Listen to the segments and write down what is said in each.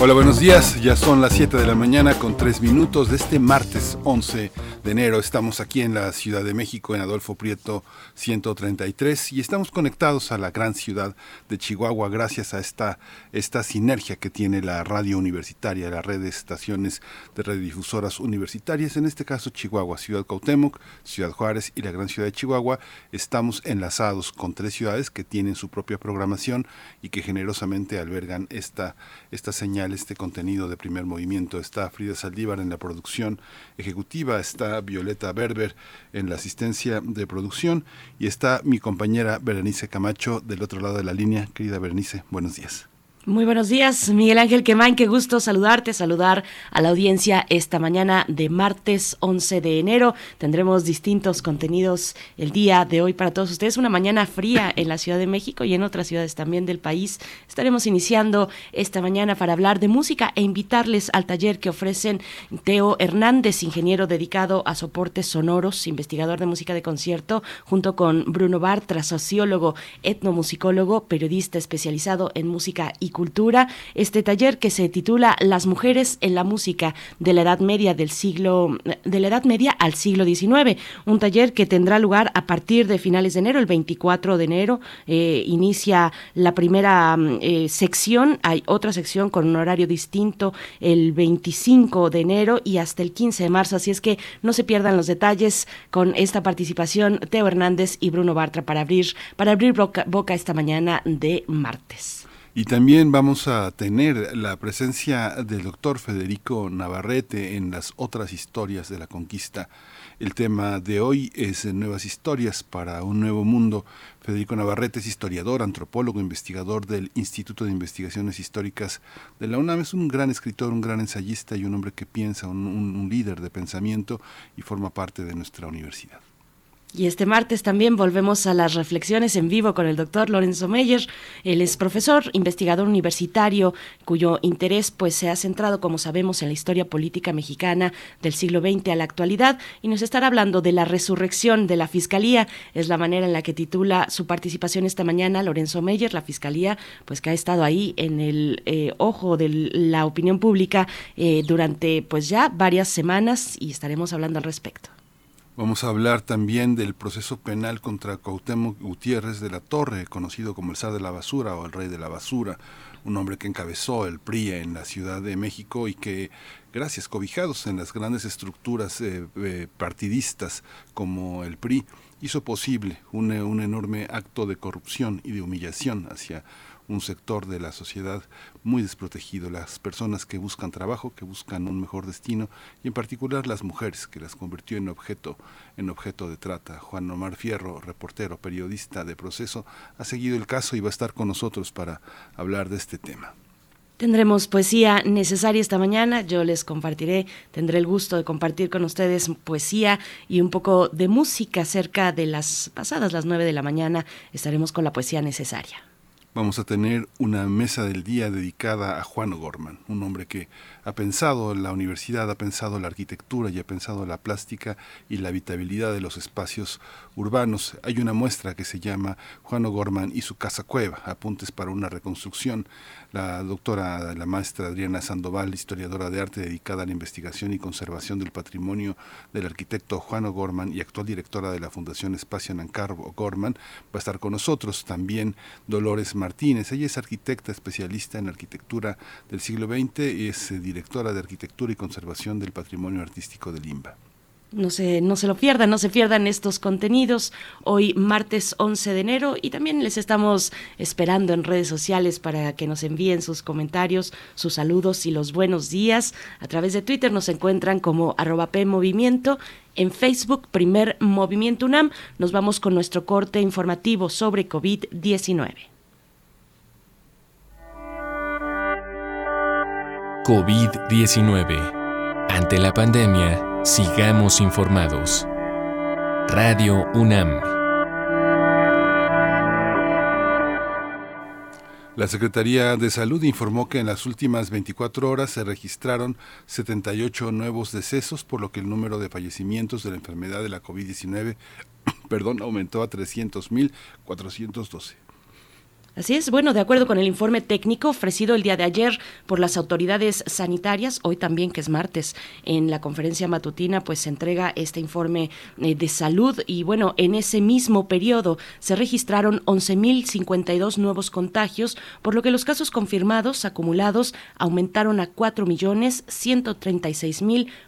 Hola, buenos días. Ya son las 7 de la mañana con 3 minutos de este martes 11 de enero. Estamos aquí en la Ciudad de México, en Adolfo Prieto 133, y estamos conectados a la gran ciudad de Chihuahua gracias a esta, esta sinergia que tiene la radio universitaria, la red de estaciones de radiodifusoras universitarias, en este caso Chihuahua, Ciudad Cautemoc, Ciudad Juárez y la gran ciudad de Chihuahua. Estamos enlazados con tres ciudades que tienen su propia programación y que generosamente albergan esta, esta señal, este contenido de primer movimiento. Está Frida Saldívar en la producción ejecutiva, está Violeta Berber en la asistencia de producción y está mi compañera Berenice Camacho del otro lado de la línea. Querida Berenice, buenos días. Muy buenos días, Miguel Ángel Quemain, qué gusto saludarte, saludar a la audiencia esta mañana de martes 11 de enero. Tendremos distintos contenidos el día de hoy para todos ustedes. Una mañana fría en la Ciudad de México y en otras ciudades también del país. Estaremos iniciando esta mañana para hablar de música e invitarles al taller que ofrecen Teo Hernández, ingeniero dedicado a soportes sonoros, investigador de música de concierto, junto con Bruno Bartra, sociólogo, etnomusicólogo, periodista especializado en música y Cultura, este taller que se titula Las mujeres en la música de la Edad Media del siglo de la Edad Media al siglo XIX, un taller que tendrá lugar a partir de finales de enero, el 24 de enero eh, inicia la primera mm, eh, sección, hay otra sección con un horario distinto el 25 de enero y hasta el 15 de marzo, así es que no se pierdan los detalles con esta participación Teo Hernández y Bruno Bartra para abrir para abrir boca esta mañana de martes. Y también vamos a tener la presencia del doctor Federico Navarrete en las otras historias de la conquista. El tema de hoy es Nuevas historias para un nuevo mundo. Federico Navarrete es historiador, antropólogo, investigador del Instituto de Investigaciones Históricas de la UNAM. Es un gran escritor, un gran ensayista y un hombre que piensa, un, un líder de pensamiento y forma parte de nuestra universidad. Y este martes también volvemos a las reflexiones en vivo con el doctor Lorenzo Meyer. Él es profesor, investigador universitario, cuyo interés pues se ha centrado, como sabemos, en la historia política mexicana del siglo XX a la actualidad y nos estará hablando de la resurrección de la Fiscalía. Es la manera en la que titula su participación esta mañana Lorenzo Meyer, la Fiscalía, pues que ha estado ahí en el eh, ojo de la opinión pública eh, durante pues ya varias semanas y estaremos hablando al respecto. Vamos a hablar también del proceso penal contra Cuauhtémoc Gutiérrez de la Torre, conocido como el zar de la basura o el rey de la basura, un hombre que encabezó el PRI en la Ciudad de México y que, gracias, cobijados en las grandes estructuras eh, eh, partidistas como el PRI, hizo posible un, un enorme acto de corrupción y de humillación hacia un sector de la sociedad muy desprotegido, las personas que buscan trabajo, que buscan un mejor destino y en particular las mujeres que las convirtió en objeto en objeto de trata. Juan Omar Fierro, reportero, periodista de proceso, ha seguido el caso y va a estar con nosotros para hablar de este tema. Tendremos poesía necesaria esta mañana, yo les compartiré, tendré el gusto de compartir con ustedes poesía y un poco de música cerca de las pasadas las nueve de la mañana, estaremos con la poesía necesaria vamos a tener una mesa del día dedicada a Juan O'Gorman, un hombre que ha pensado en la universidad, ha pensado la arquitectura y ha pensado la plástica y la habitabilidad de los espacios urbanos. Hay una muestra que se llama Juan O'Gorman y su casa cueva, apuntes para una reconstrucción la doctora, la maestra Adriana Sandoval, historiadora de arte dedicada a la investigación y conservación del patrimonio del arquitecto Juan O'Gorman y actual directora de la Fundación Espacio Nancar O'Gorman, va a estar con nosotros. También Dolores Martínez, ella es arquitecta especialista en arquitectura del siglo XX y es eh, directora de arquitectura y conservación del patrimonio artístico de Limba no se, no se lo pierdan, no se pierdan estos contenidos. Hoy martes 11 de enero y también les estamos esperando en redes sociales para que nos envíen sus comentarios, sus saludos y los buenos días. A través de Twitter nos encuentran como arroba Movimiento. En Facebook, primer Movimiento UNAM, nos vamos con nuestro corte informativo sobre COVID-19. COVID-19. Ante la pandemia, Sigamos informados. Radio UNAM. La Secretaría de Salud informó que en las últimas 24 horas se registraron 78 nuevos decesos, por lo que el número de fallecimientos de la enfermedad de la COVID-19 perdón, aumentó a 300.412. Así es, bueno, de acuerdo con el informe técnico ofrecido el día de ayer por las autoridades sanitarias, hoy también que es martes, en la conferencia matutina, pues se entrega este informe eh, de salud y bueno, en ese mismo periodo se registraron 11.052 nuevos contagios, por lo que los casos confirmados acumulados aumentaron a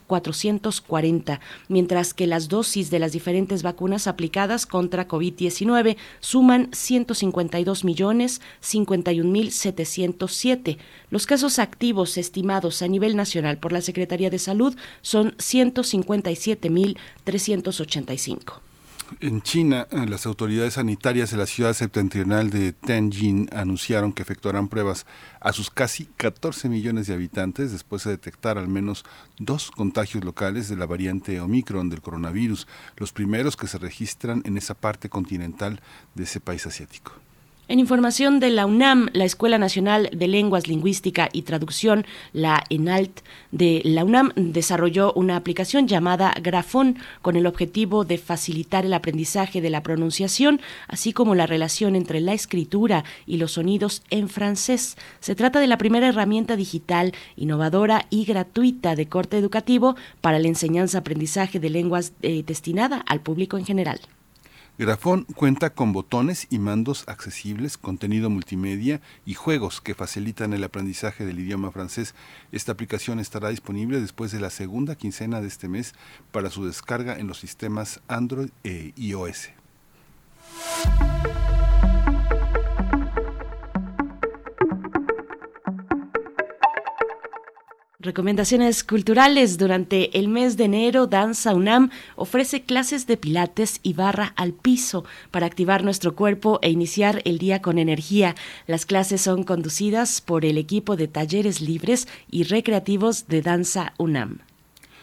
4.136.440, mientras que las dosis de las diferentes vacunas aplicadas contra COVID-19 suman 152 millones 51.707. Los casos activos estimados a nivel nacional por la Secretaría de Salud son 157.385. En China, las autoridades sanitarias de la ciudad septentrional de Tianjin anunciaron que efectuarán pruebas a sus casi 14 millones de habitantes después de detectar al menos dos contagios locales de la variante Omicron del coronavirus, los primeros que se registran en esa parte continental de ese país asiático. En información de la UNAM, la Escuela Nacional de Lenguas, Lingüística y Traducción, la ENALT de la UNAM, desarrolló una aplicación llamada Grafón con el objetivo de facilitar el aprendizaje de la pronunciación, así como la relación entre la escritura y los sonidos en francés. Se trata de la primera herramienta digital, innovadora y gratuita de corte educativo para la enseñanza-aprendizaje de lenguas eh, destinada al público en general. Grafón cuenta con botones y mandos accesibles, contenido multimedia y juegos que facilitan el aprendizaje del idioma francés. Esta aplicación estará disponible después de la segunda quincena de este mes para su descarga en los sistemas Android e iOS. Recomendaciones culturales. Durante el mes de enero, Danza UNAM ofrece clases de pilates y barra al piso para activar nuestro cuerpo e iniciar el día con energía. Las clases son conducidas por el equipo de talleres libres y recreativos de Danza UNAM.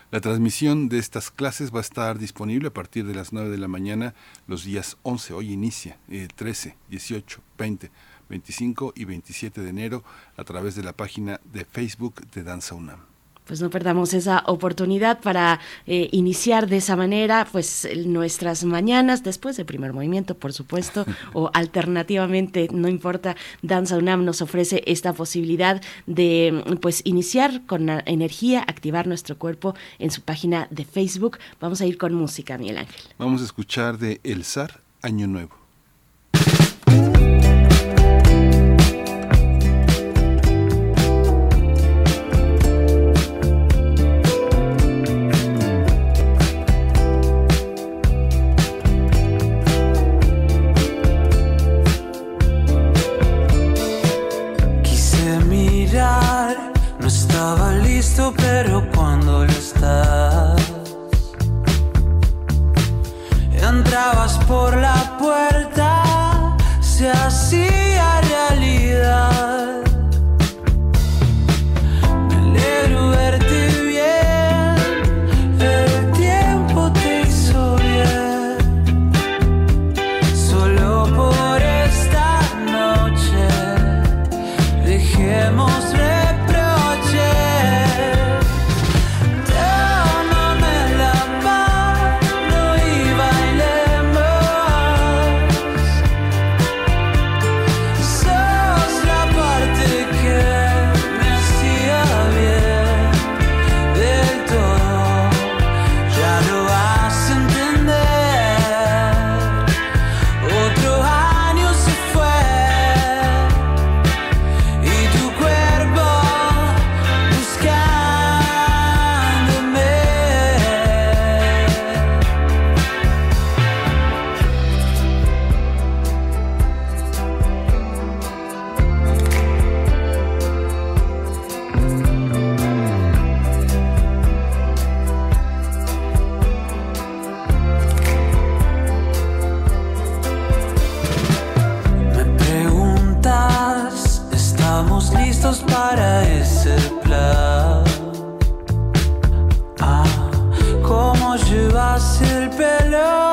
La transmisión de estas clases va a estar disponible a partir de las 9 de la mañana los días 11, hoy inicia, 13, 18, 20 25 y 27 de enero a través de la página de Facebook de Danza UNAM. Pues no perdamos esa oportunidad para eh, iniciar de esa manera pues nuestras mañanas después del primer movimiento por supuesto o alternativamente no importa Danza UNAM nos ofrece esta posibilidad de pues iniciar con energía activar nuestro cuerpo en su página de Facebook. Vamos a ir con música Miguel Ángel. Vamos a escuchar de El Zar Año Nuevo pero cuando ya estás, entrabas por la love.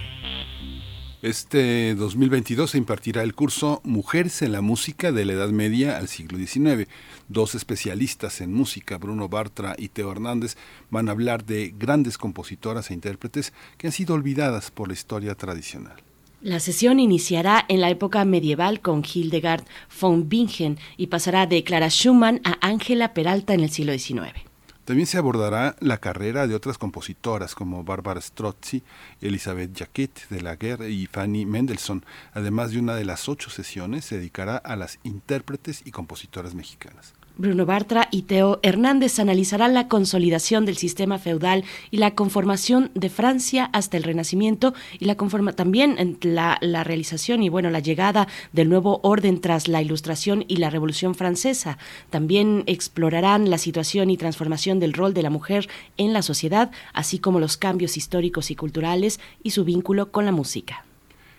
Este 2022 se impartirá el curso Mujeres en la Música de la Edad Media al siglo XIX. Dos especialistas en música, Bruno Bartra y Teo Hernández, van a hablar de grandes compositoras e intérpretes que han sido olvidadas por la historia tradicional. La sesión iniciará en la época medieval con Hildegard von Bingen y pasará de Clara Schumann a Ángela Peralta en el siglo XIX. También se abordará la carrera de otras compositoras como Barbara Strozzi, Elizabeth Jacquet de la Guerre y Fanny Mendelssohn. Además de una de las ocho sesiones, se dedicará a las intérpretes y compositoras mexicanas. Bruno Bartra y Teo Hernández analizarán la consolidación del sistema feudal y la conformación de Francia hasta el Renacimiento y la conforma también la, la realización y bueno la llegada del nuevo orden tras la Ilustración y la Revolución Francesa. También explorarán la situación y transformación del rol de la mujer en la sociedad, así como los cambios históricos y culturales y su vínculo con la música.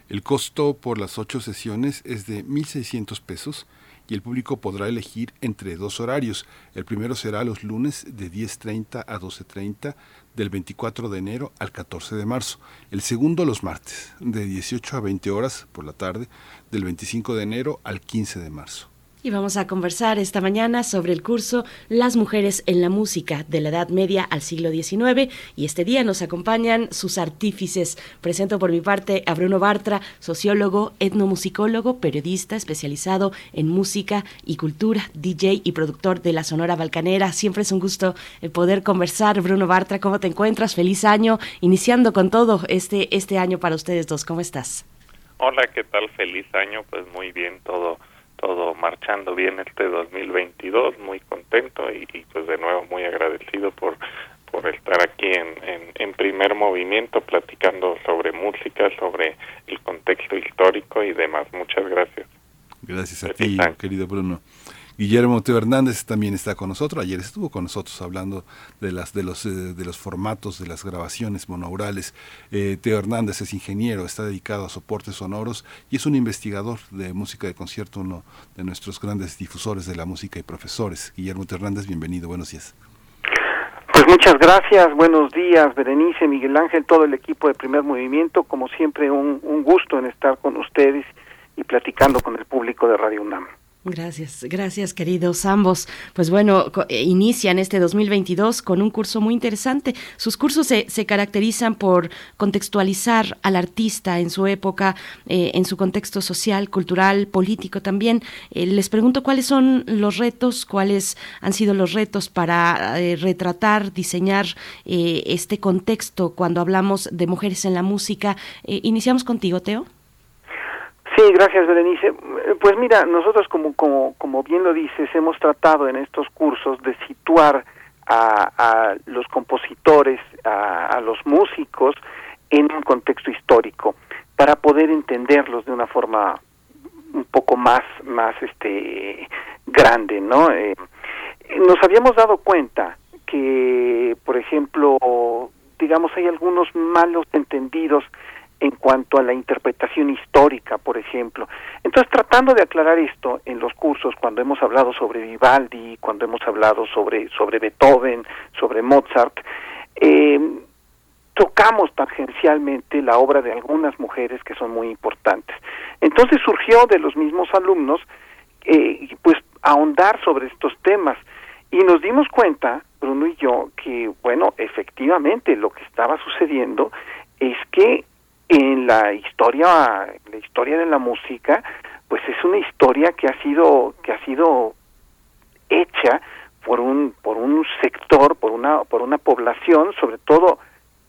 El costo por las ocho sesiones es de 1.600 pesos y el público podrá elegir entre dos horarios. El primero será los lunes de 10.30 a 12.30 del 24 de enero al 14 de marzo. El segundo los martes de 18 a 20 horas por la tarde del 25 de enero al 15 de marzo. Y vamos a conversar esta mañana sobre el curso Las mujeres en la música de la Edad Media al siglo XIX y este día nos acompañan sus artífices. Presento por mi parte a Bruno Bartra, sociólogo, etnomusicólogo, periodista especializado en música y cultura, DJ y productor de la Sonora Balcanera. Siempre es un gusto eh, poder conversar. Bruno Bartra, ¿cómo te encuentras? Feliz año, iniciando con todo este, este año para ustedes dos. ¿Cómo estás? Hola, ¿qué tal? Feliz año. Pues muy bien, todo todo marchando bien este 2022, muy contento y, pues de nuevo muy agradecido por por estar aquí en, en, primer movimiento platicando sobre música, sobre el contexto histórico y demás. Muchas gracias. Gracias a ti, querido Bruno. Guillermo Teo Hernández también está con nosotros. Ayer estuvo con nosotros hablando de las de los eh, de los formatos de las grabaciones monourales. Eh, Teo Hernández es ingeniero, está dedicado a soportes sonoros y es un investigador de música de concierto, uno de nuestros grandes difusores de la música y profesores. Guillermo Teo Hernández, bienvenido, buenos días. Pues muchas gracias, buenos días, Berenice, Miguel Ángel, todo el equipo de Primer Movimiento, como siempre un, un gusto en estar con ustedes y platicando con el público de Radio UNAM. Gracias, gracias queridos ambos. Pues bueno, eh, inician este 2022 con un curso muy interesante. Sus cursos se, caracterizan por contextualizar al artista en su época, eh, en su contexto social, cultural, político también. Eh, les pregunto cuáles son los retos, cuáles han sido los retos para retratar, diseñar este contexto cuando hablamos de mujeres en la música. iniciamos contigo, Teo. Sí, gracias Berenice. Pues mira, nosotros como, como, como bien lo dices, hemos tratado en estos cursos de situar a, a los compositores, a, a, los músicos en un contexto histórico para poder entenderlos de una forma un poco más, más este, grande, ¿no? Eh, nos habíamos dado cuenta que, por ejemplo, digamos, hay algunos malos entendidos en cuanto a la interpretación histórica, por ejemplo. Entonces, tratando de aclarar esto en los cursos, cuando hemos hablado sobre Vivaldi, cuando hemos hablado sobre, sobre Beethoven, sobre Mozart, eh, tocamos tangencialmente la obra de algunas mujeres que son muy importantes. Entonces surgió de los mismos alumnos, eh, pues, ahondar sobre estos temas. Y nos dimos cuenta, Bruno y yo, que, bueno, efectivamente lo que estaba sucediendo es que en la historia la historia de la música pues es una historia que ha sido que ha sido hecha por un por un sector por una por una población sobre todo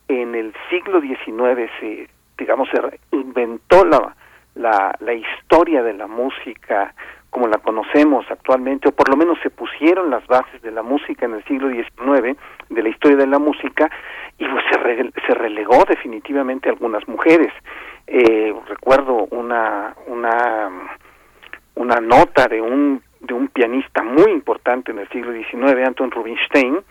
en el siglo XIX se digamos se inventó la la, la historia de la música como la conocemos actualmente, o por lo menos se pusieron las bases de la música en el siglo XIX, de la historia de la música, y pues se, se relegó definitivamente a algunas mujeres. Eh, recuerdo una, una, una nota de un, de un pianista muy importante en el siglo XIX, Anton Rubinstein,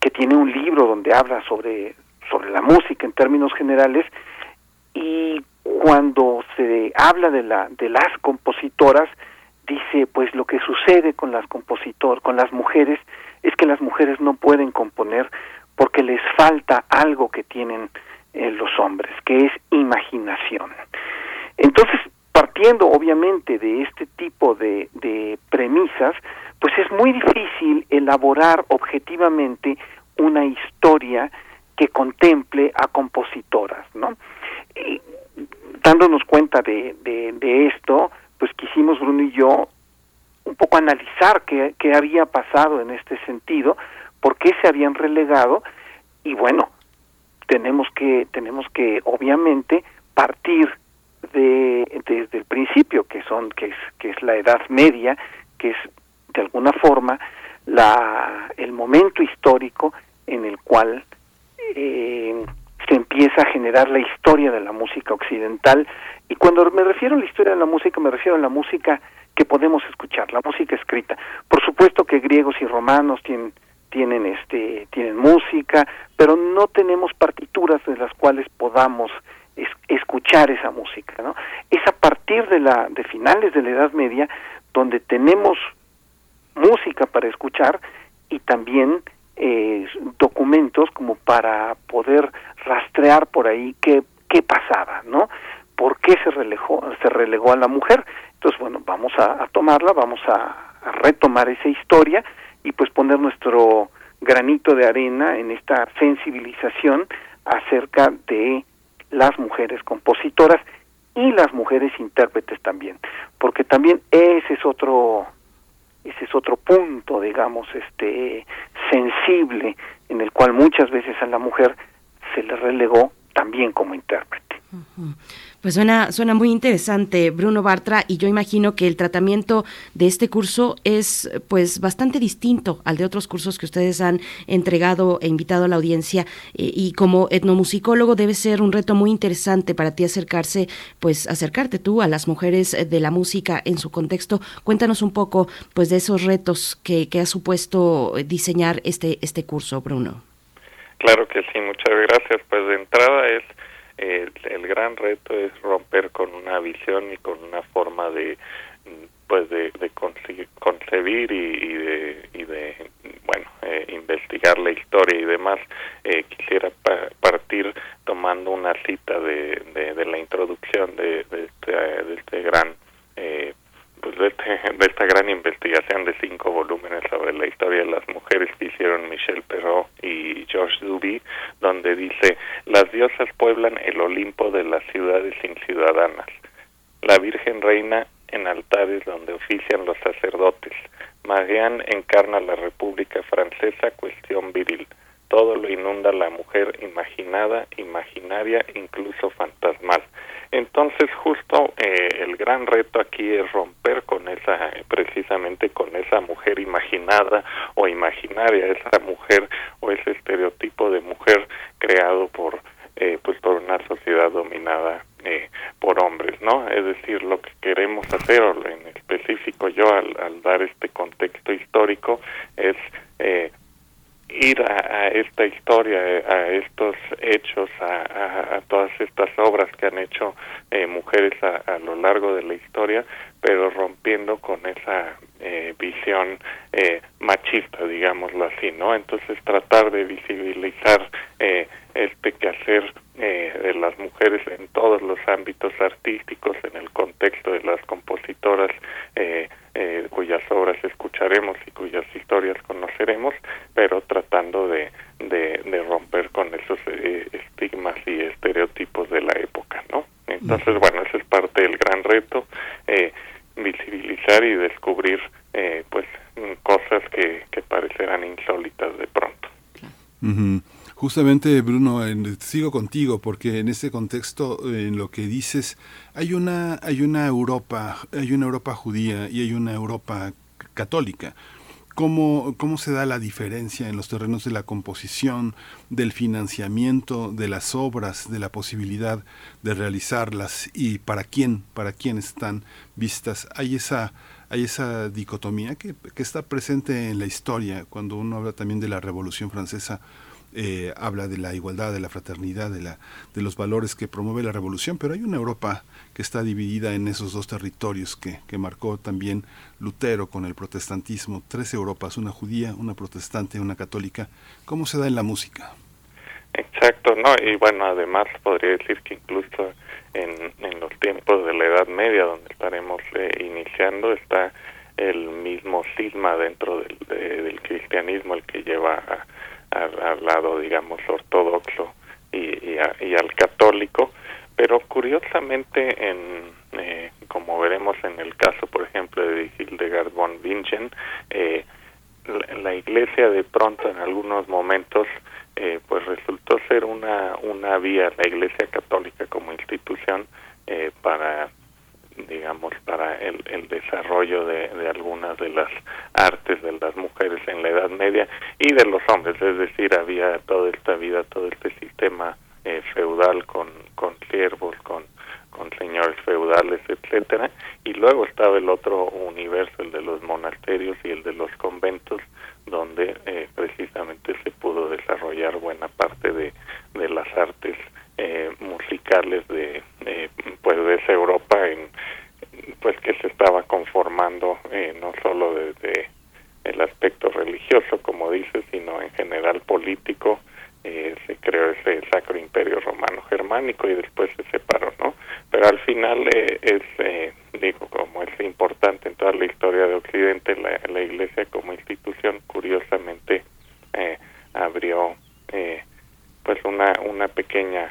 que tiene un libro donde habla sobre, sobre la música en términos generales, y cuando se habla de, la, de las compositoras, dice pues lo que sucede con las compositor, con las mujeres es que las mujeres no pueden componer porque les falta algo que tienen eh, los hombres, que es imaginación. Entonces, partiendo obviamente de este tipo de, premisas, pues es muy difícil elaborar objetivamente una historia que contemple a compositoras, ¿no? Y dándonos cuenta de esto, pues quisimos Bruno y yo un poco analizar qué, qué había pasado en este sentido, por qué se habían relegado y bueno, tenemos que tenemos que obviamente partir de desde el principio que son que es que es la edad media, que es de alguna forma la el momento histórico en el cual eh, se empieza a generar la historia de la música occidental y cuando me refiero a la historia de la música, me refiero a la música que podemos escuchar, la música escrita. Por supuesto que griegos y romanos tienen tienen este tienen música, pero no tenemos partituras de las cuales podamos escuchar esa música, ¿no? Es a partir de la de finales de la Edad Media donde tenemos música para escuchar y también eh, documentos como para poder rastrear por ahí qué qué pasaba, ¿no? Por qué se relegó, se relegó a la mujer. Entonces, bueno, vamos a, tomarla, vamos a, retomar esa historia y pues poner nuestro granito de arena en esta sensibilización acerca de las mujeres compositoras y las mujeres intérpretes también, porque también ese es otro ese es otro punto, digamos, este sensible en el cual muchas veces a la mujer se le relegó también como intérprete. Pues suena, suena muy interesante, Bruno Bartra, y yo imagino que el tratamiento de este curso es pues bastante distinto al de otros cursos que ustedes han entregado e invitado a la audiencia. Eh, y como etnomusicólogo debe ser un reto muy interesante para ti acercarse, pues acercarte tú a las mujeres de la música en su contexto. Cuéntanos un poco pues de esos retos que, que ha supuesto diseñar este, este curso, Bruno. Claro que sí, muchas gracias. Pues de entrada es el, el gran reto es romper con una visión y con una forma de pues de, de concebir y, de, y de bueno eh, investigar la historia y demás. Eh, quisiera partir tomando una cita de, de, la introducción de, de, este, de este gran eh, pues de, este, de esta gran investigación de cinco volúmenes sobre la historia de las mujeres que hicieron Michel Perrault y Georges Duby, donde dice, las diosas pueblan el Olimpo de las ciudades ciudadanas. La Virgen reina en altares donde ofician los sacerdotes. Marianne encarna la República Francesa, cuestión viril. Todo lo inunda la mujer imaginada, imaginaria, incluso fantasmal. Entonces, justo eh, el gran reto aquí es romper con esa, precisamente con esa mujer imaginada o imaginaria, esa mujer o ese estereotipo de mujer creado por, eh, pues, por una sociedad dominada eh, por hombres, ¿no? Es decir, lo que queremos hacer, o en específico yo al, dar este contexto histórico, es eh, ir a, esta historia, a estos hechos, a, todas estas obras que han hecho eh, mujeres a, lo largo de la historia, pero rompiendo con esa eh, visión eh, machista, digámoslo así, ¿no? Entonces tratar de visibilizar este quehacer de las mujeres en todos los ámbitos artísticos, en el contexto de las compositoras cuyas obras escucharemos y cuyas historias conoceremos, pero tratando de, de, romper con esos eh, estigmas y estereotipos de la época, ¿no? Entonces, bueno, ese es parte del gran reto, eh, visibilizar y descubrir, eh, pues, cosas que, que parecerán insólitas de pronto. Justamente, Bruno, sigo contigo porque en ese contexto, en lo que dices, hay una, hay una Europa, hay una Europa judía y hay una Europa católica. ¿Cómo, ¿Cómo se da la diferencia en los terrenos de la composición, del financiamiento de las obras, de la posibilidad de realizarlas y para quién, para quién están vistas? Hay esa, hay esa dicotomía que, que está presente en la historia, cuando uno habla también de la Revolución Francesa, eh, habla de la igualdad, de la fraternidad, de, la, de los valores que promueve la revolución, pero hay una Europa que está dividida en esos dos territorios que, que marcó también Lutero con el protestantismo, tres Europas, una judía, una protestante, una católica. ¿Cómo se da en la música? Exacto, no, y bueno, además podría decir que incluso en, en los tiempos de la Edad Media, donde estaremos eh, iniciando, está el mismo cisma dentro del, del cristianismo el que lleva a al, lado, digamos, ortodoxo y, y, al católico, pero curiosamente, en, eh, como veremos en el caso, por ejemplo, de Hildegard von Bingen, eh, la, iglesia de pronto en algunos momentos eh, pues resultó ser una, una vía, la iglesia católica como institución, eh, para digamos, para el, el desarrollo de, algunas de las artes de las mujeres en la Edad Media y de los hombres, es decir, había toda esta vida, todo este sistema eh, feudal con, con siervos, con, con señores feudales, etcétera, y luego estaba el otro universo, el de los monasterios y el de los conventos, donde eh, precisamente se pudo desarrollar buena parte de, de las artes eh, musicales de pues de esa Europa en pues que se estaba conformando eh, no solo desde el aspecto religioso como dice sino en general político eh, se creó ese sacro imperio romano germánico y después se separó no pero al final eh, es digo como es importante en toda la historia de Occidente la, la Iglesia como institución curiosamente abrió pues una una pequeña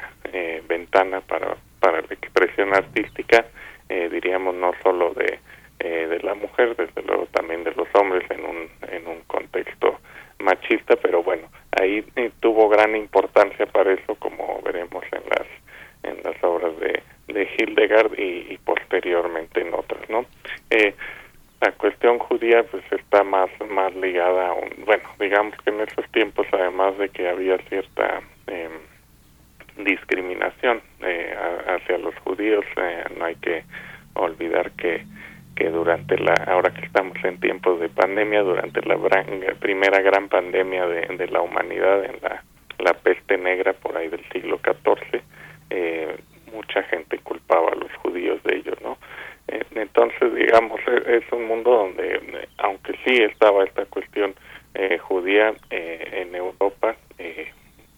ventana para para la expresión artística, eh, diríamos no solo de, eh, de la mujer, desde luego también de los hombres en un, en un contexto machista, pero bueno, ahí eh, tuvo gran importancia para eso, como veremos en las en las obras de, de Hildegard y, y posteriormente en otras, ¿no? la cuestión judía pues está más más ligada a un, bueno digamos que en esos tiempos además de que había cierta eh, discriminación eh, hacia los judíos. Eh, no hay que olvidar que que durante la ahora que estamos en tiempos de pandemia durante la primera gran pandemia de, la humanidad en la, peste negra por ahí del siglo XIV eh, mucha gente culpaba a los judíos de ello no eh, entonces digamos e, es un mundo donde aunque sí estaba esta cuestión eh, judía en Europa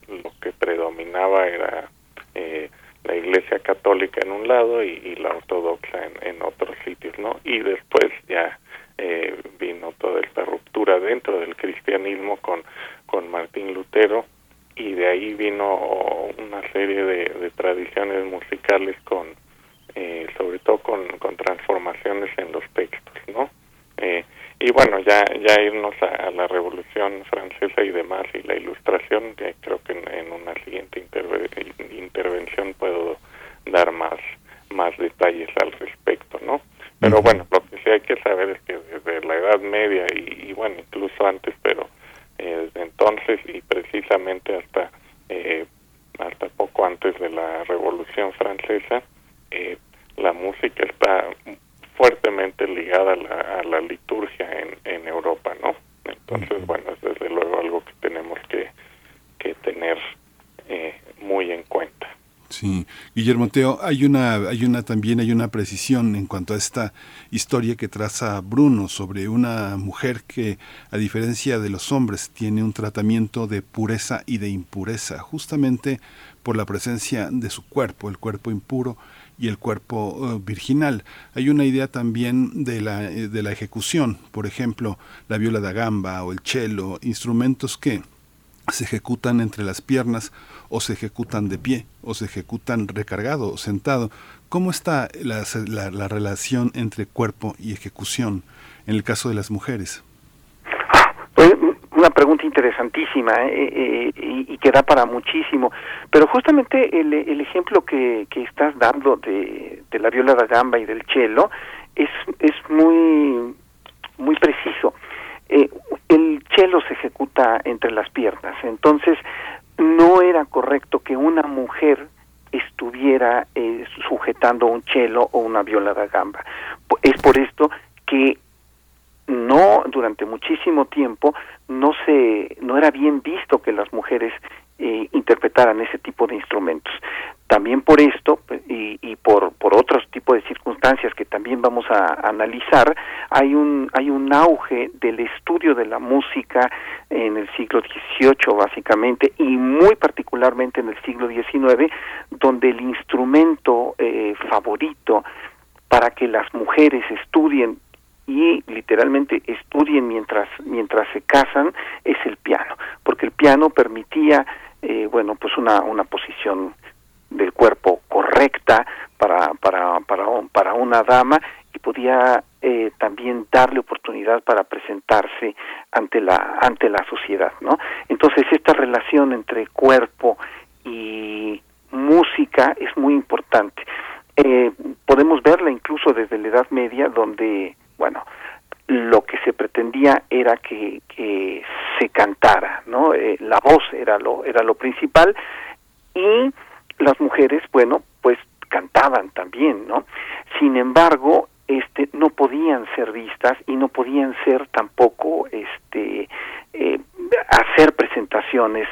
lo que predominaba era eh, la Iglesia Católica en un lado y, la Ortodoxa en, en, otros sitios, ¿no? Y después ya eh, vino toda esta ruptura dentro del cristianismo con, con Martín Lutero y de ahí vino una serie de, tradiciones musicales con eh, sobre todo con, con, transformaciones en los textos no eh, y bueno ya ya irnos a, la revolución francesa y demás y la ilustración creo que en, una siguiente intervención puedo dar más más detalles al respecto no pero bueno lo que sí hay que saber es que desde la edad media y, y bueno incluso antes pero eh, desde entonces y precisamente hasta eh, hasta poco antes de la Revolución Francesa eh, la música está fuertemente ligada a la, liturgia en, en Europa, ¿no? Entonces, bueno, es desde luego algo que tenemos que, que tener muy en cuenta. Sí, Guillermo Teo, hay una, hay una también hay una precisión en cuanto a esta historia que traza Bruno sobre una mujer que, a diferencia de los hombres, tiene un tratamiento de pureza y de impureza, justamente por la presencia de su cuerpo, el cuerpo impuro y el cuerpo uh, virginal. Hay una idea también de la, eh, de la ejecución, por ejemplo, la viola da gamba o el cello, instrumentos que se ejecutan entre las piernas o se ejecutan de pie o se ejecutan recargado o sentado. ¿Cómo está la, la, relación entre cuerpo y ejecución en el caso de las mujeres? Una pregunta interesantísima eh, eh, y, que da para muchísimo. Pero justamente el, ejemplo que, que, estás dando de, la viola da gamba y del cello es, es muy, muy preciso. Eh, el cello se ejecuta entre las piernas, entonces no era correcto que una mujer estuviera eh, sujetando un cello o una viola da gamba. Es por esto que no durante muchísimo tiempo no se no era bien visto que las mujeres eh, interpretaran ese tipo de instrumentos. También por esto y, y por, por otros tipos de circunstancias que también vamos a, analizar, hay un, hay un auge del estudio de la música en el siglo XVIII básicamente y muy particularmente en el siglo XIX, donde el instrumento eh, favorito para que las mujeres estudien y literalmente estudien mientras mientras se casan es el piano. Porque el piano permitía eh, bueno pues una una posición del cuerpo correcta para para para para una dama y podía eh, también darle oportunidad para presentarse ante la ante la sociedad no entonces esta relación entre cuerpo y música es muy importante. Eh, podemos verla incluso desde la Edad Media donde bueno, lo que se pretendía era que, se cantara, ¿no? Eh, la voz era lo, era lo principal y las mujeres, bueno, pues cantaban también, ¿no? Sin embargo, este, no podían ser vistas y no podían ser tampoco, este, eh, hacer presentaciones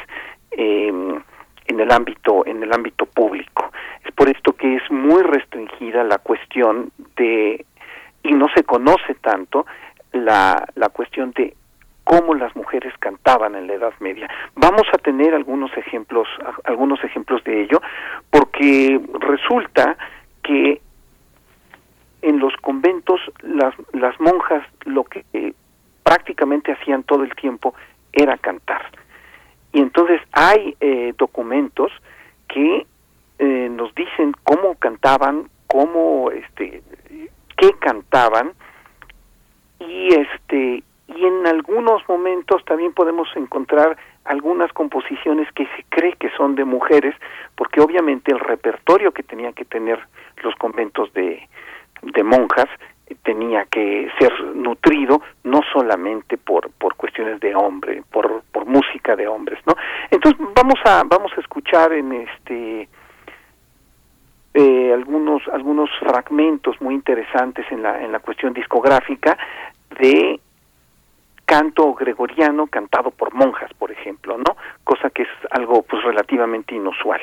em, en el ámbito, en el ámbito público. Es por esto que es muy restringida la cuestión de y no se conoce tanto la, la cuestión de cómo las mujeres cantaban en la Edad Media. Vamos a tener algunos ejemplos, algunos ejemplos de ello, porque resulta que en los conventos las, las monjas lo que eh, prácticamente hacían todo el tiempo era cantar. Y entonces hay eh, documentos que eh, nos dicen cómo cantaban, cómo este, que cantaban y este y en algunos momentos también podemos encontrar algunas composiciones que se cree que son de mujeres porque obviamente el repertorio que tenían que tener los conventos de, de monjas tenía que ser nutrido no solamente por por cuestiones de hombre por por música de hombres no entonces vamos a vamos a escuchar en este eh, algunos algunos fragmentos muy interesantes en la en la cuestión discográfica de canto gregoriano cantado por monjas, por ejemplo, ¿no? Cosa que es algo pues relativamente inusual.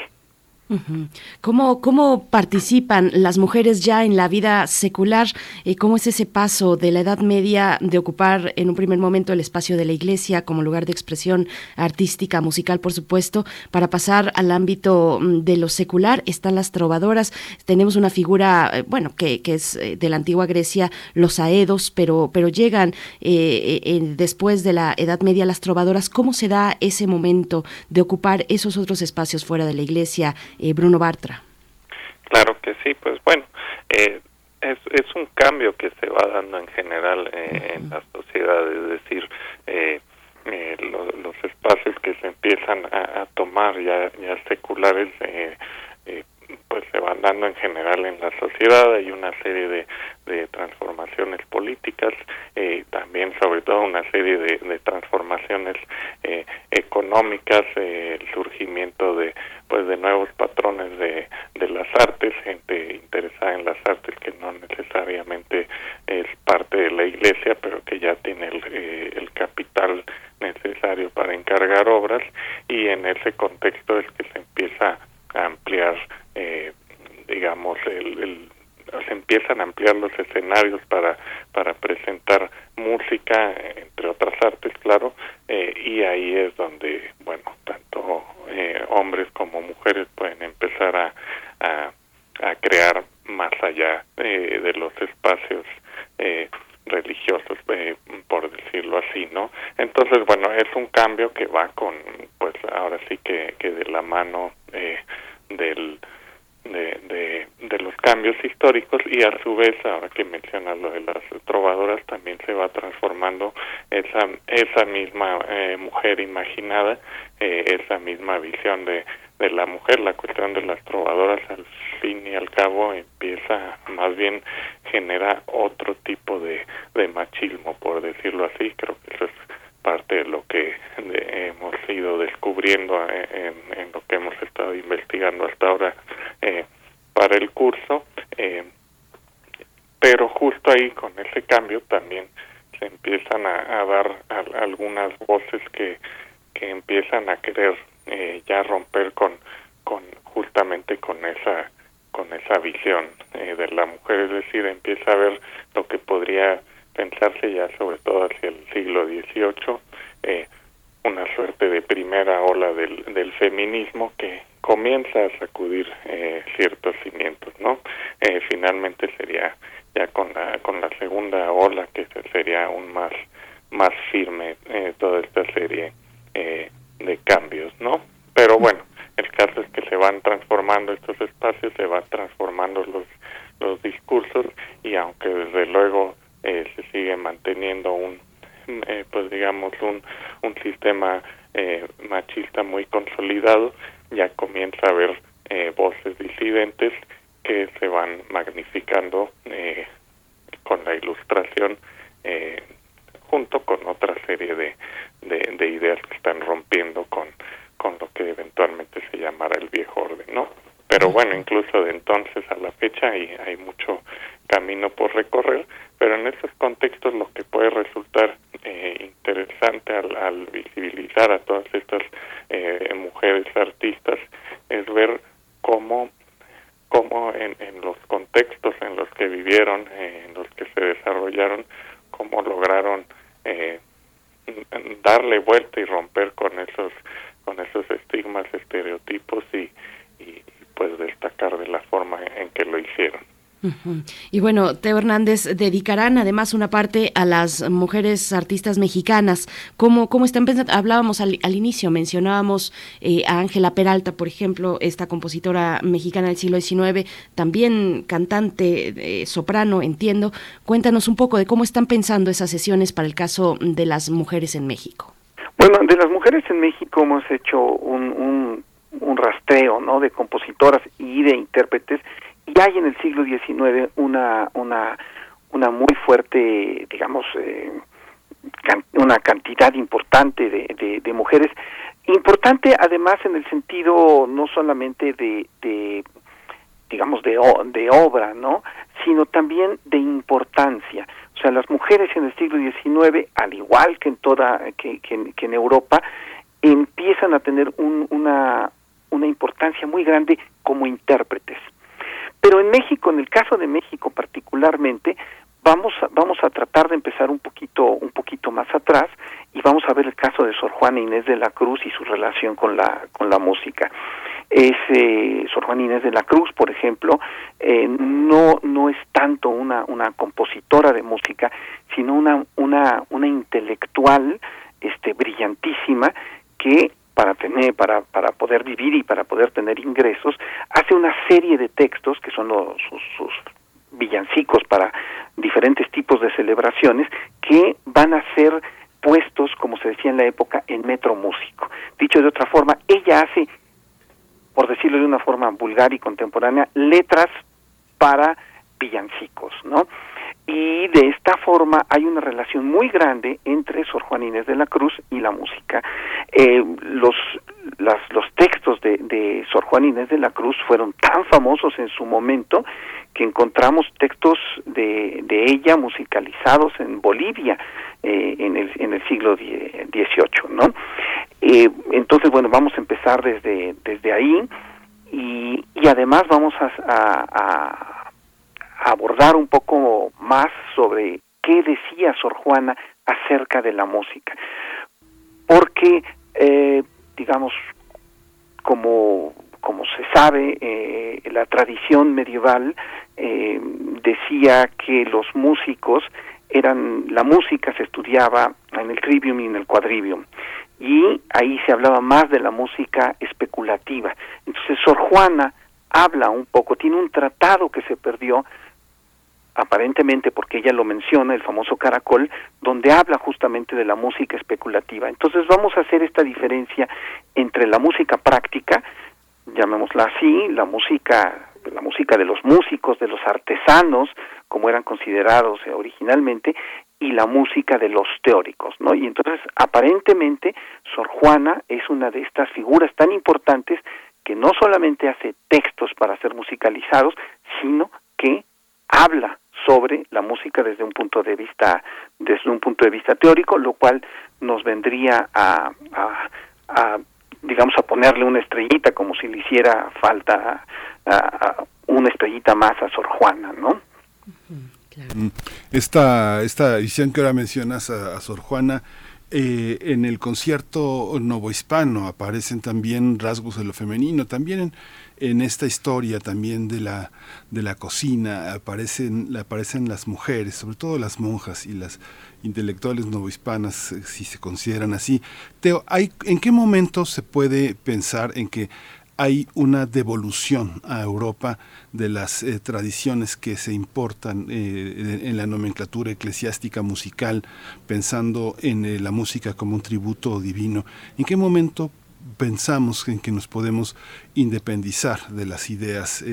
¿Cómo, ¿Cómo participan las mujeres ya en la vida secular? Eh, ¿Cómo es ese paso de la Edad Media de ocupar en un primer momento el espacio de la iglesia como lugar de expresión artística, musical, por supuesto, para pasar al ámbito mm, de lo secular? Están las trovadoras. Tenemos una figura, eh, bueno, que, que, es eh, de la antigua Grecia, los aedos, pero, pero llegan después de la Edad Media las trovadoras. ¿Cómo se da ese momento de ocupar esos otros espacios fuera de la iglesia? Eh, Bruno Bartra. Claro que sí, pues bueno, eh, es, es un cambio que se va dando en general eh, en la sociedad, es decir, los espacios que se empiezan a, tomar ya, ya seculares pues se van dando en general en la sociedad. Hay una serie de, transformaciones políticas eh, también sobre todo una serie de, transformaciones eh, económicas eh, el surgimiento de pues de nuevos patrones de, las artes gente interesada en las artes que no necesariamente es parte de la iglesia pero que ya tiene el, el capital necesario para encargar obras. Y en ese contexto es que se empieza a ampliar eh, digamos, el, se empiezan a ampliar los escenarios para, para presentar música, entre otras artes, claro, eh, y ahí es donde, bueno, tanto eh, hombres como mujeres pueden empezar a, a, crear más allá eh, de los espacios eh, religiosos, por decirlo así, ¿no? Entonces, bueno, es un cambio que va con, pues ahora sí que, que de la mano del de, de, los cambios históricos y a su vez, ahora que mencionas lo de las trovadoras, también se va transformando esa, esa misma eh, mujer imaginada, eh, esa misma visión de, de la mujer, la cuestión de las trovadoras al fin y al cabo empieza, más bien genera otro tipo de, de machismo, por decirlo así, creo que eso es parte de lo que hemos ido descubriendo en, en, lo que hemos estado investigando hasta ahora eh, para el curso, eh, pero justo ahí con ese cambio también se empiezan a, a dar a, algunas voces que, que empiezan a querer eh, ya romper con, con justamente con esa con esa visión eh, de la mujer, es decir, empieza a ver lo que podría pensarse ya sobre todo hacia el siglo XVIII, eh, una suerte de primera ola del, del feminismo que comienza a sacudir eh, ciertos cimientos, ¿no? Eh, finalmente sería ya con la con la segunda ola que sería aún más más firme eh, toda esta serie de cambios, ¿no? Pero bueno, el caso es que se van transformando estos espacios, se van transformando los los discursos y aunque desde luego eh, se sigue manteniendo un eh, pues digamos un un sistema eh, machista muy consolidado ya comienza a haber eh, voces disidentes que se van magnificando eh, con la ilustración junto con otra serie de, de, de, ideas que están rompiendo con, con lo que eventualmente se llamará el viejo orden, ¿no? Pero bueno, incluso de entonces a la fecha hay, hay mucho camino por recorrer, pero en esos contextos lo que puede resultar eh, interesante al, al, visibilizar a todas estas eh, mujeres artistas es ver cómo cómo en, los contextos en los que vivieron, eh, en los que se desarrollaron, cómo lograron eh, darle vuelta y romper con esos con esos estigmas, estereotipos y pues destacar de la forma en que lo hicieron. Y bueno, Teo Hernández, dedicarán además una parte a las mujeres artistas mexicanas. ¿Cómo, cómo están pensando? Hablábamos al, al inicio, mencionábamos eh, a Ángela Peralta, por ejemplo, esta compositora mexicana del siglo XIX, también cantante, eh, soprano, entiendo. Cuéntanos un poco de cómo están pensando esas sesiones para el caso de las mujeres en México. Bueno, de las mujeres en México hemos hecho un, un, un rastreo ¿no? de compositoras y de intérpretes y hay en el siglo XIX una una una muy fuerte digamos eh, una cantidad importante de, de, mujeres. Importante además en el sentido no solamente de, de digamos de, de obra no sino también de importancia. O sea las mujeres en el siglo XIX al igual que en toda que, que, que en Europa empiezan a tener un, una una importancia muy grande como intérpretes. Pero en México, en el caso de México particularmente, vamos a, vamos a tratar de empezar un poquito un poquito más atrás y vamos a ver el caso de Sor Juana Inés de la Cruz y su relación con la con la música. Es eh, Sor Juana Inés de la Cruz por ejemplo eh, no no es tanto una una compositora de música sino una una una intelectual este brillantísima que para tener para para poder vivir y para poder tener ingresos hace una serie de textos que son los, sus, sus villancicos para diferentes tipos de celebraciones que van a ser puestos, como se decía en la época, en metro músico. Dicho de otra forma, ella hace, por decirlo de una forma vulgar y contemporánea, letras para villancicos, ¿no? Y de esta forma hay una relación muy grande entre Sor Juan Inés de la Cruz y la música. Eh, los, los textos de, Sor Juan Inés de la Cruz fueron tan famosos en su momento que encontramos textos de, de ella musicalizados en Bolivia eh, en, el, en el siglo XVIII, ¿no? Eh, entonces, bueno, vamos a empezar desde, desde ahí y, y además vamos a abordar un poco más sobre qué decía Sor Juana acerca de la música. Porque, eh, digamos, como como se sabe, eh, la tradición medieval eh, decía que los músicos eran, la música se estudiaba en el trivium y en el quadrivium, y ahí se hablaba más de la música especulativa. Entonces Sor Juana habla un poco, tiene un tratado que se perdió, aparentemente porque ella lo menciona, el famoso caracol, donde habla justamente de la música especulativa. Entonces vamos a hacer esta diferencia entre la música práctica, llamémosla así, la música, la música de los músicos, de los artesanos, como eran considerados originalmente, y la música de los teóricos, ¿no? Y entonces, aparentemente, Sor Juana es una de estas figuras tan importantes que no solamente hace textos para ser musicalizados, sino que habla sobre la música desde un punto de vista desde un punto de vista teórico, lo cual nos vendría a, a, a digamos, a ponerle una estrellita como si le hiciera falta a, una estrellita más a Sor Juana, ¿no? Mm. Esta, esta edición que ahora mencionas a, Sor Juana, eh, en el concierto novohispano aparecen también rasgos de lo femenino, también en, en esta historia también de la, de la cocina aparecen, aparecen las mujeres, sobre todo las monjas y las intelectuales novohispanas, eh, si se consideran así. Teo, ¿hay, ¿en qué momento se puede pensar en que hay una devolución a Europa de las eh, tradiciones que se importan eh, en la nomenclatura eclesiástica musical, pensando en la música como un tributo divino. ¿En qué momento pensamos en que nos podemos independizar de las ideas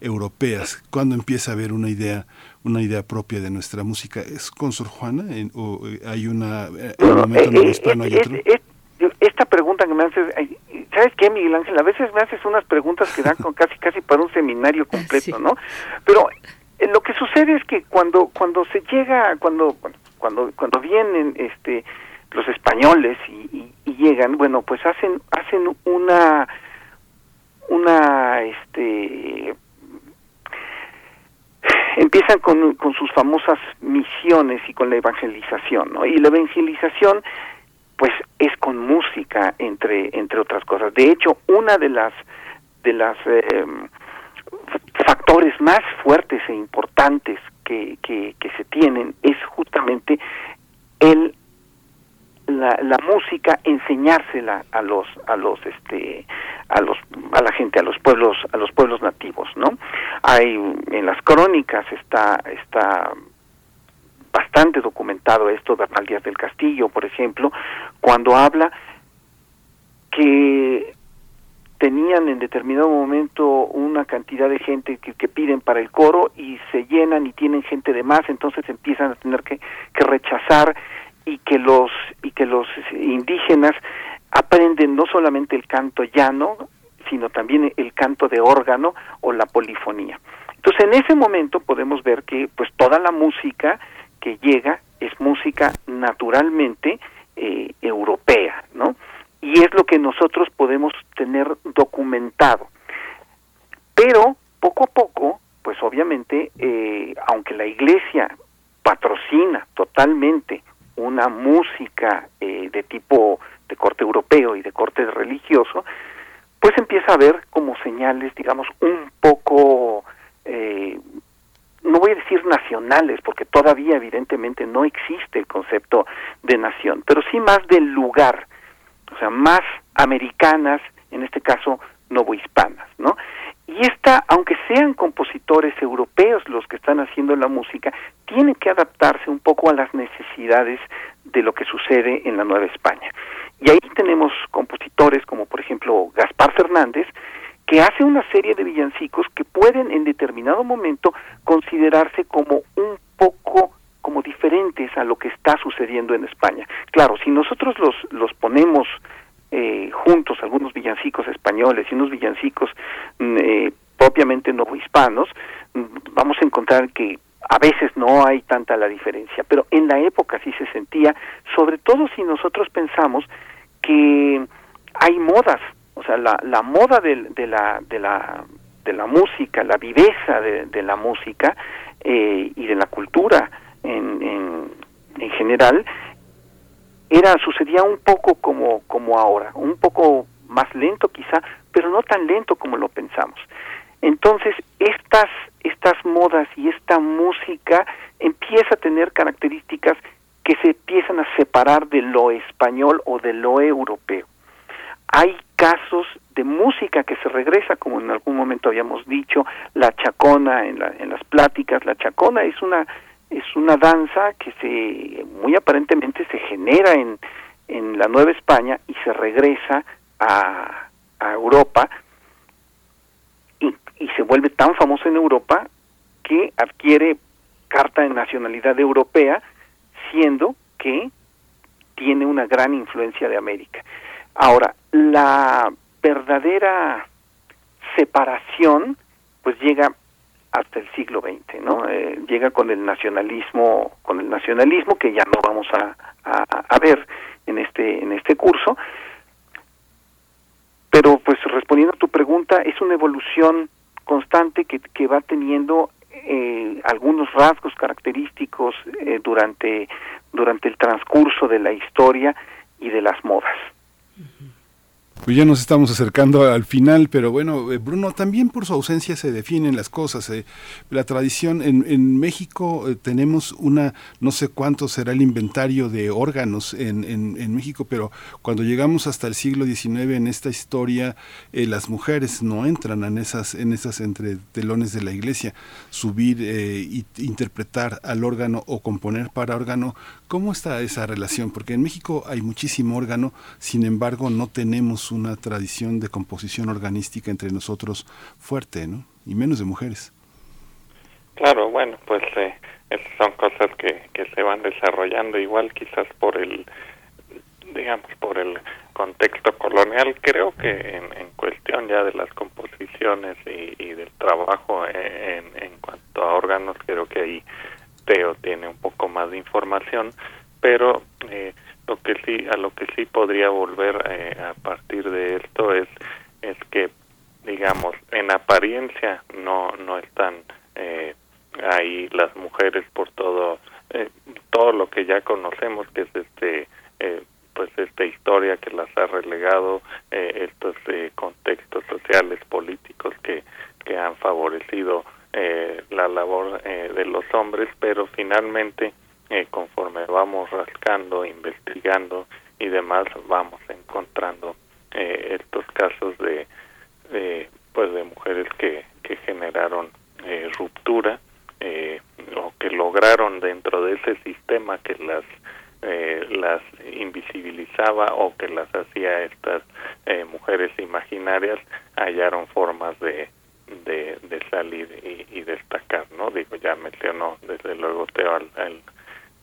europeas? ¿Cuándo empieza a haber una idea una idea propia de nuestra música. ¿Es con Sor Juana o eh, hay una, eh, un momento en el hispano hay otro? esta pregunta que me haces, ¿sabes qué, Miguel Ángel? A veces me haces unas preguntas que dan con casi casi para un seminario completo, ¿no? Pero eh, lo que sucede es que cuando cuando se llega, cuando cuando cuando vienen este los españoles y, y llegan, bueno, pues hacen hacen una una este empiezan con, con sus famosas misiones y con la evangelización, ¿no? Y la evangelización, pues, es con música, entre, entre otras cosas. De hecho, una de las, de las eh, factores más fuertes e importantes que, que, que se tienen es justamente el la, la música enseñársela a los a los este a los a la gente a los pueblos a los pueblos nativos no hay en las crónicas está está bastante documentado esto Bernal Díaz del Castillo por ejemplo cuando habla que tenían en determinado momento una cantidad de gente que, que, piden para el coro y se llenan y tienen gente de más, entonces empiezan a tener que, que rechazar y que los y que los indígenas aprenden no solamente el canto llano, sino también el canto de órgano o la polifonía. Entonces, en ese momento podemos ver que pues toda la música que llega es música naturalmente eh, europea, ¿no? Y es lo que nosotros podemos tener documentado. Pero poco a poco, pues obviamente, eh, aunque la iglesia patrocina totalmente una música eh, de tipo de corte europeo y de corte religioso, pues empieza a ver como señales, digamos, un poco, eh, no voy a decir nacionales, porque todavía evidentemente no existe el concepto de nación, pero sí más del lugar, o sea, más americanas, en este caso novohispanas, ¿no? Y esta, aunque sean compositores europeos los que están haciendo la música, tiene que adaptarse un poco a las necesidades de lo que sucede en la Nueva España. Y ahí tenemos compositores como por ejemplo Gaspar Fernández, que hace una serie de villancicos que pueden en determinado momento considerarse como un poco como diferentes a lo que está sucediendo en España. Claro, si nosotros los, los ponemos eh, juntos algunos villancicos españoles y unos villancicos mm, eh, propiamente no hispanos, mm, vamos a encontrar que a veces no hay tanta la diferencia, pero en la época sí se sentía, sobre todo si nosotros pensamos que hay modas, o sea, la, la moda de, la, de, la, de la música, la viveza de, la música eh, y de la cultura en, en, en general, era sucedía un poco como como ahora, un poco más lento quizá, pero no tan lento como lo pensamos. Entonces, estas estas modas y esta música empieza a tener características que se empiezan a separar de lo español o de lo europeo. Hay casos de música que se regresa, como en algún momento habíamos dicho, la chacona en, la, en las pláticas. La chacona es una es una danza que se muy aparentemente se genera en, en la Nueva España y se regresa a, a Europa y, y, se vuelve tan famosa en Europa que adquiere carta de nacionalidad europea siendo que tiene una gran influencia de América. Ahora, la verdadera separación pues llega hasta el siglo XX, ¿no? Eh, llega con el nacionalismo, con el nacionalismo que ya no vamos a, a, ver en este en este curso. Pero pues respondiendo a tu pregunta, es una evolución constante que, va teniendo eh, algunos rasgos característicos eh, durante durante el transcurso de la historia y de las modas. Pues ya nos estamos acercando al final, pero bueno, eh, Bruno, también por su ausencia se definen las cosas. Eh. La tradición en, México eh, tenemos una, no sé cuánto será el inventario de órganos en, México, pero cuando llegamos hasta el siglo XIX en esta historia, las mujeres no entran en esas, en esas entre telones de la iglesia. Subir e interpretar al órgano o componer para órgano, ¿cómo está esa relación? Porque en México hay muchísimo órgano, sin embargo no tenemos una tradición de composición organística entre nosotros fuerte, ¿no? Y menos de mujeres. Claro, bueno, pues eh, son cosas que, que se van desarrollando igual quizás por el, digamos, por el contexto colonial. Creo que en, cuestión ya de las composiciones y, y del trabajo en, en cuanto a órganos, creo que ahí Teo tiene un poco más de información, pero eh, lo que sí a lo que sí podría volver eh, a partir de esto es es que digamos en apariencia no no están eh, ahí las mujeres por todo eh, todo lo que ya conocemos que es este eh, pues esta historia que las ha relegado eh, estos contextos sociales políticos que que han favorecido la labor de los hombres pero finalmente eh, conforme vamos rascando, investigando y demás, vamos encontrando eh, estos casos de, de, pues de mujeres que, que generaron eh, ruptura eh, o que lograron dentro de ese sistema que las eh, las invisibilizaba o que las hacía estas eh, mujeres imaginarias hallaron formas de de, salir y, y, destacar, ¿no? Digo, ya mencionó desde luego Teo al,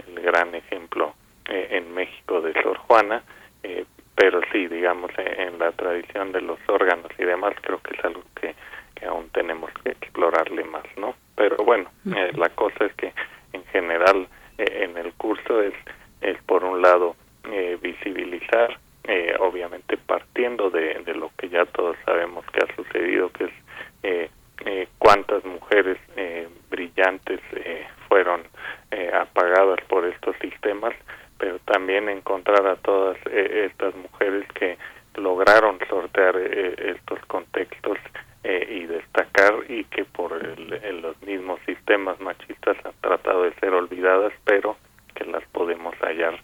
el gran ejemplo eh, en México de Sor Juana, eh, pero sí, digamos, eh, en la tradición de los órganos y demás, creo que es algo que, que aún tenemos que explorarle más, ¿no? Pero bueno, eh, la cosa es que en general eh, en el curso es, es por un lado eh, visibilizar, obviamente partiendo de, de lo que ya todos sabemos que ha sucedido, que es eh, cuántas mujeres eh, brillantes eh, fueron eh, apagadas por estos sistemas, pero también encontrar a todas eh, estas mujeres que lograron sortear eh, estos contextos y destacar y que por el- los mismos sistemas machistas han tratado de ser olvidadas, pero que las podemos hallar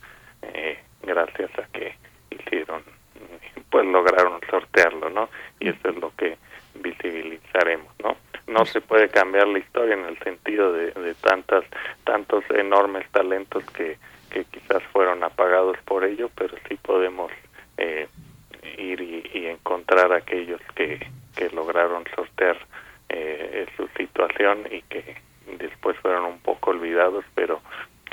gracias a que hicieron, pues lograron sortearlo, ¿no? Y eso es lo que visibilizaremos, ¿no? No se puede cambiar la historia en el sentido de, tantas, tantos enormes talentos que, quizás fueron apagados por ello, pero sí podemos eh, ir y, encontrar aquellos que, que lograron sortear eh, su situación y que después fueron un poco olvidados, pero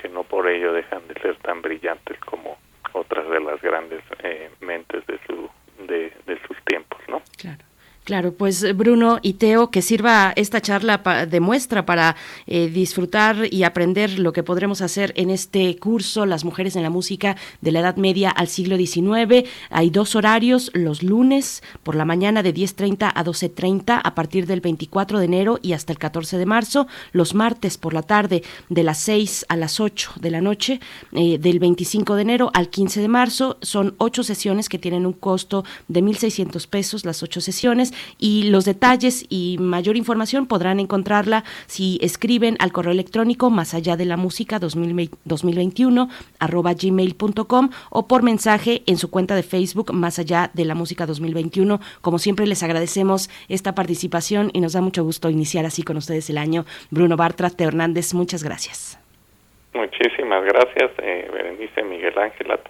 que no por ello dejan de ser tan brillantes como otras de las grandes eh, mentes de su de, de sus tiempos, ¿no? Claro. Claro, pues Bruno y Teo, que sirva esta charla pa- de muestra para eh, disfrutar y aprender lo que podremos hacer en este curso, Las Mujeres en la Música de la Edad Media al siglo XIX. Hay dos horarios, los lunes por la mañana de 10.30 a 12.30 a partir del 24 de enero y hasta el 14 de marzo, los martes por la tarde de las 6 a las 8 de la noche, eh, del 25 de enero al 15 de marzo. Son ocho sesiones que tienen un costo de 1.600 pesos, las ocho sesiones, y los detalles y mayor información podrán encontrarla si escriben al correo electrónico más allá de la música 2020 2021 arroba gmail.com o por mensaje en su cuenta de Facebook más allá de la música 2021. Como siempre les agradecemos esta participación y nos da mucho gusto iniciar así con ustedes el año. Bruno Bartra, Teo Hernández, muchas gracias. Muchísimas gracias, eh, Berenice, Miguel Ángel, a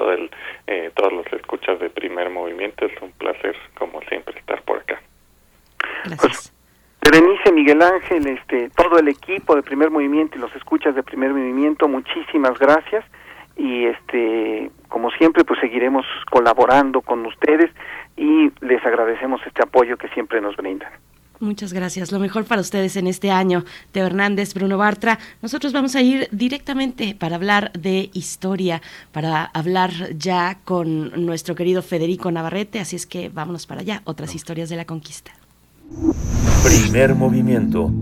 eh, todos los escuchas de primer movimiento. Es un placer, como siempre, estar por acá. Gracias. Berenice, Miguel Ángel, este, todo el equipo de Primer Movimiento y los escuchas de Primer Movimiento, muchísimas gracias y este, como siempre, pues seguiremos colaborando con ustedes y les agradecemos este apoyo que siempre nos brindan. Muchas gracias. Lo mejor para ustedes en este año. Teo Hernández, Bruno Bartra. Nosotros vamos a ir directamente para hablar de historia, para hablar ya con nuestro querido Federico Navarrete. Así es que vámonos para allá. Otras historias de la conquista. Primer movimiento.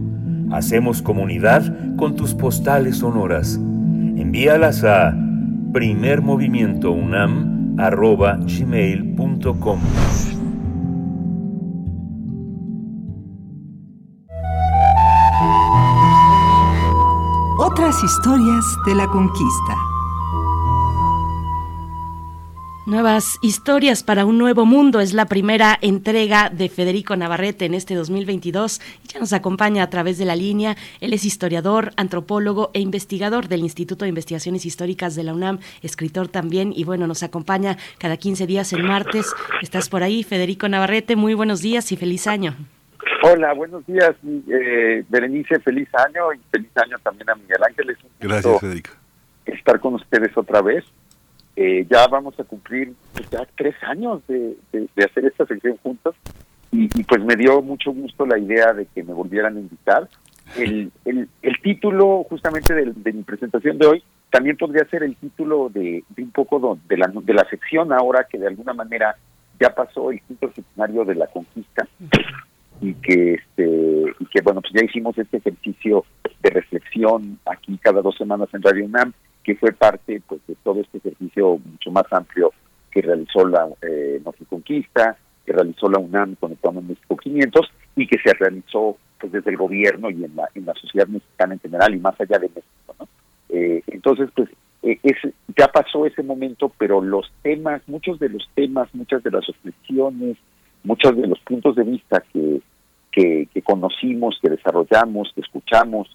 Hacemos comunidad con tus postales sonoras. Envíalas a primermovimientounam.gmail.com Otras historias de la conquista. Nuevas historias para un nuevo mundo es la primera entrega de Federico Navarrete en este 2022 y ya nos acompaña a través de la línea. Él es historiador, antropólogo e investigador del Instituto de Investigaciones Históricas de la UNAM, escritor también y bueno, nos acompaña cada 15 días el martes. Estás por ahí, Federico Navarrete. Muy buenos días y feliz año. Hola, buenos días, eh, Berenice, feliz año y feliz año también a Miguel Ángel. Es un Gracias, Federico. estar con ustedes otra vez. Eh, ya vamos a cumplir pues, ya tres años de, de- hacer esta sección juntos. Y, y, pues me dio mucho gusto la idea de que me volvieran a invitar. El, el, el título justamente de, de mi presentación de hoy también podría ser el título de, un poco de la, de la sección ahora que de alguna manera ya pasó el quinto centenario de la conquista. Y que este y que bueno pues ya hicimos este ejercicio de reflexión aquí cada dos semanas en Radio UNAM que fue parte pues de todo este ejercicio mucho más amplio que realizó la eh, Conquista que realizó la UNAM con el Plan México 500 y que se realizó pues desde el gobierno y en la en la sociedad mexicana en general y más allá de México ¿no? Eh, entonces pues eh, es, ya pasó ese momento pero los temas muchos de los temas muchas de las reflexiones muchos de los puntos de vista que, que, que conocimos, que desarrollamos, que escuchamos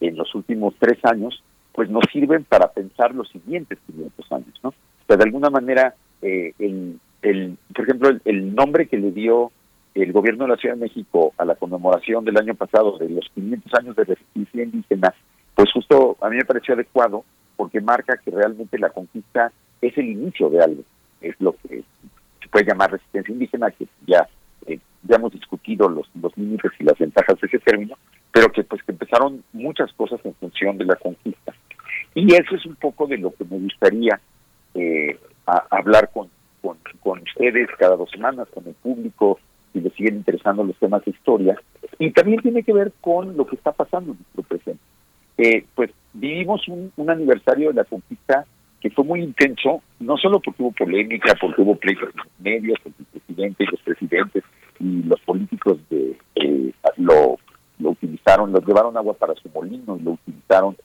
en los últimos tres años, pues nos sirven para pensar los siguientes 500 años, ¿no? De alguna manera, eh, el, el, por ejemplo, el, el nombre que le dio el gobierno de la Ciudad de México a la conmemoración del año pasado de los 500 años de resistencia indígena, pues justo a mí me pareció adecuado porque marca que realmente la conquista es el inicio de algo, es lo que se puede llamar resistencia indígena, que ya eh, ya hemos discutido los, los límites y las ventajas de ese término, pero que pues que empezaron muchas cosas en función de la conquista. Y eso es un poco de lo que me gustaría eh, hablar con, con, con ustedes cada dos semanas, con el público, si les siguen interesando los temas de historia. Y también tiene que ver con lo que está pasando en nuestro presente. Eh, pues vivimos un, un aniversario de la conquista que fue muy intenso, no solo porque hubo polémica, porque hubo pleitos en los medios, porque el presidente y los presidentes y los políticos de, eh, lo, lo utilizaron, lo llevaron agua para su molino y lo utilizaron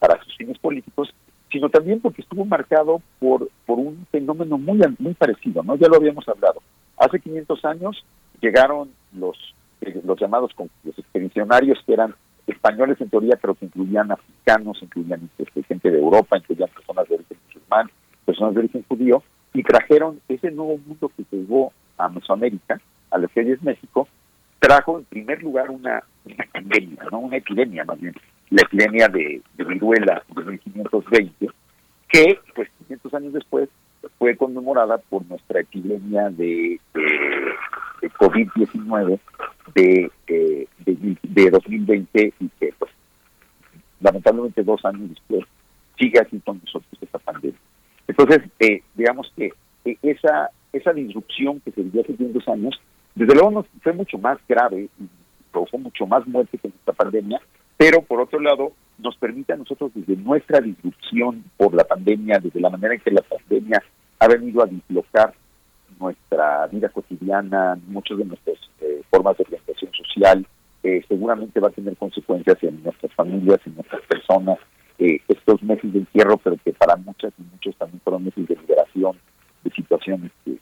para sus fines políticos, sino también porque estuvo marcado por, por un fenómeno muy, muy parecido, ¿no? Ya lo habíamos hablado. Hace 500 años llegaron los, eh, los llamados los expedicionarios que eran españoles en teoría, pero que incluían africanos, incluían este, gente de Europa, incluían personas de origen musulmán, personas de origen judío, y trajeron ese nuevo mundo que llegó a Mesoamérica, a lo que hoy es México, trajo en primer lugar una, una pandemia, ¿no? una epidemia más bien, la epidemia de, de viruela de 1520, que pues 500 años después fue conmemorada por nuestra epidemia de, de- de COVID-19 de, eh, de, de 2020 y que pues lamentablemente dos años después sigue aquí con nosotros esta pandemia. Entonces, eh, digamos que eh, esa esa disrupción que se vivió hace 500 años, desde luego nos fue mucho más grave y provocó mucho más muerte que esta pandemia, pero por otro lado nos permite a nosotros desde nuestra disrupción por la pandemia, desde la manera en que la pandemia ha venido a dislocar nuestra vida cotidiana, muchas de nuestras eh, formas de orientación social, eh, seguramente va a tener consecuencias en nuestras familias, en nuestras personas, eh, estos meses de encierro, pero que para muchas y muchos también fueron meses de liberación de situaciones que,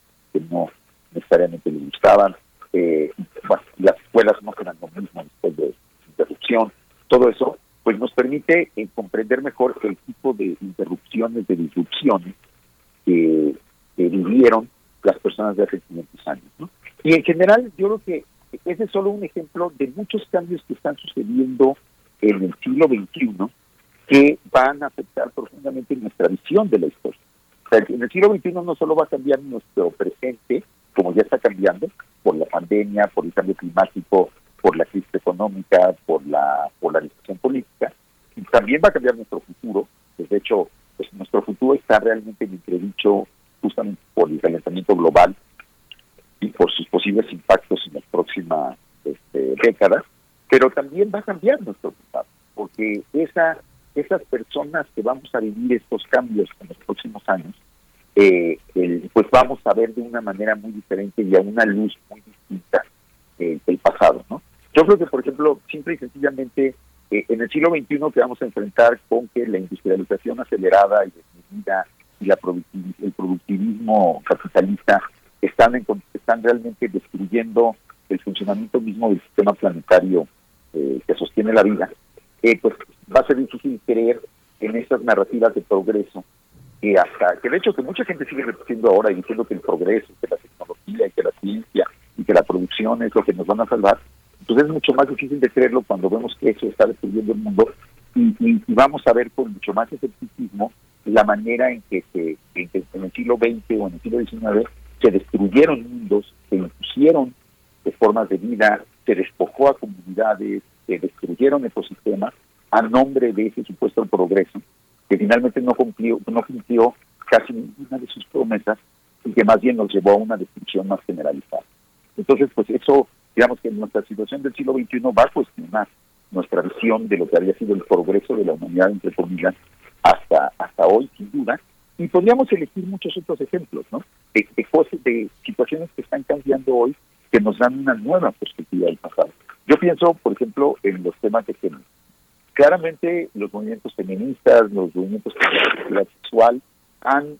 no necesariamente les gustaban. Eh, las escuelas no serán lo mismo después de interrupción. Todo eso pues nos permite eh, comprender mejor el tipo de interrupciones, de disrupciones que, vivieron las personas de hace 500 años. ¿no? Y en general yo creo que ese es solo un ejemplo de muchos cambios que están sucediendo en el siglo XXI que van a afectar profundamente nuestra visión de la historia. En el siglo XXI no solo va a cambiar nuestro presente, como ya está cambiando, por la pandemia, por el cambio climático, por la crisis económica, por la polarización política, y también va a cambiar nuestro futuro. Pues, de hecho, pues, nuestro futuro está realmente en entredicho justamente por el calentamiento global y por sus posibles impactos en las próximas este, décadas, pero también va a cambiar nuestro pasado, porque esa, esas personas que vamos a vivir estos cambios en los próximos años, eh, el- pues vamos a ver de una manera muy diferente y a una luz muy distinta eh, del pasado, ¿no? Yo creo que, por ejemplo, simple y sencillamente, eh, en el siglo XXI que vamos a enfrentar con que la industrialización acelerada y desmedida y la productivi- el productivismo capitalista están, en- están realmente destruyendo el funcionamiento mismo del sistema planetario eh, que sostiene la vida, eh, pues va a ser difícil creer en esas narrativas de progreso que hasta que de hecho que mucha gente sigue repitiendo ahora y diciendo que el progreso, que la tecnología y que la ciencia y que la producción es lo que nos van a salvar, entonces es mucho más difícil de creerlo cuando vemos que eso está destruyendo el mundo y, y- y vamos a ver con mucho más escepticismo la manera en que, se, en, que en el siglo XX o en el siglo XIX se destruyeron mundos, se impusieron de formas de vida, se despojó a comunidades, se destruyeron ecosistemas a nombre de ese supuesto progreso que finalmente no cumplió, no cumplió casi ninguna de sus promesas y que más bien nos llevó a una destrucción más generalizada. Entonces, pues eso, digamos que nuestra situación del siglo XXI va a cuestionar nuestra visión de lo que había sido el progreso de la humanidad, entre comillas, hasta, hasta hoy, sin duda. Y podríamos elegir muchos otros ejemplos, ¿no? De, de cosas, de situaciones que están cambiando hoy que nos dan una nueva perspectiva del pasado. Yo pienso, por ejemplo, en los temas de género. Claramente los movimientos feministas, los movimientos sexual han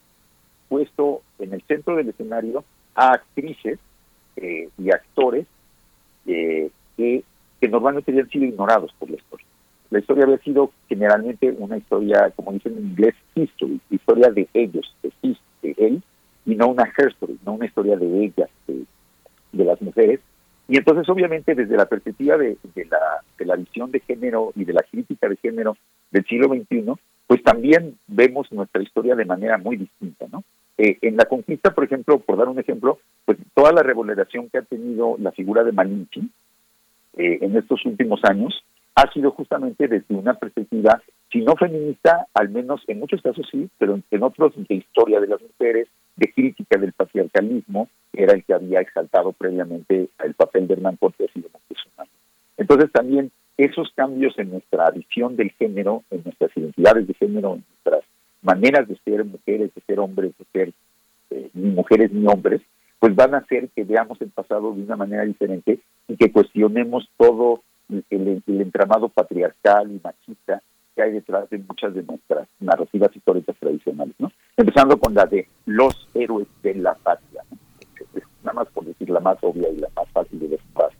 puesto en el centro del escenario a actrices eh, y actores eh, que, que normalmente habían sido ignorados por la historia. La historia había sido generalmente una historia, como dicen en inglés, history, historia de ellos, de, de él, y no una her no una historia de ellas, de, las mujeres. Y entonces, obviamente, desde la perspectiva de la visión de género y de la crítica de género del siglo XXI, pues también vemos nuestra historia de manera muy distinta, ¿no? Eh, en la conquista, por ejemplo, por dar un ejemplo, pues toda la revalorización que ha tenido la figura de Malinche eh, en estos últimos años ha sido justamente desde una perspectiva, si no feminista, al menos en muchos casos sí, pero en, otros de historia de las mujeres, de crítica del patriarcalismo era el que había exaltado previamente el papel de Hernán Cortés y de Moctezuma. Entonces también esos cambios en nuestra visión del género, en nuestras identidades de género, en nuestras maneras de ser mujeres, de ser hombres, de ser eh, ni mujeres ni hombres, pues van a hacer que veamos el pasado de una manera diferente y que cuestionemos todo el, entramado patriarcal y machista que hay detrás de muchas de nuestras narrativas históricas tradicionales, ¿no? Empezando con la de los héroes de la patria, nada más por decir la más obvia y la más fácil de descifrar.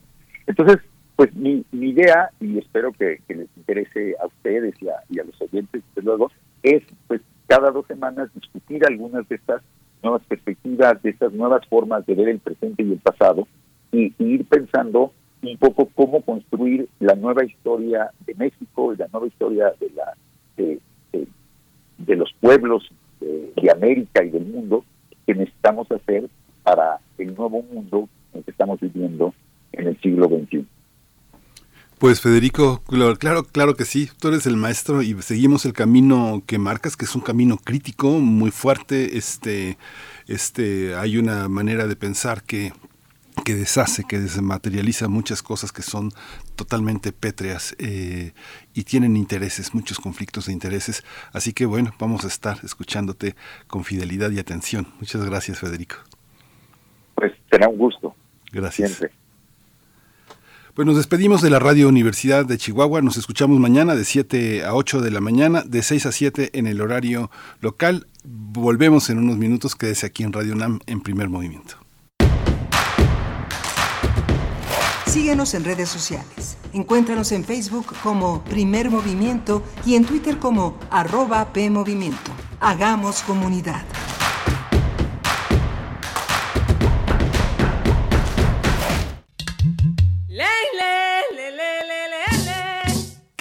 Entonces, pues mi, idea, y espero que, les interese a ustedes y a, y a los oyentes, desde luego, es pues cada dos semanas discutir algunas de estas nuevas perspectivas, de estas nuevas formas de ver el presente y el pasado, y, ir pensando un poco cómo construir la nueva historia de México y la nueva historia de la de, de, los pueblos de, América y del mundo que necesitamos hacer para el nuevo mundo en que estamos viviendo en el siglo XXI. Pues Federico, claro, claro que sí, tú eres el maestro y seguimos el camino que marcas, que es un camino crítico, muy fuerte, este, este, hay una manera de pensar que que deshace, que desmaterializa muchas cosas que son totalmente pétreas eh, y tienen intereses, muchos conflictos de intereses. Así que bueno, vamos a estar escuchándote con fidelidad y atención. Muchas gracias, Federico. Pues será un gusto. Gracias. Pues nos despedimos de la Radio Universidad de Chihuahua. Nos escuchamos mañana de 7 a 8 de la mañana, de 6 a 7 en el horario local. Volvemos en unos minutos. Quédese aquí en Radio NAM en primer movimiento. Síguenos en redes sociales. Encuéntranos en Facebook como Primer Movimiento y en Twitter como arroba PMovimiento. Hagamos comunidad.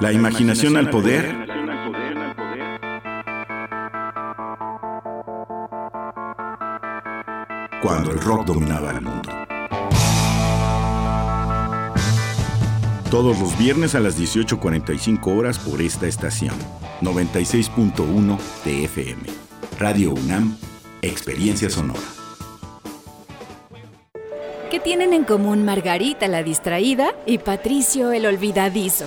La imaginación al poder. Cuando el rock dominaba el mundo. Todos los viernes a las 18.45 horas por esta estación. 96.1 TFM. Radio UNAM, Experiencia Sonora. ¿Qué tienen en común Margarita la distraída y Patricio el olvidadizo?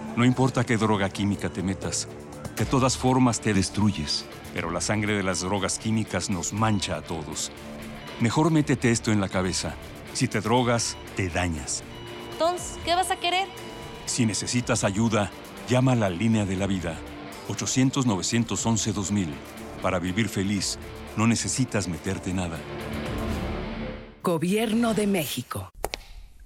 No importa qué droga química te metas, de todas formas te destruyes, pero la sangre de las drogas químicas nos mancha a todos. Mejor métete esto en la cabeza. Si te drogas, te dañas. Entonces, ¿qué vas a querer? Si necesitas ayuda, llama a la línea de la vida. 800-911-2000. Para vivir feliz, no necesitas meterte nada. Gobierno de México.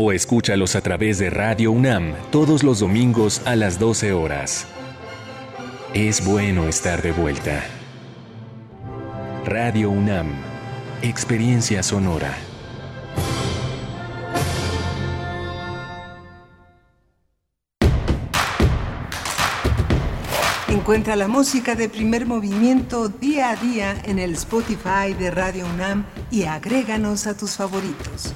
O escúchalos a través de Radio UNAM todos los domingos a las 12 horas. Es bueno estar de vuelta. Radio UNAM, Experiencia Sonora. Encuentra la música de primer movimiento día a día en el Spotify de Radio UNAM y agréganos a tus favoritos.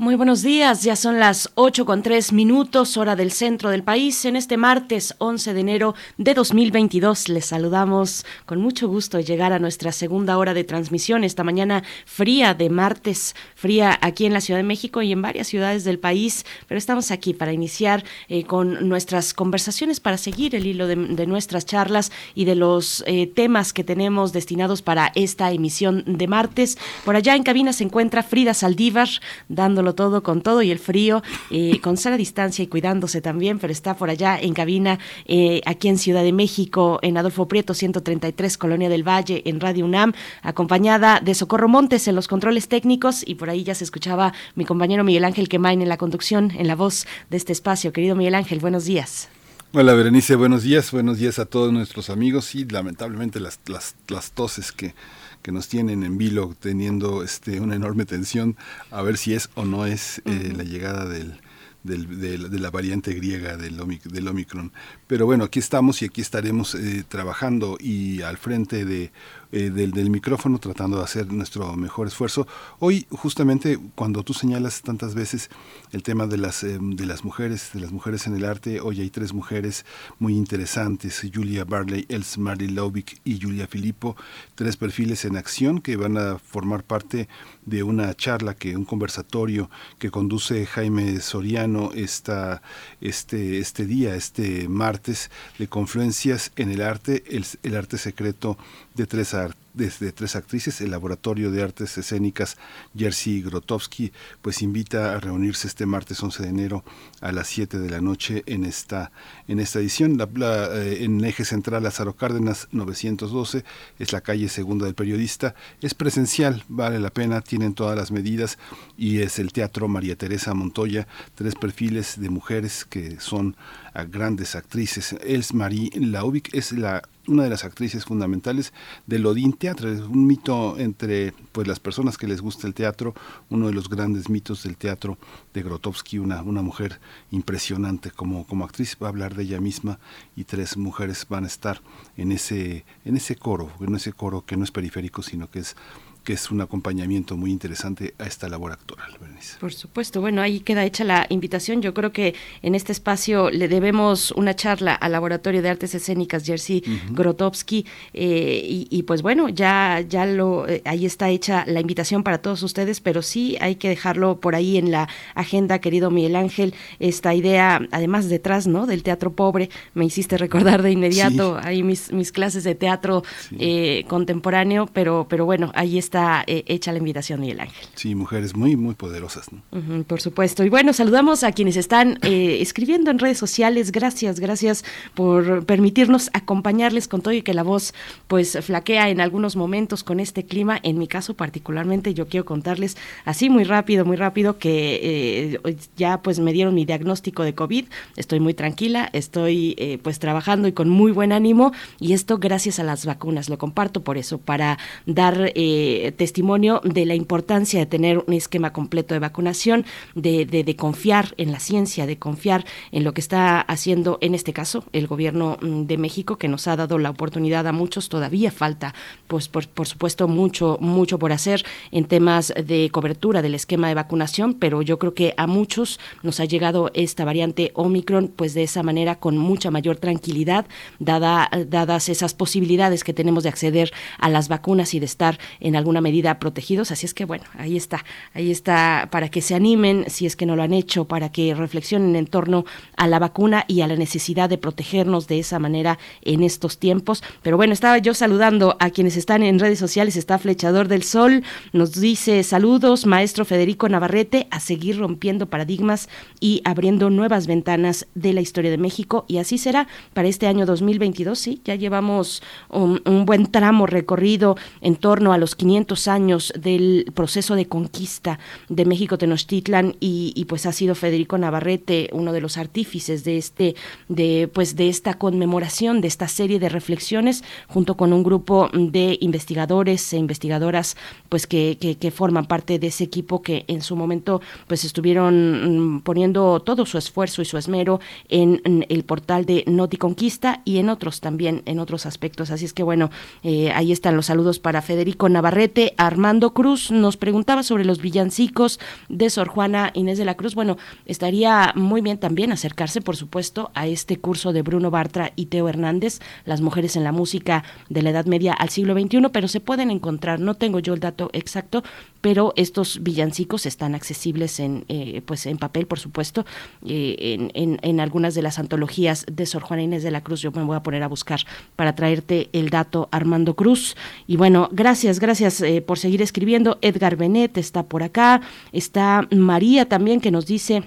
Muy buenos días, ya son las 8 con 3 minutos, hora del centro del país. En este martes 11 de enero de 2022 les saludamos con mucho gusto llegar a nuestra segunda hora de transmisión esta mañana fría de martes, fría aquí en la Ciudad de México y en varias ciudades del país, pero estamos aquí para iniciar eh, con nuestras conversaciones, para seguir el hilo de, nuestras charlas y de los eh, temas que tenemos destinados para esta emisión de martes. Por allá en cabina se encuentra Frida Saldívar, dándolo todo con todo y el frío, eh, con sana distancia y cuidándose también, pero está por allá en cabina, eh, aquí en Ciudad de México, en Adolfo Prieto 133, Colonia del Valle, en Radio UNAM, acompañada de Socorro Montes en los controles técnicos y por ahí ya se escuchaba mi compañero Miguel Ángel Quemain en la conducción, en la voz de este espacio. Querido Miguel Ángel, buenos días. Hola Berenice, buenos días, buenos días a todos nuestros amigos y lamentablemente las, las, las toses que que nos tienen en vilo teniendo este una enorme tensión a ver si es o no es eh, la llegada del, del, de la variante griega del, omic, del Omicron. Pero bueno, aquí estamos y aquí estaremos eh, trabajando y al frente de eh, del, del, micrófono tratando de hacer nuestro mejor esfuerzo. Hoy, justamente, cuando tú señalas tantas veces el tema de las, eh, de las mujeres, de las mujeres en el arte, hoy hay tres mujeres muy interesantes, Julia Barley, Els Mary Lovick y Julia Filippo, tres perfiles en acción que van a formar parte de una charla, que un conversatorio que conduce Jaime Soriano esta, este, este día, este martes, de confluencias en el arte, el, el arte secreto de tres, desde tres actrices, el Laboratorio de Artes Escénicas Jerzy Grotowski, pues invita a reunirse este martes 11 de enero a las 7 de la noche en esta, en esta edición. La, eh, en eje central Lázaro Cárdenas 912, es la calle segunda del periodista, es presencial, vale la pena, tienen todas las medidas y es el Teatro María Teresa Montoya, tres perfiles de mujeres que son a grandes actrices. Els Marie Laubik es la una de las actrices fundamentales del Odín Teatro, es un mito entre pues las personas que les gusta el teatro, uno de los grandes mitos del teatro de Grotowski, una, una mujer impresionante como, como actriz, va a hablar de ella misma y tres mujeres van a estar en ese, en ese coro, en ese coro que no es periférico, sino que es que es un acompañamiento muy interesante a esta labor actoral. Berenice. Por supuesto, bueno, ahí queda hecha la invitación. Yo creo que en este espacio le debemos una charla al Laboratorio de Artes Escénicas Jerzy uh -huh. Grotowski eh, y, y, pues bueno, ya, ya lo, eh, ahí está hecha la invitación para todos ustedes, pero sí hay que dejarlo por ahí en la agenda, querido Miguel Ángel, esta idea, además detrás, ¿no? Del teatro pobre, me hiciste recordar de inmediato sí. ahí mis, mis clases de teatro sí. eh, contemporáneo, pero, pero bueno, ahí está está eh, hecha la invitación, Miguel Ángel. Sí, mujeres muy, muy poderosas. ¿no? Uh -huh, por supuesto. Y bueno, saludamos a quienes están eh, escribiendo en redes sociales. Gracias, gracias por permitirnos acompañarles con todo y que la voz pues flaquea en algunos momentos con este clima. En mi caso particularmente, yo quiero contarles así muy rápido, muy rápido que eh, ya pues me dieron mi diagnóstico de COVID. Estoy muy tranquila, estoy pues trabajando y con muy buen ánimo y esto gracias a las vacunas. Lo comparto por eso, para dar testimonio de la importancia de tener un esquema completo de vacunación, de, de, de, confiar en la ciencia, de confiar en lo que está haciendo, en este caso, el gobierno de México, que nos ha dado la oportunidad a muchos. Todavía falta, pues, por, por supuesto, mucho, mucho por hacer en temas de cobertura del esquema de vacunación, pero yo creo que a muchos nos ha llegado esta variante Omicron, pues de esa manera, con mucha mayor tranquilidad, dada, dadas esas posibilidades que tenemos de acceder a las vacunas y de estar en algún alguna medida protegidos. Así es que bueno, ahí está, ahí está para que se animen si es que no lo han hecho, para que reflexionen en torno a la vacuna y a la necesidad de protegernos de esa manera en estos tiempos. Pero bueno, estaba yo saludando a quienes están en redes sociales. Está Flechador del Sol, nos dice saludos, maestro Federico Navarrete, a seguir rompiendo paradigmas y abriendo nuevas ventanas de la historia de México. Y así será para este año 2022. Sí, ya llevamos un, un buen tramo recorrido en torno a los 500 años del proceso de conquista de México Tenochtitlan y, y pues ha sido Federico Navarrete uno de los artífices de este de pues de esta conmemoración de esta serie de reflexiones junto con un grupo de investigadores e investigadoras pues que, que, que forman parte de ese equipo que en su momento pues estuvieron mm, poniendo todo su esfuerzo y su esmero en, en el portal de Noti Conquista y en otros también en otros aspectos. Así es que bueno eh, ahí están los saludos para Federico Navarrete Armando Cruz nos preguntaba sobre los villancicos de Sor Juana Inés de la Cruz. Bueno estaría muy bien también acercarse por supuesto a este curso de Bruno Bartra y Teo Hernández las mujeres en la música de la Edad Media al siglo XXI pero se pueden encontrar no tengo yo el dato exacto pero estos villancicos están accesibles en eh, pues en papel por supuesto eh, en, algunas de las antologías de Sor Juana Inés de la Cruz. Yo me voy a poner a buscar para traerte el dato Armando Cruz. Y bueno gracias gracias eh, por seguir escribiendo Edgar Benet está por acá está María también que nos dice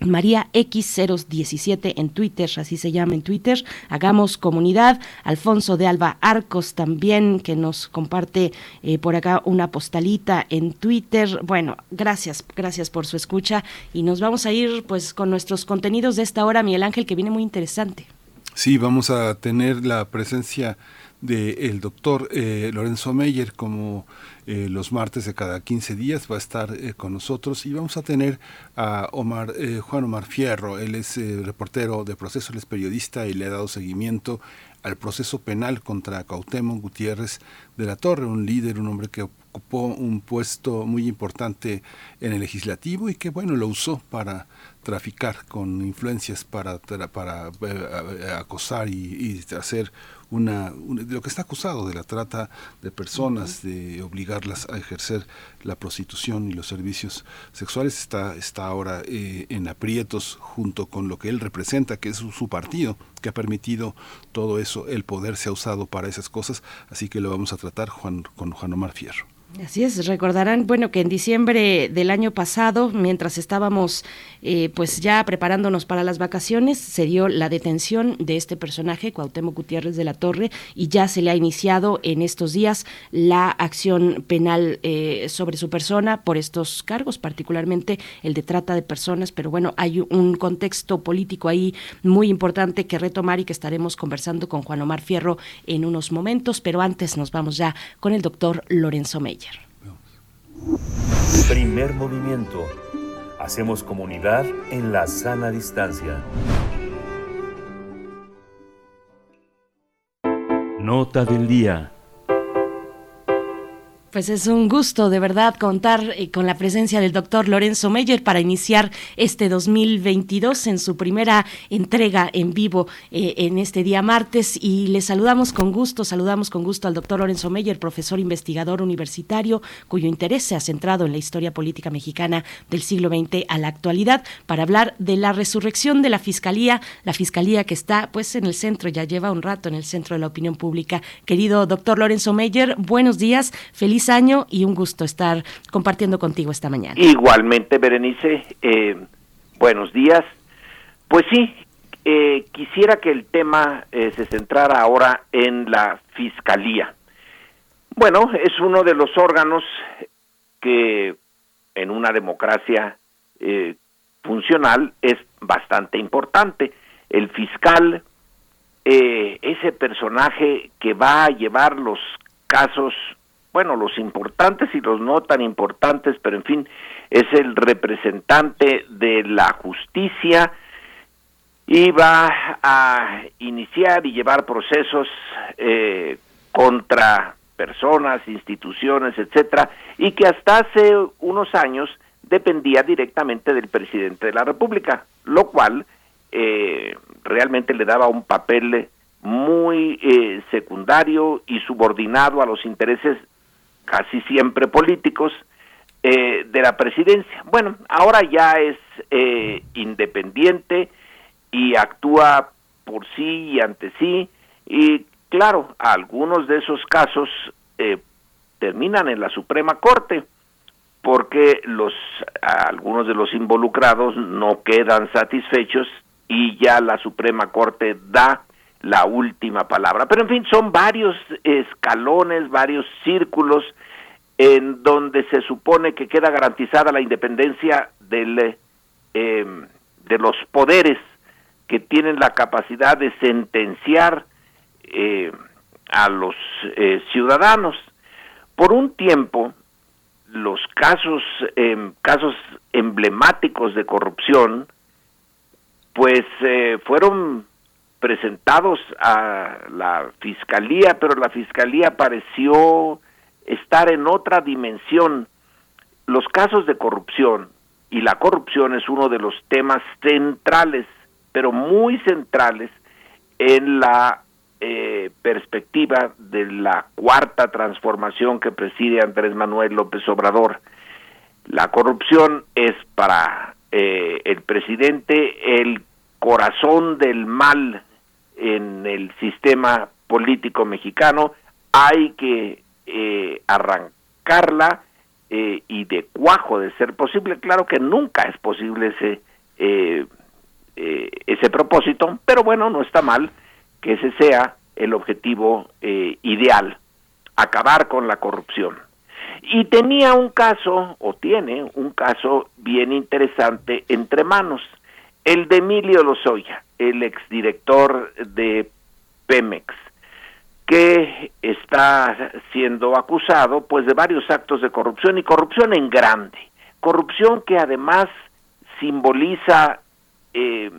María X017 en Twitter, así se llama en Twitter. Hagamos comunidad. Alfonso de Alba Arcos también, que nos comparte eh, por acá una postalita en Twitter. Bueno, gracias, gracias por su escucha. Y nos vamos a ir pues con nuestros contenidos de esta hora, Miguel Ángel, que viene muy interesante. Sí, vamos a tener la presencia del doctor eh, Lorenzo Meyer como eh, los martes de cada 15 días va a estar eh, con nosotros. Y vamos a tener a Omar eh, Juan Omar Fierro, él es reportero de proceso, él es periodista y le ha dado seguimiento al proceso penal contra Cuauhtémoc Gutiérrez de la Torre, un líder, un hombre que ocupó un puesto muy importante en el legislativo y que bueno lo usó para traficar con influencias para para eh, acosar y hacer una, una, de lo que está acusado de la trata de personas, de obligarlas a ejercer la prostitución y los servicios sexuales, está, está ahora eh, en aprietos junto con lo que él representa, que es su, su, partido, que ha permitido todo eso, el poder se ha usado para esas cosas, así que lo vamos a tratar Juan, con Juan Omar Fierro. Así es, recordarán, bueno, que en diciembre del año pasado, mientras estábamos eh, pues ya preparándonos para las vacaciones, se dio la detención de este personaje, Cuauhtémoc Gutiérrez de la Torre, y ya se le ha iniciado en estos días la acción penal eh, sobre su persona por estos cargos, particularmente el de trata de personas, pero bueno, hay un contexto político ahí muy importante que retomar y que estaremos conversando con Juan Omar Fierro en unos momentos, pero antes nos vamos ya con el doctor Lorenzo May. Primer movimiento. Hacemos comunidad en la sana distancia. Nota del día. Pues es un gusto de verdad contar eh, con la presencia del doctor Lorenzo Meyer para iniciar este 2022 en su primera entrega en vivo eh, en este día martes y le saludamos con gusto, saludamos con gusto al doctor Lorenzo Meyer, profesor investigador universitario cuyo interés se ha centrado en la historia política mexicana del siglo XX a la actualidad para hablar de la resurrección de la Fiscalía, la Fiscalía que está pues en el centro, ya lleva un rato en el centro de la opinión pública. Querido doctor Lorenzo Meyer, buenos días, feliz año y un gusto estar compartiendo contigo esta mañana. Igualmente, Berenice, eh, buenos días. Pues sí, eh, quisiera que el tema eh, se centrara ahora en la Fiscalía. Bueno, es uno de los órganos que en una democracia funcional es bastante importante. El fiscal, ese personaje que va a llevar los casos bueno, los importantes y los no tan importantes, pero en fin, es el representante de la justicia y va a iniciar y llevar procesos eh, contra personas, instituciones, etcétera, y que hasta hace unos años dependía directamente del presidente de la República, lo cual eh, realmente le daba un papel muy eh, secundario y subordinado a los intereses casi siempre políticos, eh, de la presidencia. Bueno, ahora ya es eh, independiente y actúa por sí y ante sí. Y claro, algunos de esos casos eh, terminan en la Suprema Corte porque los algunos de los involucrados no quedan satisfechos y ya la Suprema Corte da la última palabra. Pero en fin, son varios escalones, varios círculos en donde se supone que queda garantizada la independencia del, eh, de los poderes que tienen la capacidad de sentenciar eh, a los eh, ciudadanos. Por un tiempo, los casos, em, casos emblemáticos de corrupción, pues fueron presentados a la fiscalía, pero la fiscalía pareció estar en otra dimensión. Los casos de corrupción, y la corrupción es uno de los temas centrales, pero muy centrales, en la eh, perspectiva de la cuarta transformación que preside Andrés Manuel López Obrador. La corrupción es para eh, el presidente el corazón del mal en el sistema político mexicano. Hay que eh, arrancarla eh, y de cuajo de ser posible. Claro que nunca es posible ese, eh, ese propósito, pero bueno, no está mal que ese sea el objetivo ideal, acabar con la corrupción. Y tenía un caso, o tiene un caso bien interesante entre manos, el de Emilio Lozoya, el exdirector de Pemex que está siendo acusado pues de varios actos de corrupción y corrupción en grande, corrupción que además simboliza eh,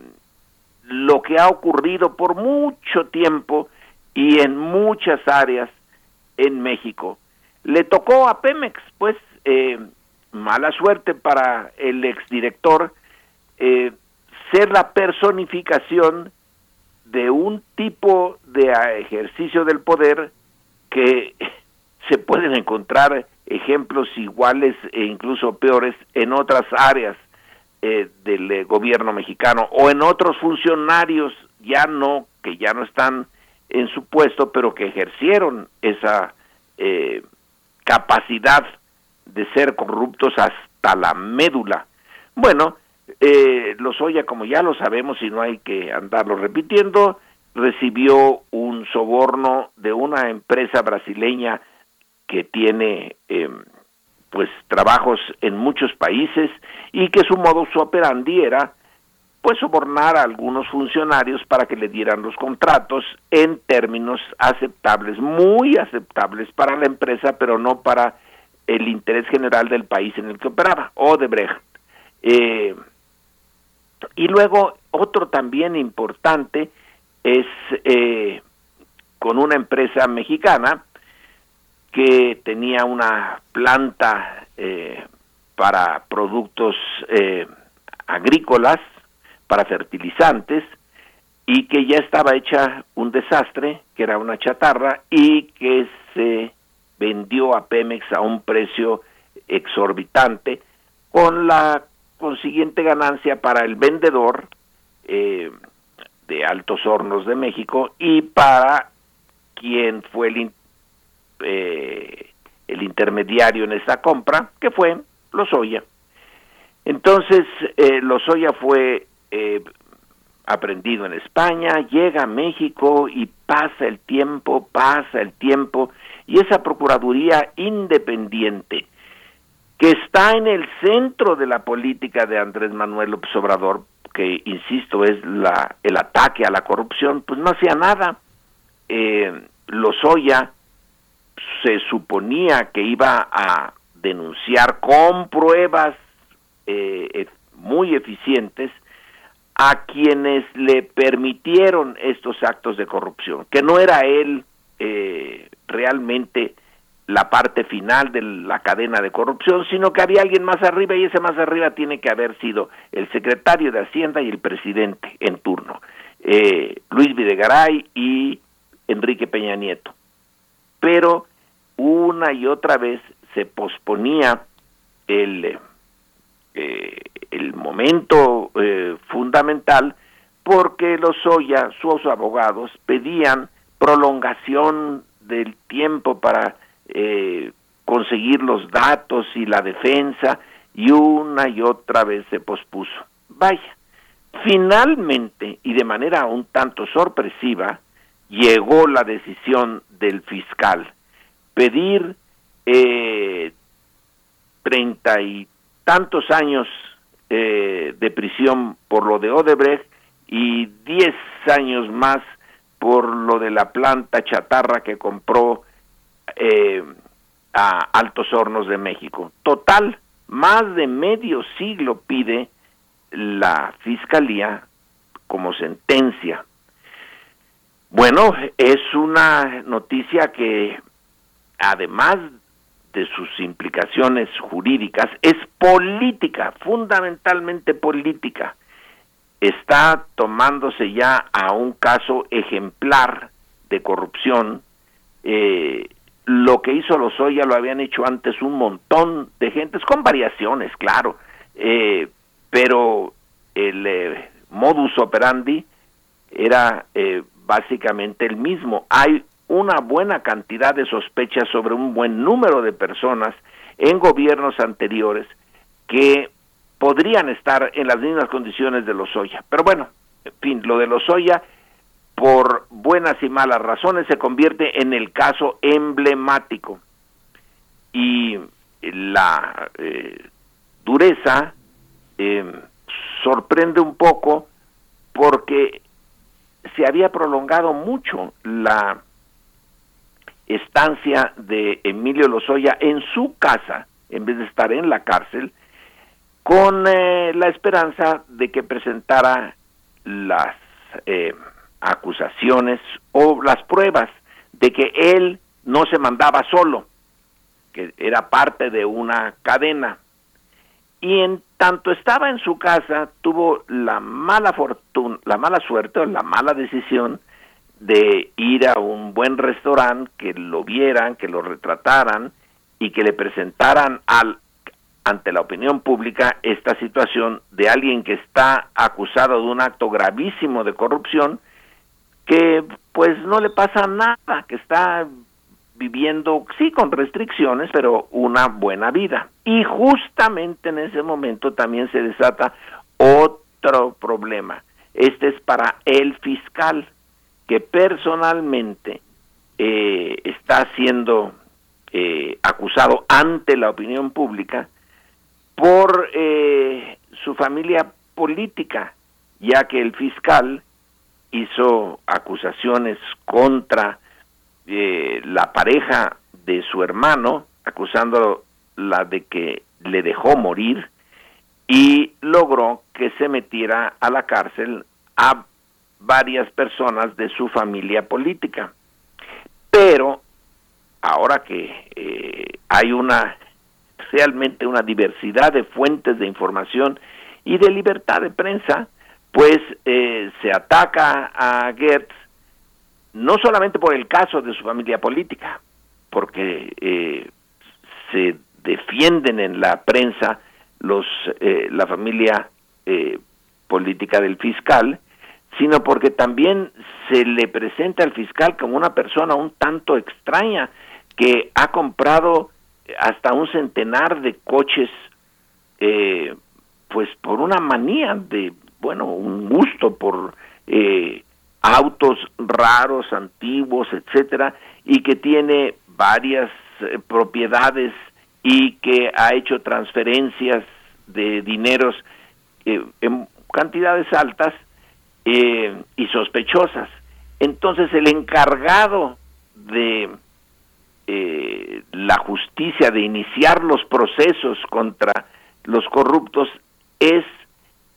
lo que ha ocurrido por mucho tiempo y en muchas áreas en México. Le tocó a Pemex, pues eh, mala suerte para el exdirector eh, ser la personificación de un tipo de ejercicio del poder que se pueden encontrar ejemplos iguales e incluso peores en otras áreas eh, del eh, gobierno mexicano o en otros funcionarios ya no que ya no están en su puesto pero que ejercieron esa eh, capacidad de ser corruptos hasta la médula. Bueno eh, Lozoya, como ya lo sabemos y no hay que andarlo repitiendo, recibió un soborno de una empresa brasileña que tiene eh, pues trabajos en muchos países y que su modo operandi era pues sobornar a algunos funcionarios para que le dieran los contratos en términos aceptables, muy aceptables para la empresa, pero no para el interés general del país en el que operaba, Odebrecht. Eh, y luego otro también importante es eh, con una empresa mexicana que tenía una planta eh, para productos eh, agrícolas, para fertilizantes, y que ya estaba hecha un desastre, que era una chatarra, y que se vendió a Pemex a un precio exorbitante, con la consiguiente ganancia para el vendedor eh, de Altos Hornos de México y para quien fue el, eh, el intermediario en esta compra, que fue Lozoya. Entonces, eh, Lozoya fue eh, aprendido en España, llega a México y pasa el tiempo, pasa el tiempo, y esa Procuraduría independiente que está en el centro de la política de Andrés Manuel López Obrador, que insisto es la, el ataque a la corrupción, pues no hacía nada. Eh, Lozoya se suponía que iba a denunciar con pruebas eh, e, muy eficientes a quienes le permitieron estos actos de corrupción, que no era él eh, realmente la parte final de la cadena de corrupción, sino que había alguien más arriba y ese más arriba tiene que haber sido el secretario de Hacienda y el presidente en turno, eh, Luis Videgaray y Enrique Peña Nieto. Pero una y otra vez se posponía el, eh, el momento eh, fundamental porque los Soya, sus abogados, pedían prolongación del tiempo para eh, conseguir los datos y la defensa y una y otra vez se pospuso. Vaya, finalmente y de manera un tanto sorpresiva llegó la decisión del fiscal pedir eh, treinta y tantos años eh, de prisión por lo de Odebrecht y diez años más por lo de la planta chatarra que compró eh, a Altos Hornos de México. Total, más de medio siglo pide la Fiscalía como sentencia. Bueno, es una noticia que además de sus implicaciones jurídicas, es política, fundamentalmente política. Está tomándose ya a un caso ejemplar de corrupción. Eh, lo que hizo Lozoya lo habían hecho antes un montón de gentes, con variaciones, claro, eh, pero el eh, modus operandi era básicamente el mismo. Hay una buena cantidad de sospechas sobre un buen número de personas en gobiernos anteriores que podrían estar en las mismas condiciones de Lozoya. Pero bueno, en fin, lo de Lozoya, por buenas y malas razones, se convierte en el caso emblemático. Y la eh, dureza eh, sorprende un poco porque se había prolongado mucho la estancia de Emilio Lozoya en su casa, en vez de estar en la cárcel, con eh, la esperanza de que presentara las eh, acusaciones o las pruebas de que él no se mandaba solo, que era parte de una cadena. Y en tanto estaba en su casa, tuvo la mala fortuna, la mala suerte o la mala decisión de ir a un buen restaurante, que lo vieran, que lo retrataran y que le presentaran al, ante la opinión pública esta situación de alguien que está acusado de un acto gravísimo de corrupción, que pues no le pasa nada, que está viviendo, sí, con restricciones, pero una buena vida. Y justamente en ese momento también se desata otro problema. Este es para el fiscal, que personalmente eh, está siendo eh, acusado ante la opinión pública por eh, su familia política, ya que el fiscal hizo acusaciones contra la pareja de su hermano, acusándola de que le dejó morir y logró que se metiera a la cárcel a varias personas de su familia política. Pero ahora que eh, hay una realmente una diversidad de fuentes de información y de libertad de prensa, pues eh, se ataca a Gertz no solamente por el caso de su familia política, porque eh, se defienden en la prensa los la familia política del fiscal, sino porque también se le presenta al fiscal como una persona un tanto extraña que ha comprado hasta un centenar de coches eh, pues por una manía de bueno un gusto por eh, autos raros antiguos etcétera y que tiene varias eh, propiedades y que ha hecho transferencias de dineros en cantidades altas eh, y sospechosas. Entonces el encargado de eh, la justicia, de iniciar los procesos contra los corruptos, es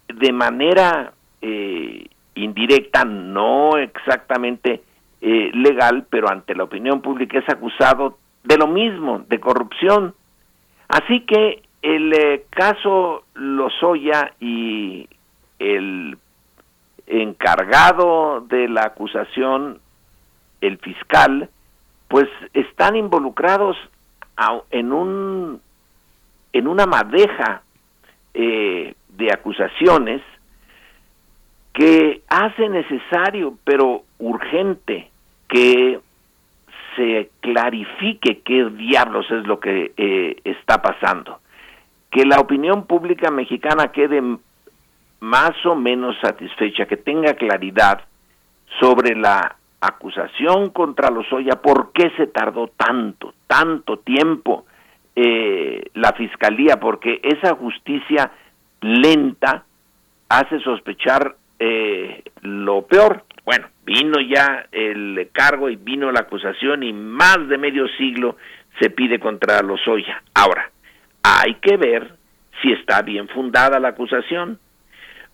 de manera eh, indirecta, no exactamente legal, pero ante la opinión pública es acusado de lo mismo, de corrupción. Así que el caso Lozoya y el encargado de la acusación, el fiscal, pues están involucrados en un en una madeja eh, de acusaciones que hace necesario, pero urgente, que se clarifique qué diablos es lo que eh, está pasando, que la opinión pública mexicana quede más o menos satisfecha, que tenga claridad sobre la acusación contra Lozoya, por qué se tardó tanto, tanto tiempo eh, la fiscalía, porque esa justicia lenta hace sospechar eh, lo peor. Bueno, vino ya el cargo y vino la acusación y más de medio siglo se pide contra Lozoya. Ahora, hay que ver si está bien fundada la acusación,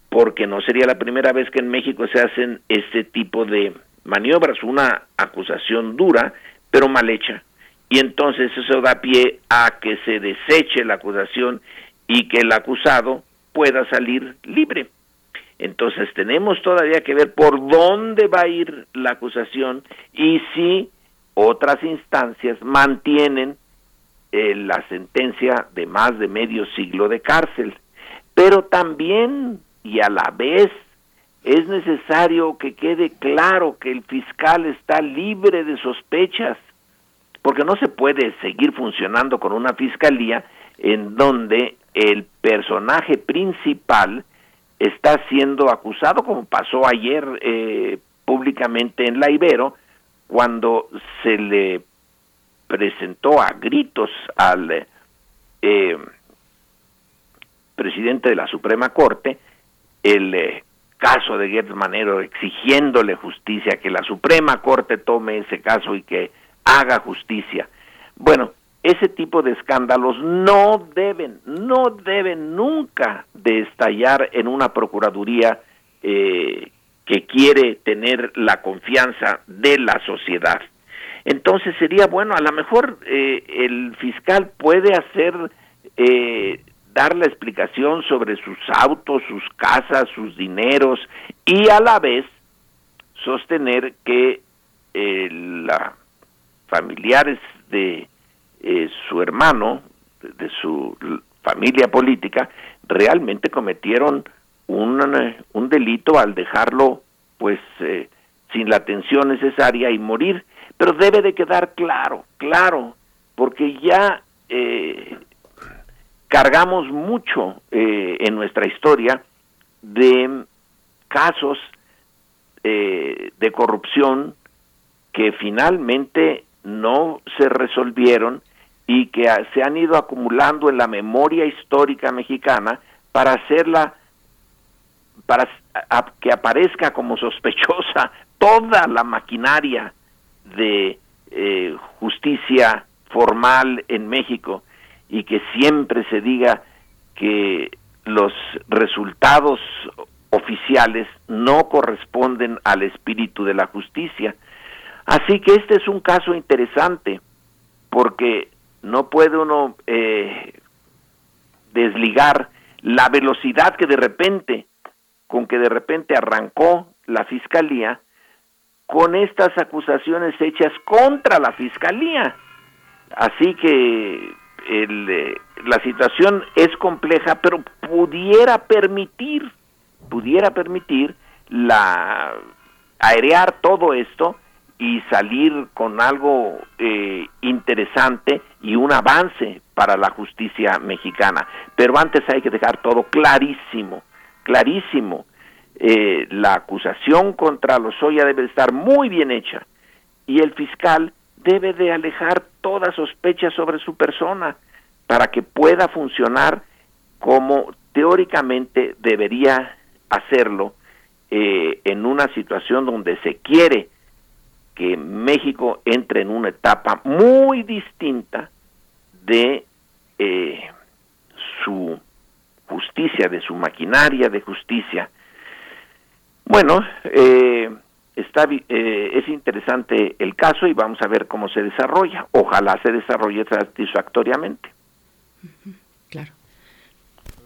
porque no sería la primera vez que en México se hacen este tipo de maniobras, una acusación dura, pero mal hecha. Y entonces eso da pie a que se deseche la acusación y que el acusado pueda salir libre. Entonces tenemos todavía que ver por dónde va a ir la acusación y si otras instancias mantienen eh, la sentencia de más de medio siglo de cárcel. Pero también y a la vez es necesario que quede claro que el fiscal está libre de sospechas, porque no se puede seguir funcionando con una fiscalía en donde el personaje principal está siendo acusado, como pasó ayer eh, públicamente en la Ibero, cuando se le presentó a gritos al eh, presidente de la Suprema Corte el eh, caso de Gertz Manero exigiéndole justicia, que la Suprema Corte tome ese caso y que haga justicia. Bueno, ese tipo de escándalos no deben, no deben nunca de estallar en una Procuraduría eh, que quiere tener la confianza de la sociedad. Entonces sería bueno, a lo mejor eh, el fiscal puede hacer, eh, dar la explicación sobre sus autos, sus casas, sus dineros y a la vez sostener que la familiares de eh, su hermano, de su familia política, realmente cometieron un, un delito al dejarlo pues eh, sin la atención necesaria y morir. Pero debe de quedar claro, claro, porque ya eh, cargamos mucho en nuestra historia de casos de corrupción que finalmente no se resolvieron y que se han ido acumulando en la memoria histórica mexicana para hacerla para que aparezca como sospechosa toda la maquinaria de eh, justicia formal en México y que siempre se diga que los resultados oficiales no corresponden al espíritu de la justicia. Así que este es un caso interesante porque no puede uno eh, desligar la velocidad que de repente, con que de repente arrancó la fiscalía, con estas acusaciones hechas contra la fiscalía. Así que eh, la situación es compleja, pero pudiera permitir, pudiera permitir la airear todo esto y salir con algo eh, interesante y un avance para la justicia mexicana. Pero antes hay que dejar todo clarísimo, clarísimo. Eh, la acusación contra Lozoya debe estar muy bien hecha y el fiscal debe de alejar toda sospecha sobre su persona para que pueda funcionar como teóricamente debería hacerlo eh, en una situación donde se quiere que México entre en una etapa muy distinta de eh, su justicia, de su maquinaria de justicia. Bueno, eh, está, eh, es interesante el caso y vamos a ver cómo se desarrolla. Ojalá se desarrolle satisfactoriamente.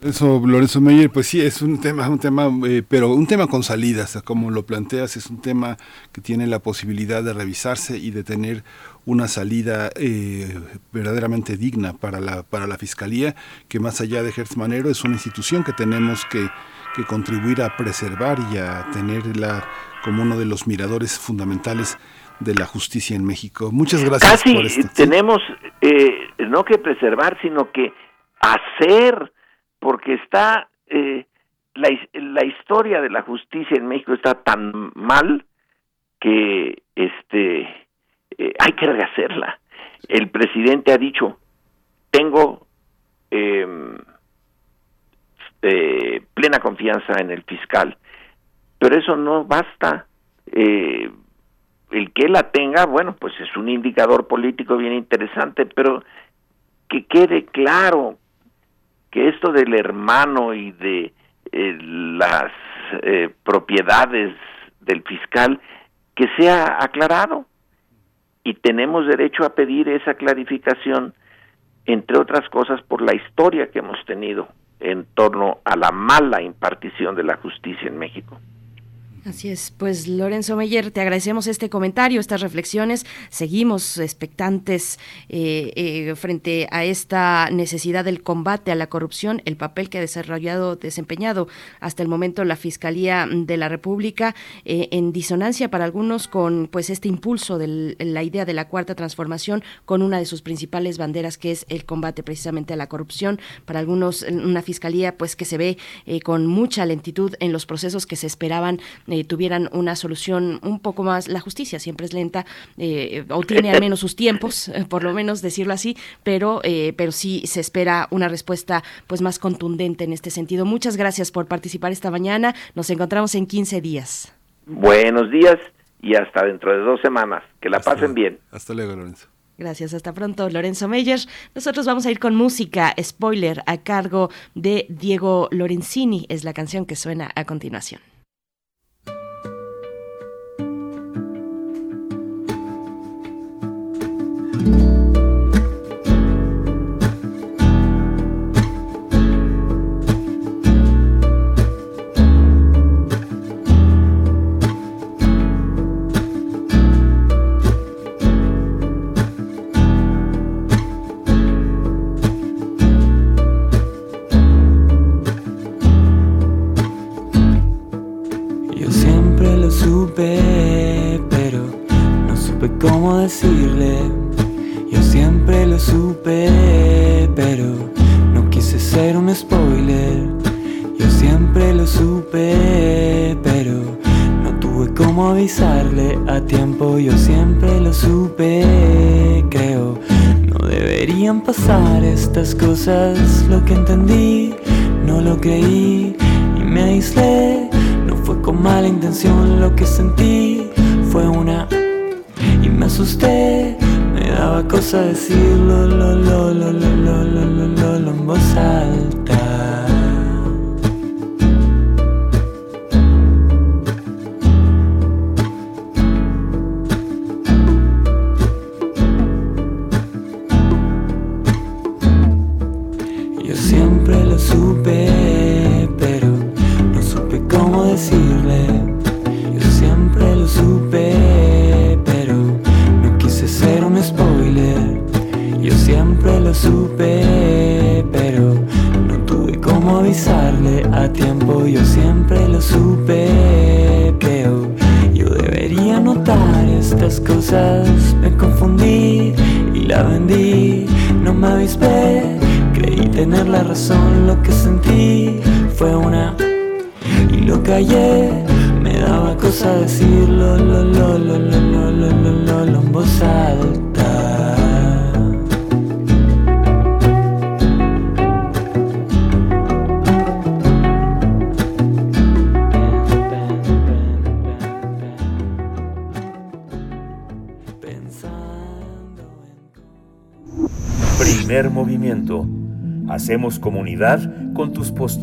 Eso, Lorenzo Meyer, pues sí, es un tema, un tema, eh, pero un tema con salidas, como lo planteas, es un tema que tiene la posibilidad de revisarse y de tener una salida eh, verdaderamente digna para la, para la Fiscalía, que más allá de Gertz Manero es una institución que tenemos que, que contribuir a preservar y a tenerla como uno de los miradores fundamentales de la justicia en México. Muchas gracias Casi por esto. tenemos eh, no que preservar, sino que hacer porque está eh, la, historia de la justicia en México está tan mal que este eh, hay que rehacerla. El presidente ha dicho tengo em, eh, plena confianza en el fiscal, pero eso no basta. El que la tenga, bueno, pues es un indicador político bien interesante, pero que quede claro que esto del hermano y de eh, las eh, propiedades del fiscal que sea aclarado y tenemos derecho a pedir esa clarificación entre otras cosas por la historia que hemos tenido en torno a la mala impartición de la justicia en México. Así es, pues Lorenzo Meyer, te agradecemos este comentario, estas reflexiones. Seguimos expectantes eh, eh, frente a esta necesidad del combate a la corrupción, el papel que ha desarrollado, desempeñado hasta el momento la Fiscalía de la República, eh, en disonancia para algunos con pues este impulso de la idea de la cuarta transformación, con una de sus principales banderas que es el combate precisamente a la corrupción. Para algunos, una Fiscalía pues que se ve con mucha lentitud en los procesos que se esperaban eh, tuvieran una solución un poco más. La justicia siempre es lenta eh, o tiene al menos sus tiempos, eh, por lo menos decirlo así, pero, pero sí se espera una respuesta pues más contundente en este sentido. Muchas gracias por participar esta mañana. Nos encontramos en 15 días. Buenos días y hasta dentro de dos semanas. Que la pasen bien. Hasta luego, Lorenzo. Gracias, hasta pronto, Lorenzo Meyer. Nosotros vamos a ir con música, spoiler, a cargo de Diego Lorenzini. Es la canción que suena a continuación.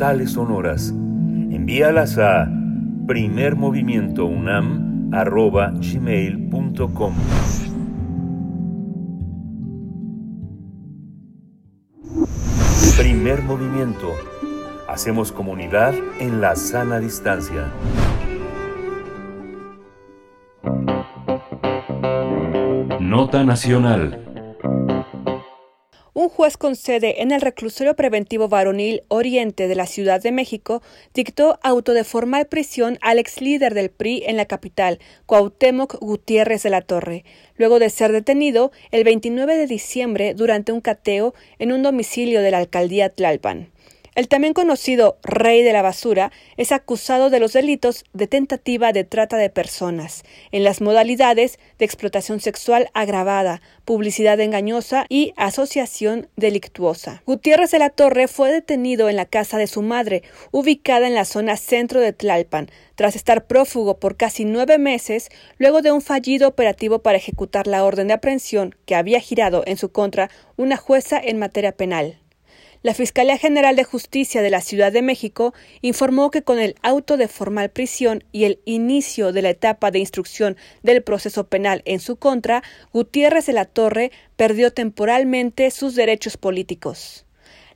Postales sonoras. Envíalas a primermovimientounam.gmail.com Primer movimiento. Hacemos comunidad en la sana distancia. Nota Nacional. Un juez con sede en el reclusorio preventivo varonil Oriente de la Ciudad de México dictó auto de formal prisión al ex líder del PRI en la capital, Cuauhtémoc Gutiérrez de la Torre, luego de ser detenido el 29 de diciembre durante un cateo en un domicilio de la alcaldía Tlalpan. El también conocido Rey de la Basura es acusado de los delitos de tentativa de trata de personas, en las modalidades de explotación sexual agravada, publicidad engañosa y asociación delictuosa. Gutiérrez de la Torre fue detenido en la casa de su madre, ubicada en la zona centro de Tlalpan, tras estar prófugo por casi nueve meses luego de un fallido operativo para ejecutar la orden de aprehensión que había girado en su contra una jueza en materia penal. La Fiscalía General de Justicia de la Ciudad de México informó que con el auto de formal prisión y el inicio de la etapa de instrucción del proceso penal en su contra, Gutiérrez de la Torre perdió temporalmente sus derechos políticos.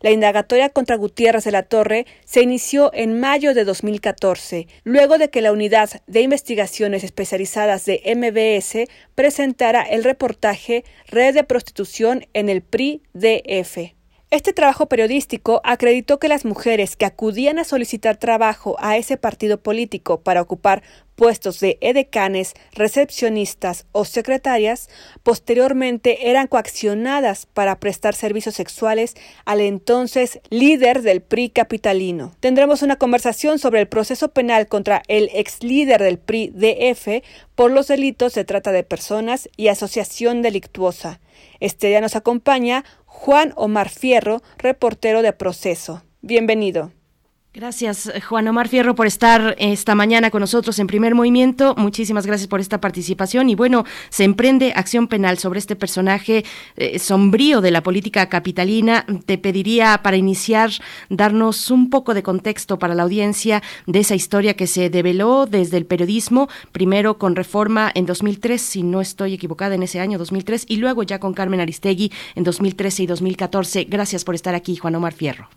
La indagatoria contra Gutiérrez de la Torre se inició en mayo de 2014, luego de que la Unidad de Investigaciones Especializadas de MBS presentara el reportaje Red de Prostitución en el PRI-DF. Este trabajo periodístico acreditó que las mujeres que acudían a solicitar trabajo a ese partido político para ocupar puestos de edecanes, recepcionistas o secretarias, posteriormente eran coaccionadas para prestar servicios sexuales al entonces líder del PRI capitalino. Tendremos una conversación sobre el proceso penal contra el ex líder del PRI DF por los delitos de trata de personas y asociación delictuosa. Este día nos acompaña Juan Omar Fierro, reportero de Proceso. Bienvenido. Gracias, Juan Omar Fierro, por estar esta mañana con nosotros en primer movimiento. Muchísimas gracias por esta participación. Y bueno, se emprende acción penal sobre este personaje eh, sombrío de la política capitalina. Te pediría, para iniciar, darnos un poco de contexto para la audiencia de esa historia que se develó desde el periodismo, primero con Reforma en 2003, si no estoy equivocada, en ese año 2003, y luego ya con Carmen Aristegui en 2013 y 2014. Gracias por estar aquí, Juan Omar Fierro.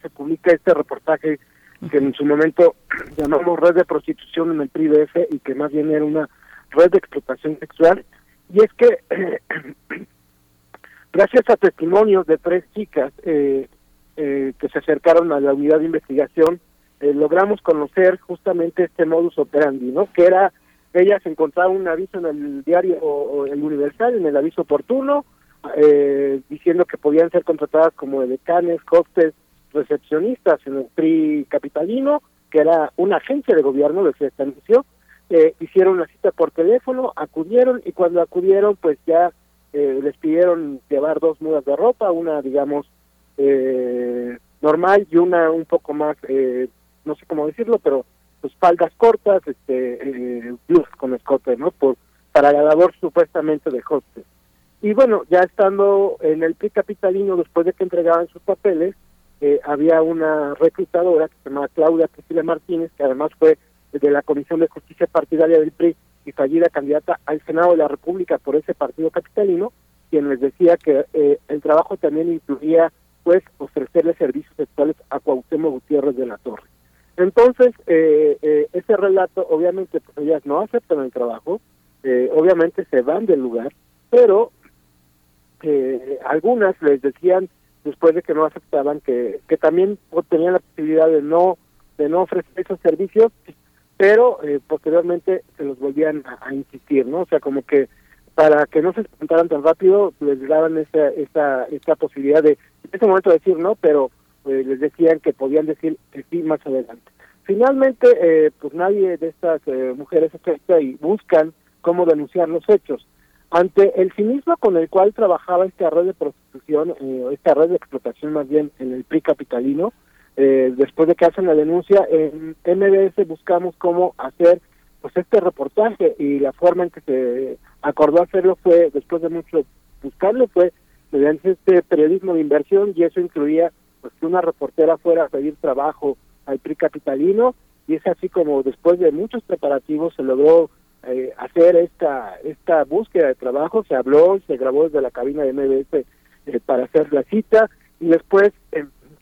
Se publica este reportaje que en su momento llamamos red de prostitución en el PRIDF y que más bien era una red de explotación sexual. Y es que, gracias a testimonios de tres chicas eh, eh, que se acercaron a la unidad de investigación, eh, logramos conocer justamente este modus operandi, ¿no? Que era, ellas encontraban un aviso en el diario o, el Universal, en el aviso oportuno, diciendo que podían ser contratadas como decanes, hostes, recepcionistas en el PRI capitalino, que era una agencia de gobierno de se estableció, eh, hicieron la cita por teléfono, acudieron y cuando acudieron pues ya eh, les pidieron llevar dos mudas de ropa, una digamos eh, normal y una un poco más, eh, no sé cómo decirlo, pero pues faldas cortas, este, eh, blues con escote, ¿no? Por, para la labor supuestamente de hostes. Y bueno, ya estando en el PRI capitalino, después de que entregaban sus papeles, eh, había una reclutadora que se llamaba Claudia Priscila Martínez, que además fue de la Comisión de Justicia Partidaria del PRI y fallida candidata al Senado de la República por ese partido capitalino, quien les decía que eh, el trabajo también incluía pues ofrecerle servicios sexuales a Cuauhtémoc Gutiérrez de la Torre. Entonces, eh, eh, ese relato, obviamente, pues ellas no aceptan el trabajo, obviamente se van del lugar, pero algunas les decían después de que no aceptaban que, que también tenían la posibilidad de no de no ofrecer esos servicios pero eh, posteriormente se los volvían a, insistir no o sea como que para que no se espantaran tan rápido les daban esa esa esta posibilidad de en ese momento decir no pero eh, les decían que podían decir que sí más adelante. Finalmente eh, pues nadie de estas mujeres acepta y buscan cómo denunciar los hechos ante el cinismo con el cual trabajaba esta red de prostitución, eh, esta red de explotación más bien en el PRI capitalino, eh, después de que hacen la denuncia, en MBS buscamos cómo hacer pues este reportaje y la forma en que se acordó hacerlo fue, después de mucho buscarlo, fue mediante este periodismo de inversión y eso incluía pues que una reportera fuera a pedir trabajo al PRI capitalino y es así como después de muchos preparativos se logró eh, hacer esta esta búsqueda de trabajo, se habló, se grabó desde la cabina de MBS eh, para hacer la cita. Y después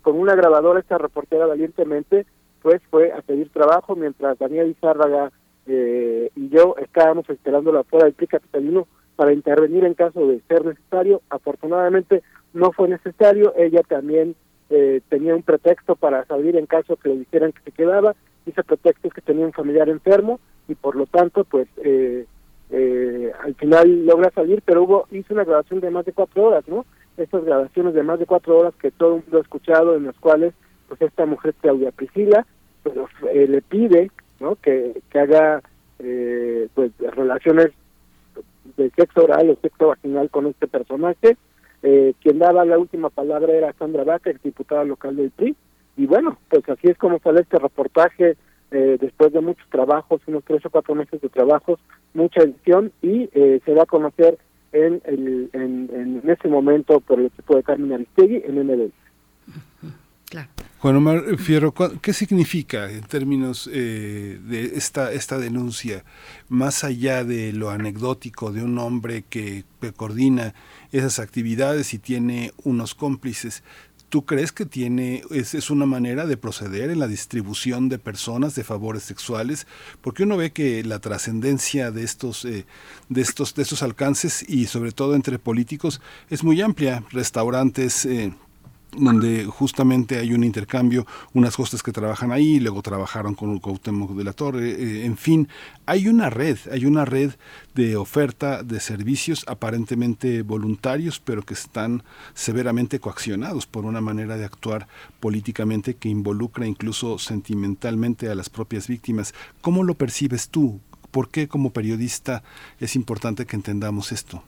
con una grabadora esta reportera valientemente pues fue a pedir trabajo mientras Daniel Izárraga eh, y yo estábamos esperándola fuera del PRI capitalino para intervenir en caso de ser necesario. Afortunadamente no fue necesario, ella también eh, tenía un pretexto para salir en caso que le dijeran que se quedaba, ese pretexto es que tenía un familiar enfermo y por lo tanto pues eh, eh, al final logra salir, pero hubo hizo una grabación de más de cuatro horas, ¿no? Estas grabaciones de más de cuatro horas que todo el mundo ha escuchado, en las cuales pues esta mujer Claudia Priscila pues, eh, le pide, ¿no? Que, que haga eh, pues relaciones de sexo oral o sexo vaginal con este personaje. Eh, quien daba la última palabra era Sandra Vaca, diputada local del PRI. Y bueno, pues así es como sale este reportaje eh, después de muchos trabajos, unos tres o cuatro meses de trabajos, mucha edición y eh, se va a conocer en, el, en, en ese momento por el equipo de Carmen Aristegui en MLB. Juan Omar Fierro, ¿qué significa en términos eh, de esta, esta denuncia, más allá de lo anecdótico de un hombre que, coordina esas actividades y tiene unos cómplices? ¿Tú crees que tiene es, es, una manera de proceder en la distribución de personas de favores sexuales? Porque uno ve que la trascendencia de estos eh, de estos de estos alcances y sobre todo entre políticos es muy amplia. Restaurantes eh, donde justamente hay un intercambio, unas costas que trabajan ahí, luego trabajaron con Cuauhtémoc de la Torre, eh, en fin, hay una red, hay una red de oferta de servicios aparentemente voluntarios, pero que están severamente coaccionados por una manera de actuar políticamente que involucra incluso sentimentalmente a las propias víctimas. ¿Cómo lo percibes tú? ¿Por qué como periodista es importante que entendamos esto?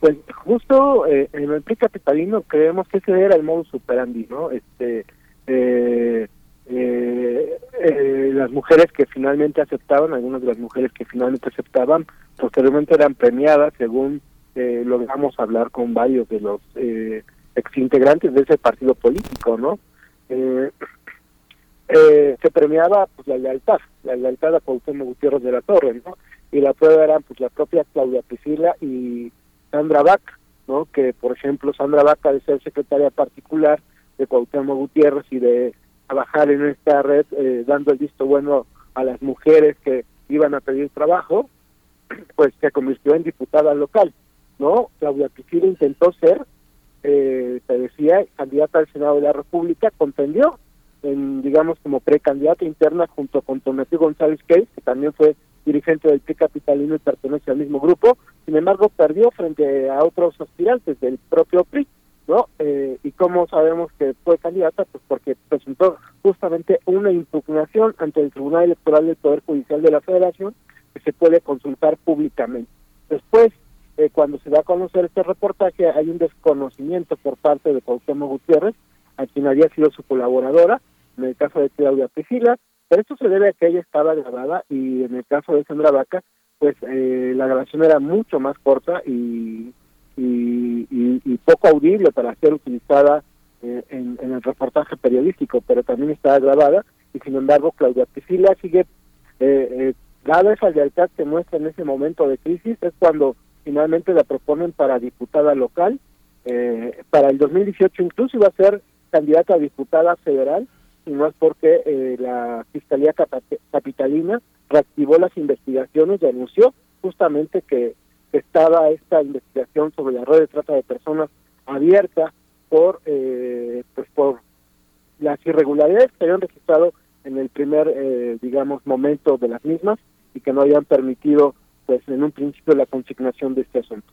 Pues justo eh, en el PRI capitalino creemos que ese era el modo superandi, ¿no? Este, eh, eh, eh, las mujeres que finalmente aceptaban, algunas de las mujeres que finalmente aceptaban, posteriormente eran premiadas según eh, logramos hablar con varios de los eh, exintegrantes de ese partido político, ¿no? Eh, eh, se premiaba pues la lealtad, la lealtad a Cuauhtémoc Gutiérrez de la Torre, ¿no? Y la prueba eran pues la propia Claudia Priscila y Sandra Vaca, ¿no? Que, por ejemplo, Sandra Vaca de ser secretaria particular de Cuauhtémoc Gutiérrez y de trabajar en esta red eh, dando el visto bueno a las mujeres que iban a pedir trabajo, pues se convirtió en diputada local, ¿no? Claudia Priscila intentó ser, eh, decía, candidata al Senado de la República, contendió en, digamos, como precandidata interna junto con Tomatí González Case, que también fue dirigente del PRI capitalino y pertenece al mismo grupo, sin embargo perdió frente a otros aspirantes del propio PRI, ¿no? Eh, y cómo sabemos que fue candidata, pues porque presentó justamente una impugnación ante el Tribunal Electoral del Poder Judicial de la Federación que se puede consultar públicamente. Después, eh, cuando se da a conocer este reportaje, hay un desconocimiento por parte de Cuauhtémoc Gutiérrez, a quien había sido su colaboradora, en el caso de Claudia Priscila, pero esto se debe a que ella estaba grabada y en el caso de Sandra Vaca, pues eh, la grabación era mucho más corta y, y, y, poco audible para ser utilizada eh, en, en, el reportaje periodístico, pero también estaba grabada y sin embargo Claudia Priscila sigue, eh, eh, dada esa lealtad que muestra en ese momento de crisis, es cuando finalmente la proponen para diputada local, eh, para el 2018 incluso iba a ser candidata a diputada federal, y no es porque eh, la Fiscalía Capitalina reactivó las investigaciones y anunció justamente que, estaba esta investigación sobre la red de trata de personas abierta por eh, pues por las irregularidades que habían registrado en el primer eh, digamos momento de las mismas y que no habían permitido pues en un principio la consignación de este asunto.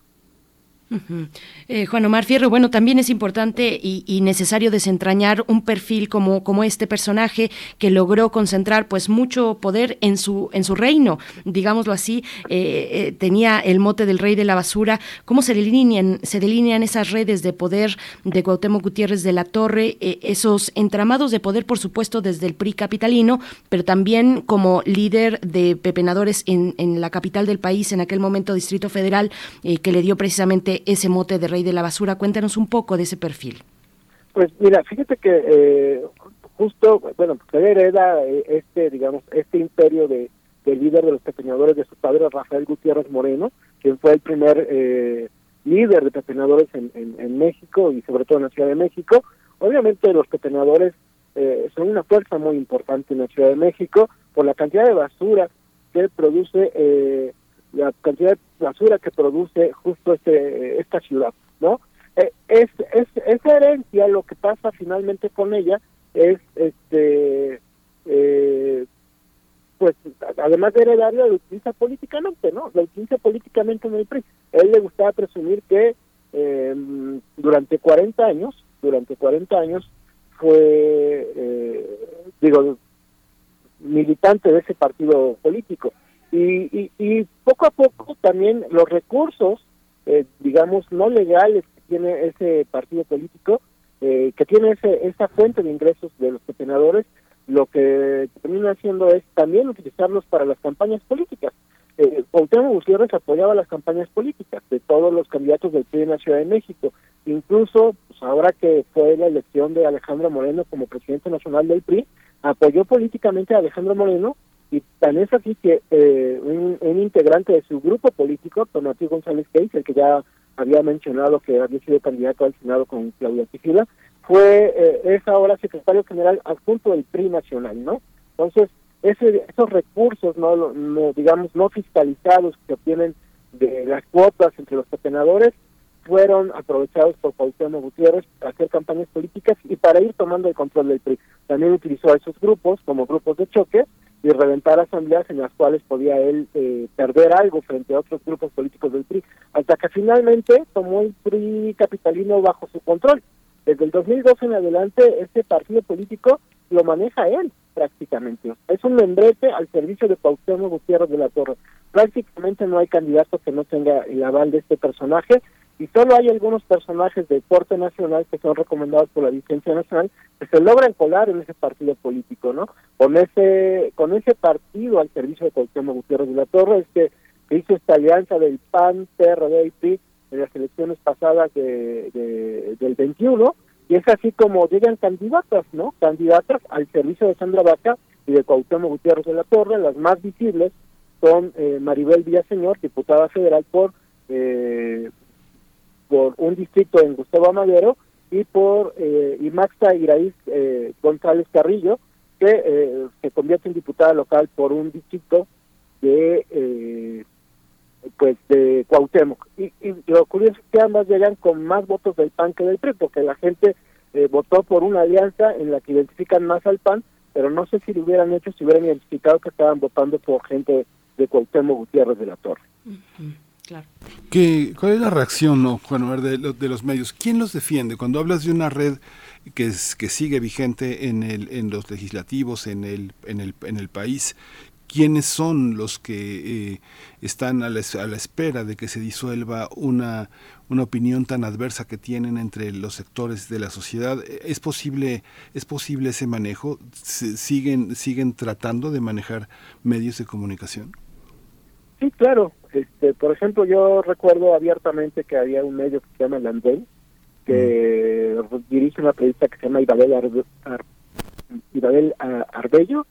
Eh, Juan Omar Fierro, bueno, también es importante y, necesario desentrañar un perfil como, como este personaje que logró concentrar pues mucho poder en su, en su reino, digámoslo así, eh, eh, tenía el mote del rey de la basura. ¿Cómo se delinean, se delinean esas redes de poder de Cuauhtémoc Gutiérrez de la Torre, esos entramados de poder, por supuesto, desde el PRI capitalino, pero también como líder de pepenadores en, en la capital del país, en aquel momento Distrito Federal, que le dio precisamente ese mote de rey de la basura. Cuéntanos un poco de ese perfil. Pues mira, fíjate que eh, justo, bueno, se hereda eh, este, digamos, este imperio de, líder de los pepeñadores de su padre, Rafael Gutiérrez Moreno, quien fue el primer eh, líder de pepenadores en, en, México y sobre todo en la Ciudad de México. Obviamente los pepenadores eh, son una fuerza muy importante en la Ciudad de México por la cantidad de basura que produce, eh, la cantidad de basura que produce justo este, esta ciudad, ¿no? Eh, es, es, esa herencia, lo que pasa finalmente con ella es, este, eh, pues, además de heredarla, lo utiliza políticamente, ¿no? Lo utiliza políticamente en el PRI. él le gustaba presumir que eh, durante 40 años, durante 40 años, fue, eh, digo, militante de ese partido político. Y, y, y poco a poco también los recursos, eh, digamos, no legales que tiene ese partido político, eh, que tiene ese, esa fuente de ingresos de los pepenadores, lo que termina haciendo es también utilizarlos para las campañas políticas. Eh, Gutiérrez apoyaba las campañas políticas de todos los candidatos del PRI en la Ciudad de México. Incluso, pues ahora que fue la elección de Alejandro Moreno como presidente nacional del PRI, apoyó políticamente a Alejandro Moreno y tan es así que eh, un, integrante de su grupo político, Tomatí González Case, el que ya había mencionado que había sido candidato al Senado con Claudia Tijila, fue, eh, es ahora secretario general adjunto del PRI nacional, ¿no? Entonces, ese, esos recursos, no, no digamos, no fiscalizados que obtienen de las cuotas entre los pepenadores, fueron aprovechados por Cuauhtémoc Gutiérrez para hacer campañas políticas y para ir tomando el control del PRI. También utilizó a esos grupos como grupos de choque y reventar asambleas en las cuales podía él eh, perder algo frente a otros grupos políticos del PRI, hasta que finalmente tomó el PRI capitalino bajo su control. Desde el 2012 en adelante, este partido político lo maneja él prácticamente. Es un membrete al servicio de Cuauhtémoc Gutiérrez de la Torre. Prácticamente no hay candidato que no tenga el aval de este personaje y solo hay algunos personajes de corte nacional que son recomendados por la licencia nacional que se logran colar en ese partido político, ¿no? Con ese con ese partido al servicio de Cuauhtémoc Gutiérrez de la Torre es que, hizo esta alianza del PAN, PRD y PRI en las elecciones pasadas de, del 21 y es así como llegan candidatas, ¿no? Candidatas al servicio de Sandra Vaca y de Cuauhtémoc Gutiérrez de la Torre, las más visibles son eh, Maribel Villaseñor, diputada federal por eh, por un distrito en Gustavo Amadero y por eh, y Maxa Iraíz eh, González Carrillo, que eh, se convierte en diputada local por un distrito de eh, pues de Cuauhtémoc. Y, y, lo curioso es que ambas llegan con más votos del PAN que del PRI, porque la gente eh, votó por una alianza en la que identifican más al PAN, pero no sé si lo hubieran hecho si hubieran identificado que estaban votando por gente de Cuauhtémoc Gutiérrez de la Torre. Claro. ¿Qué, ¿Cuál es la reacción, no, Juan, de, de, los medios? ¿Quién los defiende? Cuando hablas de una red que, es, que sigue vigente en, el, en los legislativos, en el, en, el, en el país, ¿quiénes son los que eh, están a la, a la, espera de que se disuelva una, una opinión tan adversa que tienen entre los sectores de la sociedad? ¿Es posible, es posible ese manejo? ¿Siguen, ¿Siguen tratando de manejar medios de comunicación? Sí, claro. Este, por ejemplo, yo recuerdo abiertamente que había un medio que se llama Landel, que dirige una periodista que se llama Ibabel, Arbello,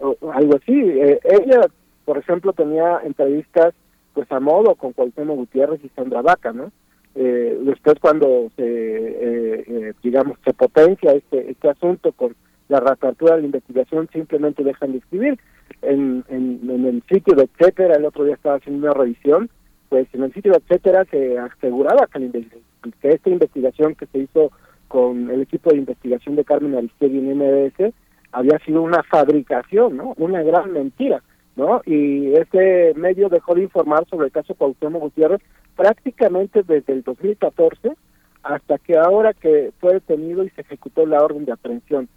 o algo así. Eh, ella, por ejemplo, tenía entrevistas pues a modo con Cuauhtémoc Gutiérrez y Sandra Vaca, ¿no? Eh, después cuando se, eh, digamos, se potencia este, este asunto con la reapertura de la investigación, simplemente dejan de escribir en, el sitio de etcétera, el otro día estaba haciendo una revisión, pues en el sitio de etcétera se aseguraba que, que esta investigación que se hizo con el equipo de investigación de Carmen Aristegui en MBS había sido una fabricación, ¿no? Una gran mentira, ¿no? Y ese medio dejó de informar sobre el caso Cuauhtémoc Gutiérrez prácticamente desde el 2014 hasta que ahora que fue detenido y se ejecutó la orden de aprehensión.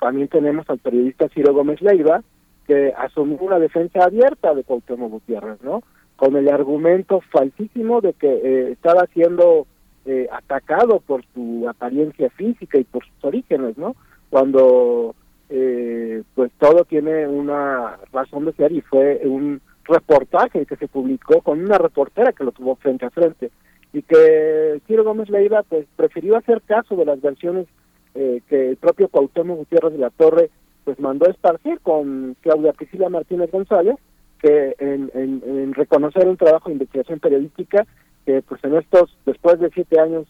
También tenemos al periodista Ciro Gómez Leiva, que asumió una defensa abierta de Cuauhtémoc Gutiérrez, ¿no? Con el argumento falsísimo de que eh, estaba siendo eh, atacado por su apariencia física y por sus orígenes, ¿no? Cuando eh, pues todo tiene una razón de ser y fue un reportaje que se publicó con una reportera que lo tuvo frente a frente y que Ciro Gómez Leiva pues prefirió hacer caso de las versiones que el propio Cuauhtémoc Gutiérrez de la Torre pues mandó esparcir con Claudia Priscila Martínez González, que en, en, reconocer un trabajo de investigación periodística que pues en estos, después de siete años,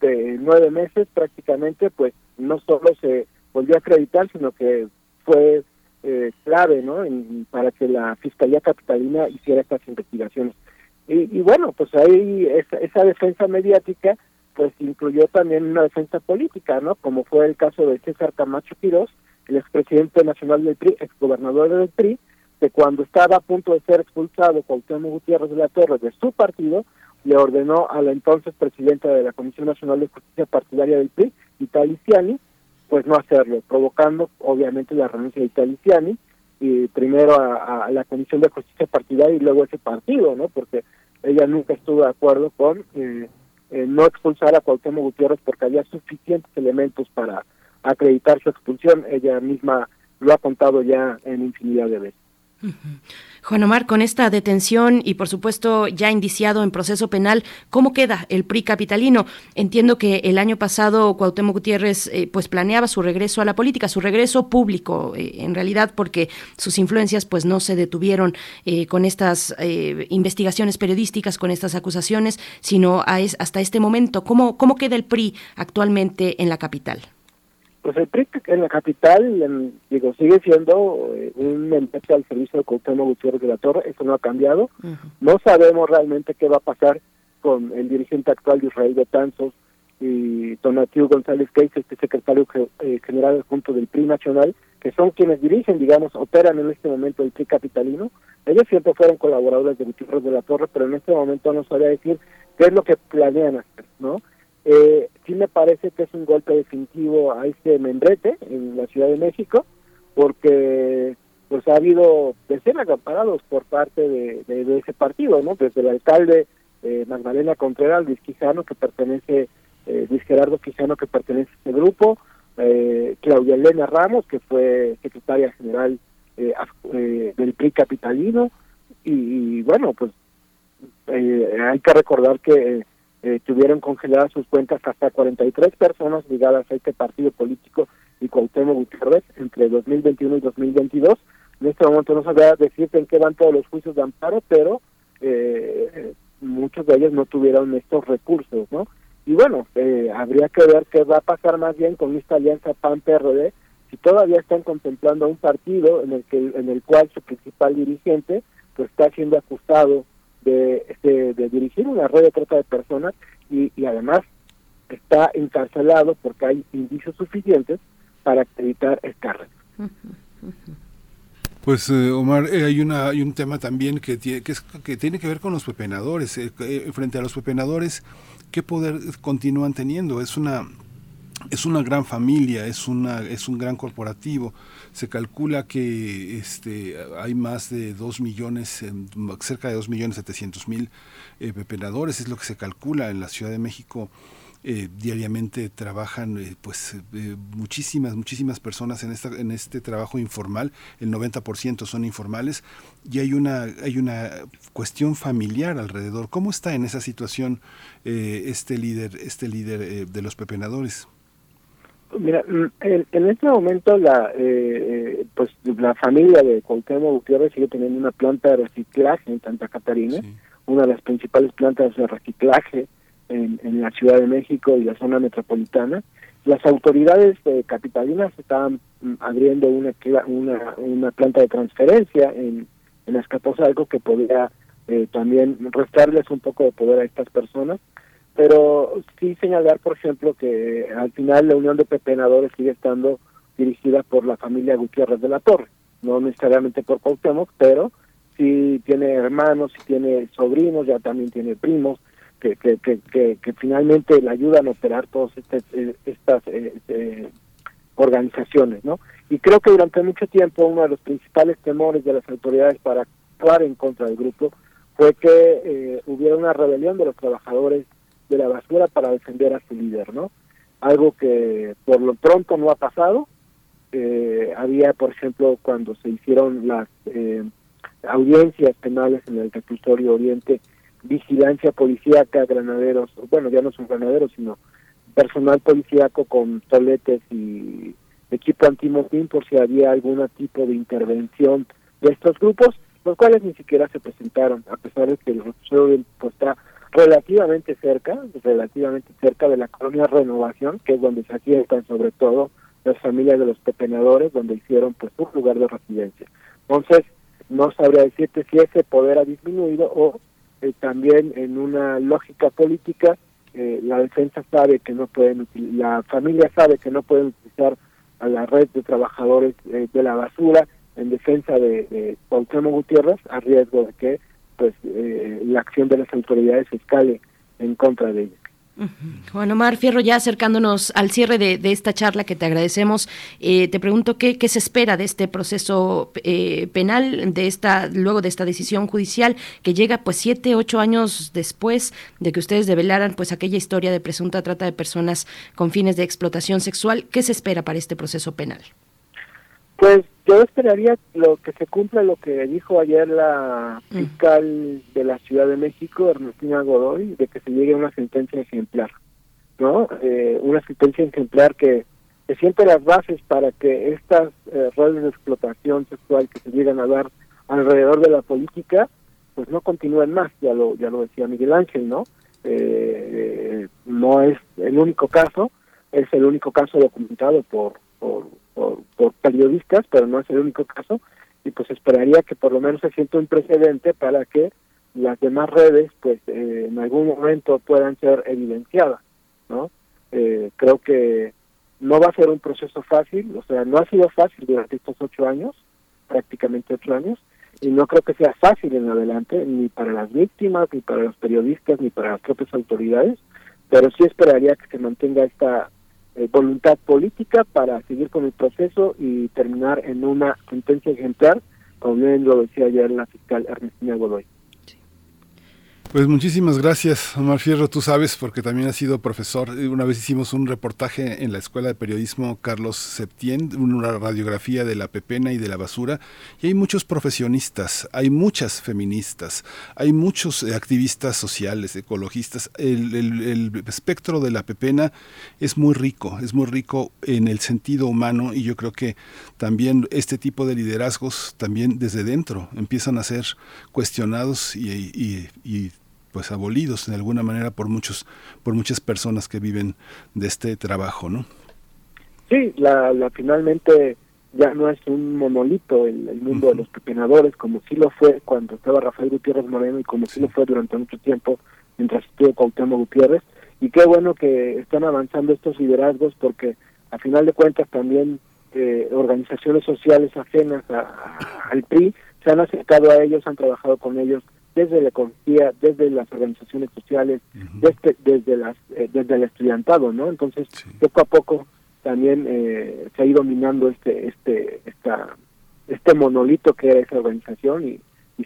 de nueve meses prácticamente, pues no solo se volvió a acreditar, sino que fue eh, clave ¿no? para que la Fiscalía Capitalina hiciera estas investigaciones. Y, bueno, pues ahí esa, esa defensa mediática pues incluyó también una defensa política, ¿no? Como fue el caso de César Camacho Quirós, el expresidente nacional del PRI, exgobernador del PRI, que cuando estaba a punto de ser expulsado Cuauhtémoc Gutiérrez de la Torre de su partido, le ordenó a la entonces presidenta de la Comisión Nacional de Justicia Partidaria del PRI, Italiciani, pues no hacerlo, provocando obviamente la renuncia de Italiciani, y primero a, la Comisión de Justicia Partidaria y luego ese partido, ¿no? Porque ella nunca estuvo de acuerdo con eh, no expulsar a Cuauhtémoc Gutiérrez porque había suficientes elementos para acreditar su expulsión. Ella misma lo ha contado ya en infinidad de veces. Juan Omar, con esta detención y por supuesto ya indiciado en proceso penal, ¿cómo queda el PRI capitalino? Entiendo que el año pasado Cuauhtémoc Gutiérrez eh, pues planeaba su regreso a la política, su regreso público, eh, en realidad porque sus influencias pues no se detuvieron eh, con estas investigaciones periodísticas, con estas acusaciones, sino hasta este momento. ¿Cómo, ¿Cómo queda el PRI actualmente en la capital? Pues el PRI en la capital, digo, sigue siendo eh, un ente al servicio de Cuauhtémoc Gutiérrez de la Torre, eso no ha cambiado. No sabemos realmente qué va a pasar con el dirigente actual de Israel Betanzos y Donatiu González Keis, este secretario eh, general junto del PRI nacional, que son quienes dirigen, digamos, operan en este momento el PRI capitalino. Ellos siempre fueron colaboradores de Gutiérrez de la Torre, pero en este momento no sabría decir qué es lo que planean hacer, ¿no? Eh, sí me parece que es un golpe definitivo a este membrete en la Ciudad de México, porque pues ha habido decenas de amparados por parte de, ese partido, ¿no? Desde el alcalde eh, Magdalena Contreras, Luis Quijano, que pertenece, eh, Luis Gerardo Quijano, que pertenece a este grupo, eh, Claudia Elena Ramos, que fue secretaria general eh, del PRI capitalino, y, y bueno, pues hay que recordar que eh, tuvieron congeladas sus cuentas hasta 43 personas ligadas a este partido político y Cuauhtémoc Gutiérrez entre 2021 y 2022. En este momento no sabía decirte en qué van todos los juicios de amparo, pero eh, muchos de ellos no tuvieron estos recursos, ¿no? Y bueno, eh, habría que ver qué va a pasar más bien con esta alianza PAN-PRD, si todavía están contemplando un partido en el que en el cual su principal dirigente pues está siendo acusado de, de, dirigir una red de trata de personas y, además está encarcelado porque hay indicios suficientes para acreditar esta red. Pues eh, Omar, eh, hay una hay un tema también que tiene que, tiene que ver con los pepenadores. Eh, frente a los pepenadores, ¿qué poder continúan teniendo? Es una es una gran familia, es una es un gran corporativo. Se calcula que este hay más de 2 millones, cerca de 2 millones 700 mil eh, pepenadores, es lo que se calcula en la Ciudad de México. Eh, diariamente trabajan eh, pues eh, muchísimas muchísimas personas en esta en este trabajo informal el 90% son informales y hay una hay una cuestión familiar alrededor cómo está en esa situación este líder este líder de los pepenadores Mira, mm, en, este momento la eh, eh, pues la familia de Cuauhtémoc Gutiérrez sigue teniendo una planta de reciclaje en Santa Catarina, una de las principales plantas de reciclaje en, la Ciudad de México y la zona metropolitana. Las autoridades eh, capitalinas estaban mm, abriendo una, una, una planta de transferencia en, en algo que podría eh, también restarles un poco de poder a estas personas pero sí señalar, por ejemplo, que al final la Unión de Pepenadores sigue estando dirigida por la familia Gutiérrez de la Torre, no necesariamente por Cuauhtémoc, pero sí tiene hermanos, sí tiene sobrinos, ya también tiene primos, que, que, que, que, finalmente le ayudan a operar todas este, eh, estas eh, eh, organizaciones, ¿no? Y creo que durante mucho tiempo uno de los principales temores de las autoridades para actuar en contra del grupo fue que hubiera una rebelión de los trabajadores de la basura para defender a su líder, ¿no? Algo que por lo pronto no ha pasado. Eh, había, por ejemplo, cuando se hicieron las eh, audiencias penales en el reclusorio Oriente, vigilancia policíaca, granaderos, bueno, ya no son granaderos, sino personal policíaco con toletes y equipo antimotín por si había algún tipo de intervención de estos grupos, los cuales ni siquiera se presentaron, a pesar de que el reclusorio pues, está relativamente cerca, relativamente cerca de la colonia Renovación, que es donde se asientan sobre todo las familias de los pepenadores, donde hicieron pues un lugar de residencia. Entonces, no sabría decirte si ese poder ha disminuido o eh, también en una lógica política eh, la defensa sabe que no pueden la familia sabe que no pueden utilizar a la red de trabajadores eh, de la basura en defensa de, de Gutiérrez a riesgo de que pues la acción de las autoridades escale en contra de ella. Juan Omar Fierro, ya acercándonos al cierre de, esta charla que te agradecemos, eh, te pregunto qué, qué, se espera de este proceso eh, penal, de esta, luego de esta decisión judicial que llega pues siete, ocho años después de que ustedes develaran pues aquella historia de presunta trata de personas con fines de explotación sexual. ¿Qué se espera para este proceso penal? Pues yo esperaría lo que se cumpla lo que dijo ayer la mm. fiscal de la Ciudad de México, Ernestina Godoy, de que se llegue a una sentencia ejemplar, ¿no? Eh, una sentencia ejemplar que, que siente las bases para que estas eh, redes de explotación sexual que se llegan a dar alrededor de la política, pues no continúen más, ya lo, ya lo decía Miguel Ángel, ¿no? Eh, no es el único caso, es el único caso documentado por, por por, periodistas, pero no es el único caso, y pues esperaría que por lo menos se sienta un precedente para que las demás redes pues eh, en algún momento puedan ser evidenciadas, ¿no? Eh, creo que no va a ser un proceso fácil, o sea, no ha sido fácil durante estos ocho años, prácticamente ocho años, y no creo que sea fácil en adelante, ni para las víctimas, ni para los periodistas, ni para las propias autoridades, pero sí esperaría que se mantenga esta eh, voluntad política para seguir con el proceso y terminar en una sentencia ejemplar, como bien lo decía ayer la fiscal Ernestina Godoy. Pues muchísimas gracias, Omar Fierro. Tú sabes, porque también has sido profesor. Una vez hicimos un reportaje en la Escuela de Periodismo Carlos Septién, una radiografía de la pepena y de la basura. Y hay muchos profesionistas, hay muchas feministas, hay muchos eh, activistas sociales, ecologistas. El, espectro de la pepena es muy rico, es muy rico en el sentido humano y yo creo que también este tipo de liderazgos también desde dentro empiezan a ser cuestionados y pues abolidos de alguna manera por muchos por muchas personas que viven de este trabajo, ¿no? Sí, la, la finalmente ya no es un monolito el, el mundo de los pepinadores, como sí lo fue cuando estaba Rafael Gutiérrez Moreno y como sí lo fue durante mucho tiempo mientras estuvo Cuauhtémoc Gutiérrez. Y qué bueno que están avanzando estos liderazgos porque a final de cuentas también eh, organizaciones sociales ajenas al PRI se han acercado a ellos, han trabajado con ellos desde la economía, desde las organizaciones sociales, desde, desde, las, eh, desde el estudiantado, ¿no? Entonces, poco a poco también eh, se ha ido minando este, este, esta, este monolito que era esa organización y,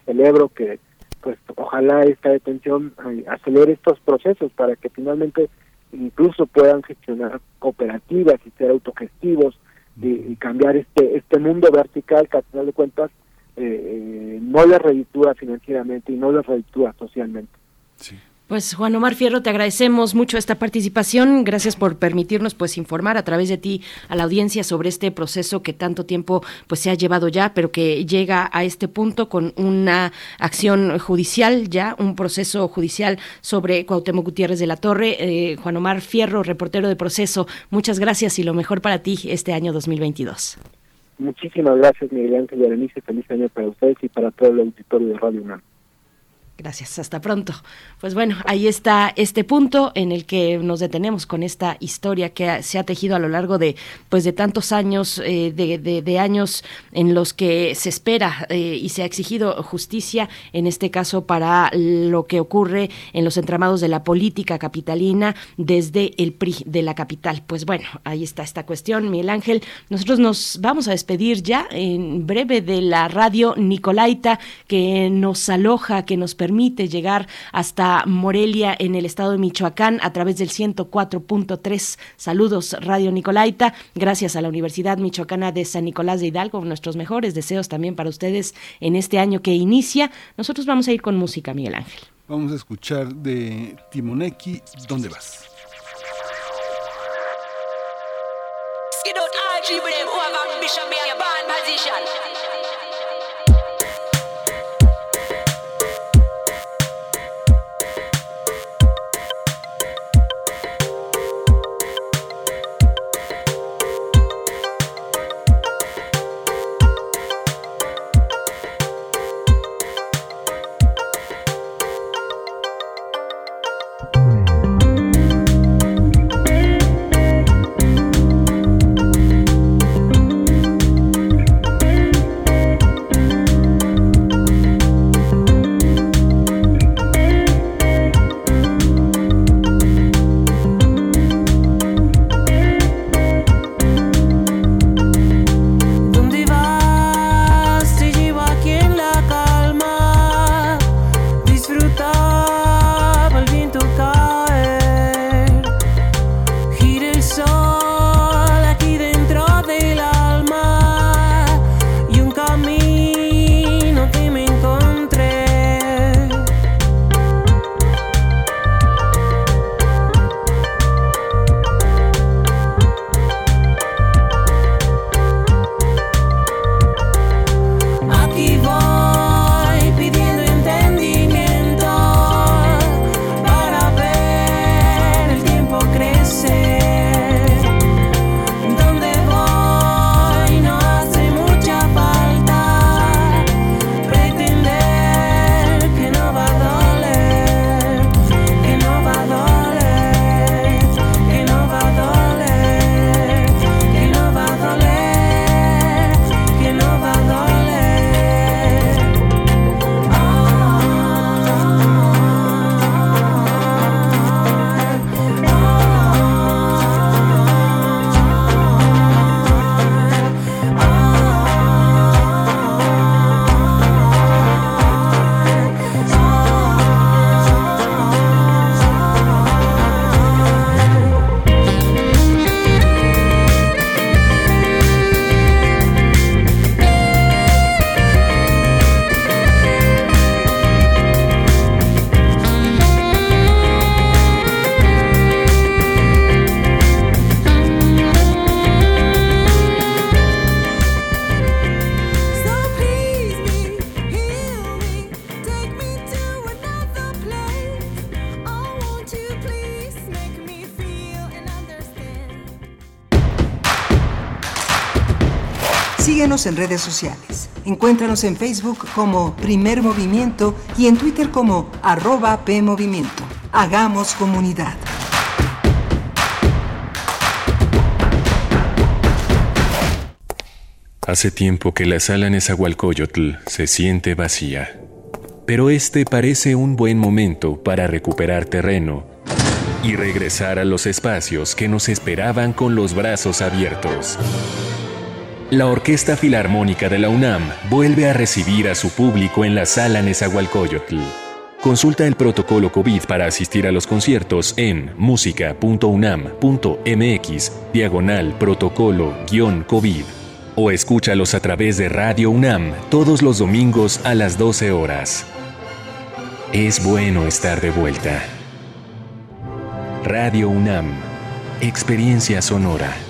celebro que, pues, ojalá esta detención acelere estos procesos para que finalmente incluso puedan gestionar cooperativas y ser autogestivos y, y cambiar este, este mundo vertical que al final de cuentas eh, no les reditúa financieramente y no les reditúa socialmente. Pues Juan Omar Fierro, te agradecemos mucho esta participación. Gracias por permitirnos pues informar a través de ti a la audiencia sobre este proceso que tanto tiempo pues se ha llevado ya, pero que llega a este punto con una acción judicial ya, un proceso judicial sobre Cuauhtémoc Gutiérrez de la Torre. Eh, Juan Omar Fierro, reportero de proceso, muchas gracias y lo mejor para ti este año 2022. Muchísimas gracias, Miguel Ángel Berenice. Feliz año para ustedes y para todo el auditorio de Radio UNAM. Gracias, hasta pronto. Pues bueno, ahí está este punto en el que nos detenemos con esta historia que se ha tejido a lo largo de pues de tantos años, eh, de, años en los que se espera eh, y se ha exigido justicia, en este caso para lo que ocurre en los entramados de la política capitalina desde el PRI de la capital. Pues bueno, ahí está esta cuestión, Miguel Ángel. Nosotros nos vamos a despedir ya en breve de la radio Nicolaita que nos aloja, que nos permite permite llegar hasta Morelia en el estado de Michoacán a través del 104.3. Saludos, Radio Nicolaita. Gracias a la Universidad Michoacana de San Nicolás de Hidalgo. Nuestros mejores deseos también para ustedes en este año que inicia. Nosotros vamos a ir con música, Miguel Ángel. Vamos a escuchar de Timoneki, ¿Dónde vas? En redes sociales. Encuéntranos en Facebook como Primer Movimiento y en Twitter como arroba PMovimiento. Hagamos comunidad. Hace tiempo que la sala Nezahualcóyotl se siente vacía, pero este parece un buen momento para recuperar terreno y regresar a los espacios que nos esperaban con los brazos abiertos. La Orquesta Filarmónica de la UNAM vuelve a recibir a su público en la sala Nezahualcóyotl. Consulta el protocolo COVID para asistir a los conciertos en música.unam.mx diagonal protocolo-COVID o escúchalos a través de Radio UNAM todos los domingos a las 12 horas. Es bueno estar de vuelta. Radio UNAM, Experiencia Sonora.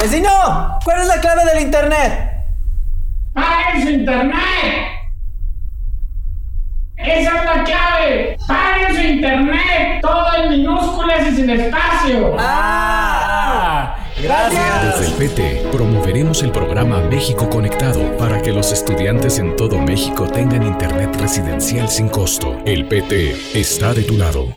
¡Vecino! ¿Cuál es la clave del internet? ¡Paren su internet! ¡Esa es la clave! ¡Paren su internet! Todo en minúsculas y sin espacio. ¡Ah! ¡Gracias! Desde el PT promoveremos el programa México Conectado para que los estudiantes en todo México tengan internet residencial sin costo. El PT está de tu lado.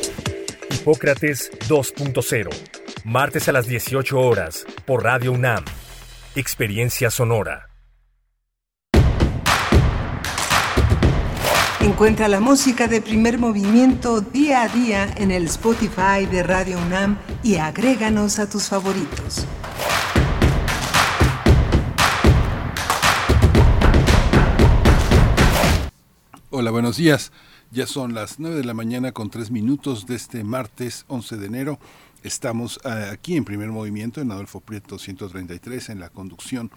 Hipócrates 2.0, martes a las 18 horas, por Radio UNAM. Experiencia sonora. Encuentra la música de primer movimiento día a día en el Spotify de Radio UNAM y agréganos a tus favoritos. Hola, buenos días. Ya son las 9 de la mañana con 3 minutos de este martes 11 de enero. Estamos eh, aquí en primer movimiento en Adolfo Prieto 133 en la conducción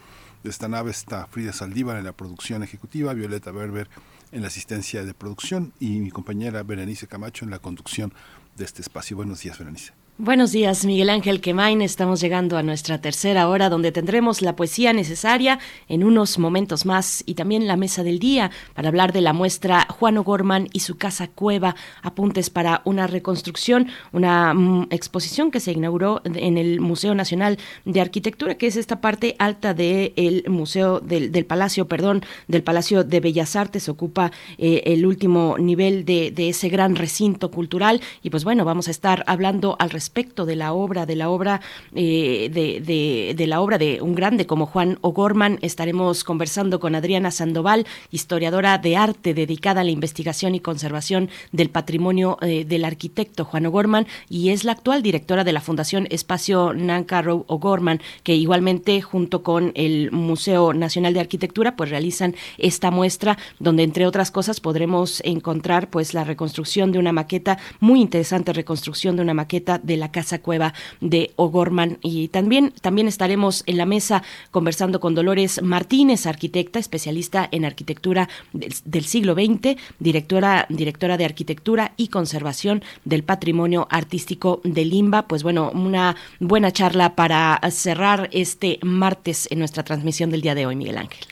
de esta nave está Frida Saldívar en la producción ejecutiva, Violeta Berber en la asistencia de producción y mi compañera Berenice Camacho en la conducción de este espacio. Buenos días, Berenice. Buenos días, Miguel Ángel Quemain. Estamos llegando a nuestra tercera hora donde tendremos la poesía necesaria en unos momentos más y también la mesa del día para hablar de la muestra Juan O'Gorman y su casa cueva, apuntes para una reconstrucción, una mm, exposición que se inauguró en el Museo Nacional de Arquitectura, que es esta parte alta del Museo del, Palacio, perdón, del Palacio de Bellas Artes, ocupa eh, el último nivel de, de ese gran recinto cultural. Y pues bueno, vamos a estar hablando al respecto respecto de la obra, de la obra eh, de, la obra de un grande como Juan O'Gorman. Estaremos conversando con Adriana Sandoval, historiadora de arte dedicada a la investigación y conservación del patrimonio eh, del arquitecto Juan O'Gorman y es la actual directora de la Fundación Espacio Nancarrow O'Gorman, que igualmente junto con el Museo Nacional de Arquitectura pues realizan esta muestra donde entre otras cosas podremos encontrar pues la reconstrucción de una maqueta muy interesante reconstrucción de una maqueta de la casa cueva de O'Gorman. Y también también estaremos en la mesa conversando con Dolores Martínez arquitecta especialista en arquitectura del, siglo XX directora directora de arquitectura y conservación del patrimonio artístico de Limba. Pues bueno una buena charla para cerrar este martes en nuestra transmisión del día de hoy Miguel Ángel.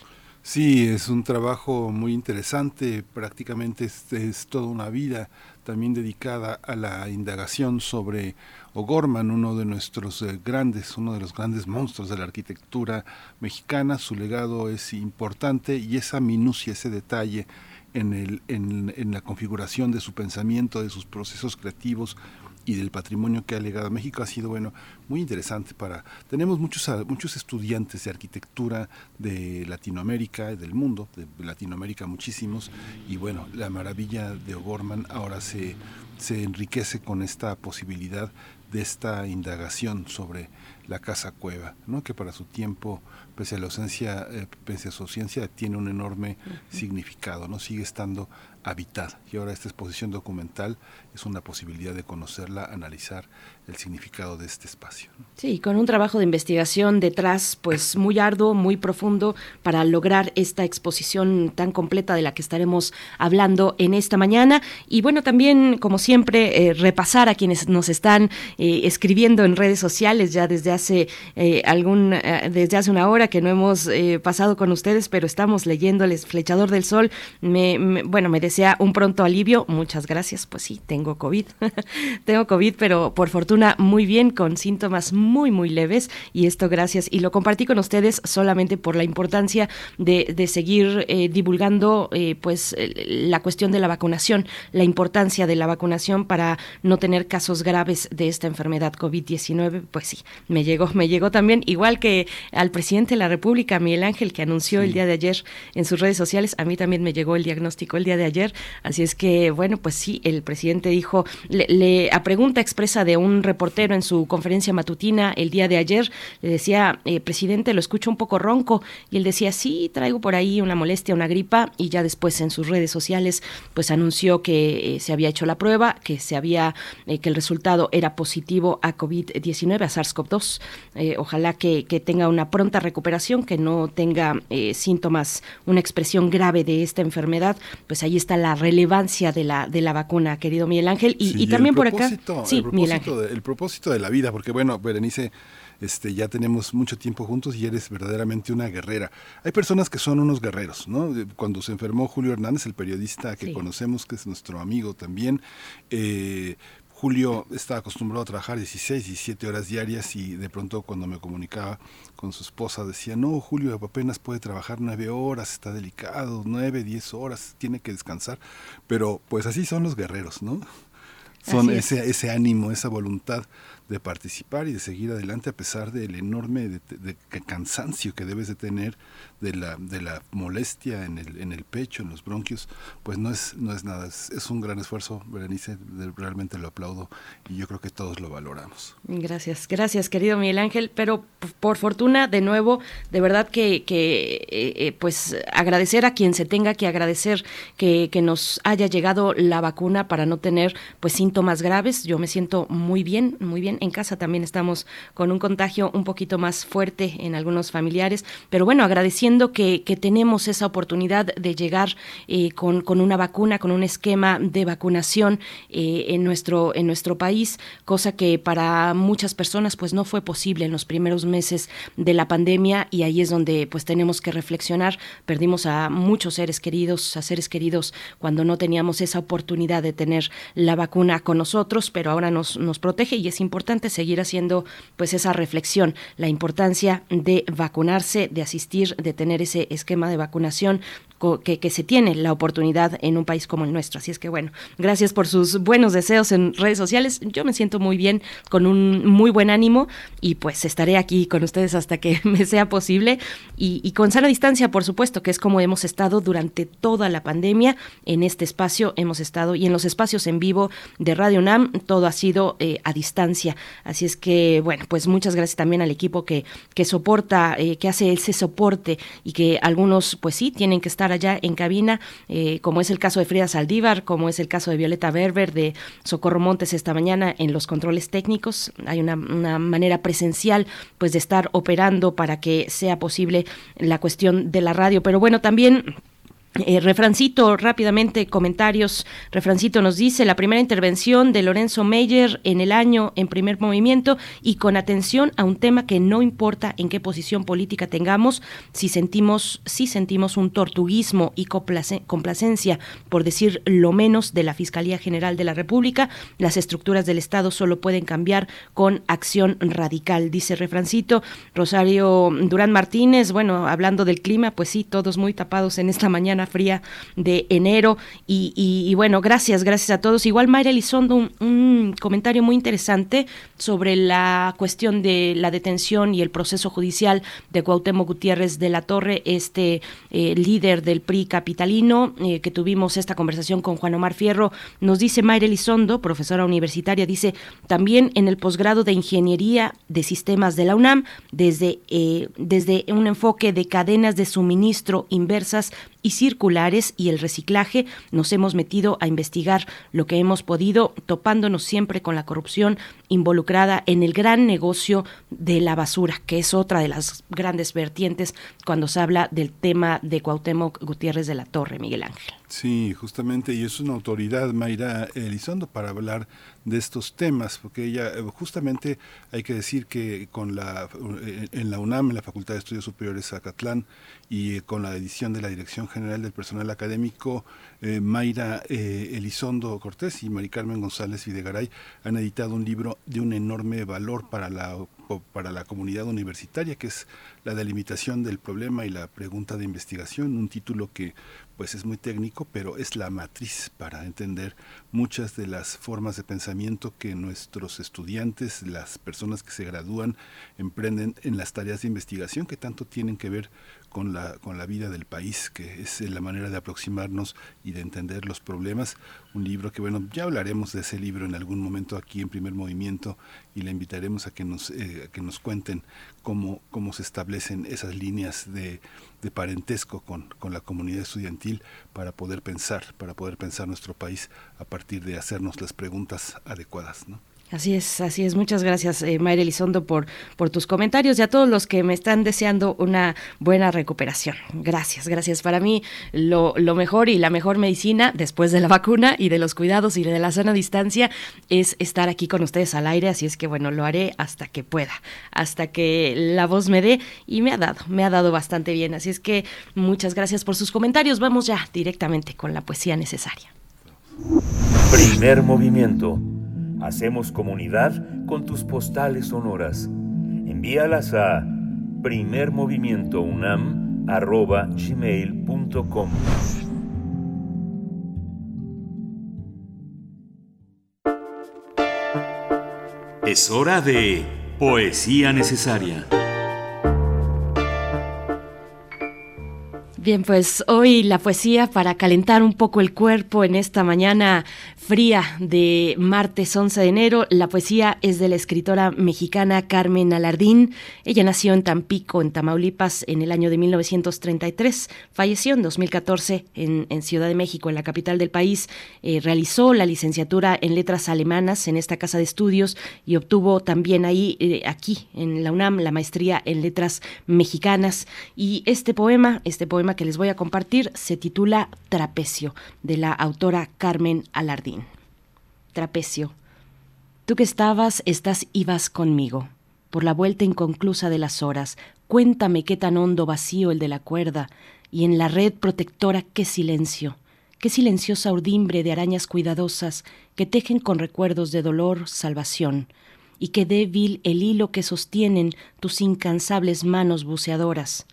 Sí, es un trabajo muy interesante, prácticamente es, es, toda una vida también dedicada a la indagación sobre O'Gorman, uno de nuestros eh, grandes, uno de los grandes monstruos de la arquitectura mexicana. Su legado es importante y esa minucia, ese detalle en, en la configuración de su pensamiento, de sus procesos creativos, y del patrimonio que ha legado México ha sido bueno muy interesante para tenemos muchos muchos estudiantes de arquitectura de Latinoamérica del mundo de Latinoamérica muchísimos y bueno la maravilla de O'Gorman ahora se se enriquece con esta posibilidad de esta indagación sobre la casa cueva, ¿no? que para su tiempo, pese a la ausencia, eh, pese a su ciencia, tiene un enorme significado, no sigue estando habitada. Y ahora esta exposición documental es una posibilidad de conocerla, analizar el significado de este espacio. Sí, con un trabajo de investigación detrás, pues muy arduo, muy profundo, para lograr esta exposición tan completa de la que estaremos hablando en esta mañana. Y bueno, también, como siempre, eh, repasar a quienes nos están eh, escribiendo en redes sociales ya desde hace eh, algún, desde hace una hora que no hemos pasado con ustedes, pero estamos leyéndoles Flechador del Sol. Me, bueno, me desea un pronto alivio. Muchas gracias. Pues sí, tengo COVID. tengo COVID, pero por fortuna muy bien, con síntomas muy, muy leves. Y esto gracias. Y lo compartí con ustedes solamente por la importancia de, de seguir eh, divulgando eh, pues la cuestión de la vacunación, la importancia de la vacunación para no tener casos graves de esta enfermedad COVID-19. Pues sí, me llegó, me llegó también, igual que al presidente de la República, Miguel Ángel, que anunció el día de ayer en sus redes sociales, a mí también me llegó el diagnóstico el día de ayer. Así es que, bueno, pues sí, el presidente dijo, le, le a pregunta expresa de un reportero en su conferencia matutina el día de ayer, le decía, eh, presidente, lo escucho un poco ronco, y él decía, sí, traigo por ahí una molestia, una gripa, y ya después en sus redes sociales, pues anunció que eh, se había hecho la prueba, que se había, eh, que el resultado era positivo a COVID-19, a SARS-CoV-2. Ojalá que, que, tenga una pronta recuperación, que no tenga síntomas, una expresión grave de esta enfermedad, pues ahí está la relevancia de la, de la vacuna, querido Miguel Ángel, y, también por acá. Sí, Miguel Ángel el propósito de la vida, porque bueno, Berenice, este, ya tenemos mucho tiempo juntos y eres verdaderamente una guerrera. Hay personas que son unos guerreros, ¿no? Cuando se enfermó Julio Hernández, el periodista que conocemos, que es nuestro amigo también, eh, Julio estaba acostumbrado a trabajar 16, 17 horas diarias y de pronto cuando me comunicaba con su esposa decía, no, Julio apenas puede trabajar 9 horas, está delicado, 9, 10 horas, tiene que descansar. Pero pues así son los guerreros, ¿no? son ese, ese ánimo, esa voluntad de participar y de seguir adelante a pesar del enorme de, cansancio que debes de tener de la, de la molestia en el, en el pecho, en los bronquios, pues no es, no es nada, es, un gran esfuerzo, Berenice, realmente lo aplaudo y yo creo que todos lo valoramos. Gracias, gracias querido Miguel Ángel, pero por fortuna, de nuevo, de verdad que, que eh, eh, pues agradecer a quien se tenga que agradecer que, que nos haya llegado la vacuna para no tener pues síntomas graves, yo me siento muy bien, muy bien. En casa también estamos con un contagio un poquito más fuerte en algunos familiares, pero bueno, agradeciendo que, tenemos esa oportunidad de llegar eh, con, una vacuna, con un esquema de vacunación eh, en, nuestro, en nuestro país, cosa que para muchas personas pues no fue posible en los primeros meses de la pandemia y ahí es donde pues tenemos que reflexionar. Perdimos a muchos seres queridos, a seres queridos cuando no teníamos esa oportunidad de tener la vacuna con nosotros, pero ahora nos, nos protege y es importante seguir haciendo pues esa reflexión, la importancia de vacunarse, de asistir, de tener ese esquema de vacunación que, que se tiene la oportunidad en un país como el nuestro. Así es que bueno, gracias por sus buenos deseos en redes sociales. Yo me siento muy bien, con un muy buen ánimo y pues estaré aquí con ustedes hasta que me sea posible y, con sana distancia, por supuesto, que es como hemos estado durante toda la pandemia en este espacio, hemos estado y en los espacios en vivo de Radio NAM, todo ha sido eh, a distancia. Así es que, bueno, pues muchas gracias también al equipo que, que soporta, eh, que hace ese soporte y que algunos, pues sí, tienen que estar allá en cabina, eh, como es el caso de Frida Saldívar, como es el caso de Violeta Berber, de Socorro Montes esta mañana en los controles técnicos. Hay una, una manera presencial, pues, de estar operando para que sea posible la cuestión de la radio. Pero bueno, también eh, refrancito, rápidamente, comentarios. Refrancito nos dice la primera intervención de Lorenzo Meyer en el año en primer movimiento y con atención a un tema que no importa en qué posición política tengamos, si sentimos, si sentimos un tortuguismo y complacencia, por decir lo menos, de la Fiscalía General de la República, las estructuras del Estado solo pueden cambiar con acción radical, dice Refrancito. Rosario Durán Martínez, bueno, hablando del clima, pues sí, todos muy tapados en esta mañana fría de enero. Y, bueno, gracias, gracias a todos. Igual Mayra Elizondo, un, comentario muy interesante sobre la cuestión de la detención y el proceso judicial de Cuauhtémoc Gutiérrez de la Torre, este eh, líder del PRI capitalino, eh, que tuvimos esta conversación con Juan Omar Fierro. Nos dice Mayra Elizondo, profesora universitaria, dice, también en el posgrado de Ingeniería de Sistemas de la UNAM, desde, eh, desde un enfoque de cadenas de suministro inversas y circulares y el reciclaje, nos hemos metido a investigar lo que hemos podido, topándonos siempre con la corrupción involucrada en el gran negocio de la basura, que es otra de las grandes vertientes cuando se habla del tema de Cuauhtémoc Gutiérrez de la Torre, Miguel Ángel. Sí, justamente, y es una autoridad, Mayra Elizondo, para hablar de estos temas, porque ella, eh, justamente, hay que decir que con la, eh, en la UNAM, en la Facultad de Estudios Superiores Acatlán, y eh, con la edición de la Dirección General del Personal Académico, Mayra Elizondo Cortés y Mari Carmen González Videgaray han editado un libro de un enorme valor para la, para la comunidad universitaria, que es la delimitación del problema y la pregunta de investigación, un título que pues es muy técnico, pero es la matriz para entender muchas de las formas de pensamiento que nuestros estudiantes, las personas que se gradúan, emprenden en las tareas de investigación que tanto tienen que ver con la, con la vida del país, que es la manera de aproximarnos y de entender los problemas. Un libro que, bueno, ya hablaremos de ese libro en algún momento aquí en primer movimiento y le invitaremos a que nos, eh, que nos cuenten cómo, cómo se establecen esas líneas de, de parentesco con, con, la comunidad estudiantil para poder pensar, para poder pensar nuestro país a partir de hacernos las preguntas adecuadas. ¿no? Así es, así es. Muchas gracias, eh, Mayra Elizondo, por, por tus comentarios y a todos los que me están deseando una buena recuperación. Gracias, gracias. Para mí, lo, lo mejor y la mejor medicina después de la vacuna y de los cuidados y de la sana distancia es estar aquí con ustedes al aire. Así es que, bueno, lo haré hasta que pueda, hasta que la voz me dé y me ha dado, me ha dado bastante bien. Así es que muchas gracias por sus comentarios. Vamos ya directamente con la poesía necesaria. Primer movimiento Hacemos comunidad con tus postales sonoras. Envíalas a primermovimientounam.gmail.com Es hora de Poesía Necesaria. Bien, pues hoy la poesía para calentar un poco el cuerpo en esta mañana fría de martes 11 de enero. La poesía es de la escritora mexicana Carmen Alardín. Ella nació en Tampico, en Tamaulipas, en el año de 1933. Falleció en 2014 en, Ciudad de México, en la capital del país. Eh, realizó la licenciatura en letras alemanas en esta casa de estudios y obtuvo también ahí, eh, aquí, en la UNAM, la maestría en letras mexicanas. Y este poema, este poema que les voy a compartir, se titula Trapecio, de la autora Carmen Alardín. Trapecio. Tú que estabas, estás y vas conmigo. Por la vuelta inconclusa de las horas, cuéntame qué tan hondo vacío el de la cuerda, y en la red protectora qué silencio, qué silenciosa urdimbre de arañas cuidadosas que tejen con recuerdos de dolor salvación, y qué débil el hilo que sostienen tus incansables manos buceadoras.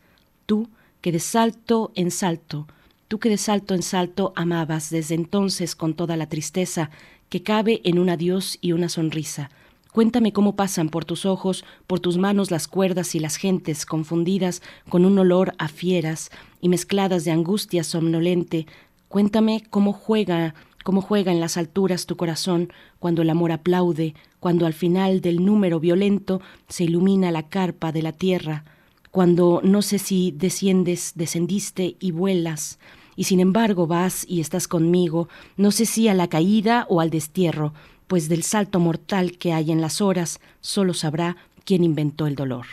Tú que de salto en salto tú que de salto en salto amabas desde entonces con toda la tristeza que cabe en un adiós y una sonrisa. Cuéntame cómo pasan por tus ojos, por tus manos las cuerdas y las gentes confundidas con un olor a fieras y mezcladas de angustia somnolente. Cuéntame cómo juega, cómo juega en las alturas tu corazón cuando el amor aplaude, cuando al final del número violento se ilumina la carpa de la tierra, cuando no sé si desciendes, descendiste y vuelas, y sin embargo vas y estás conmigo, no sé si a la caída o al destierro, pues del salto mortal que hay en las horas solo sabrá quién inventó el dolor.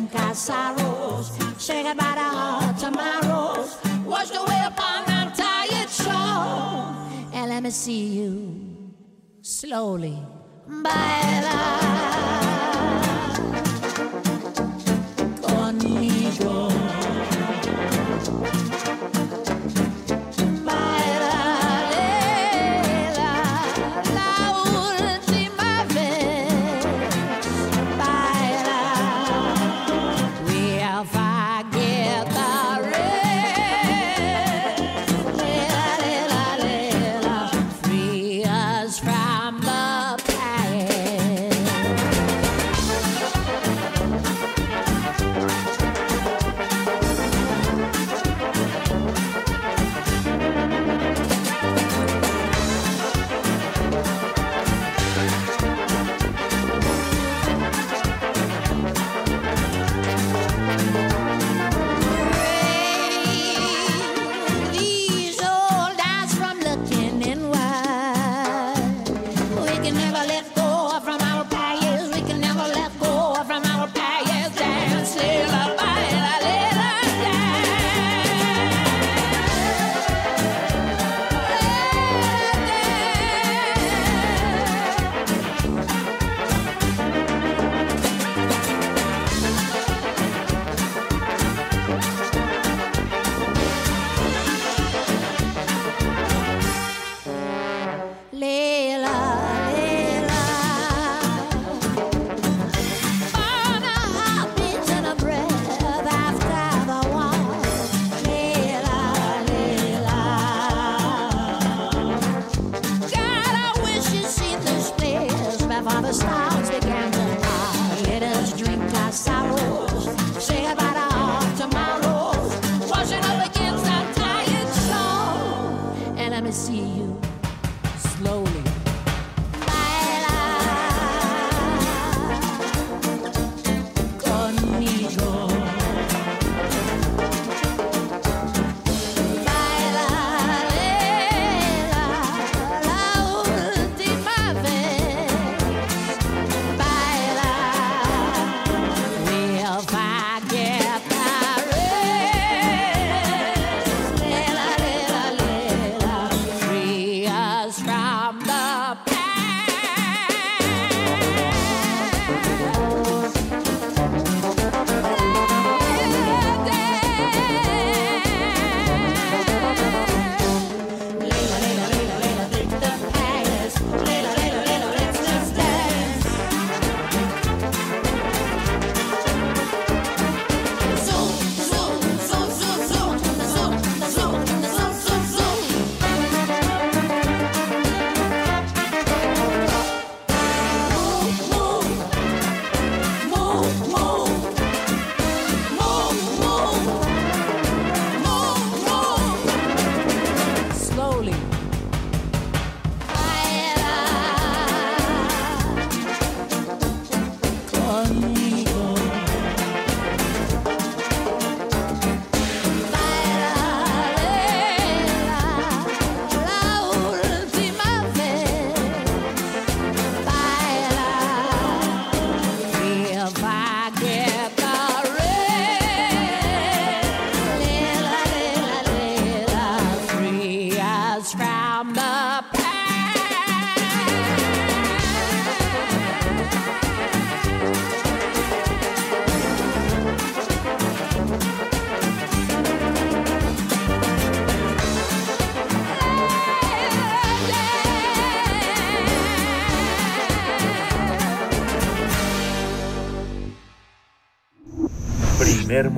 Drink our sorrows, say goodbye to our tomorrows, washed away upon that tired shore, and let me see you slowly. Baila conmigo.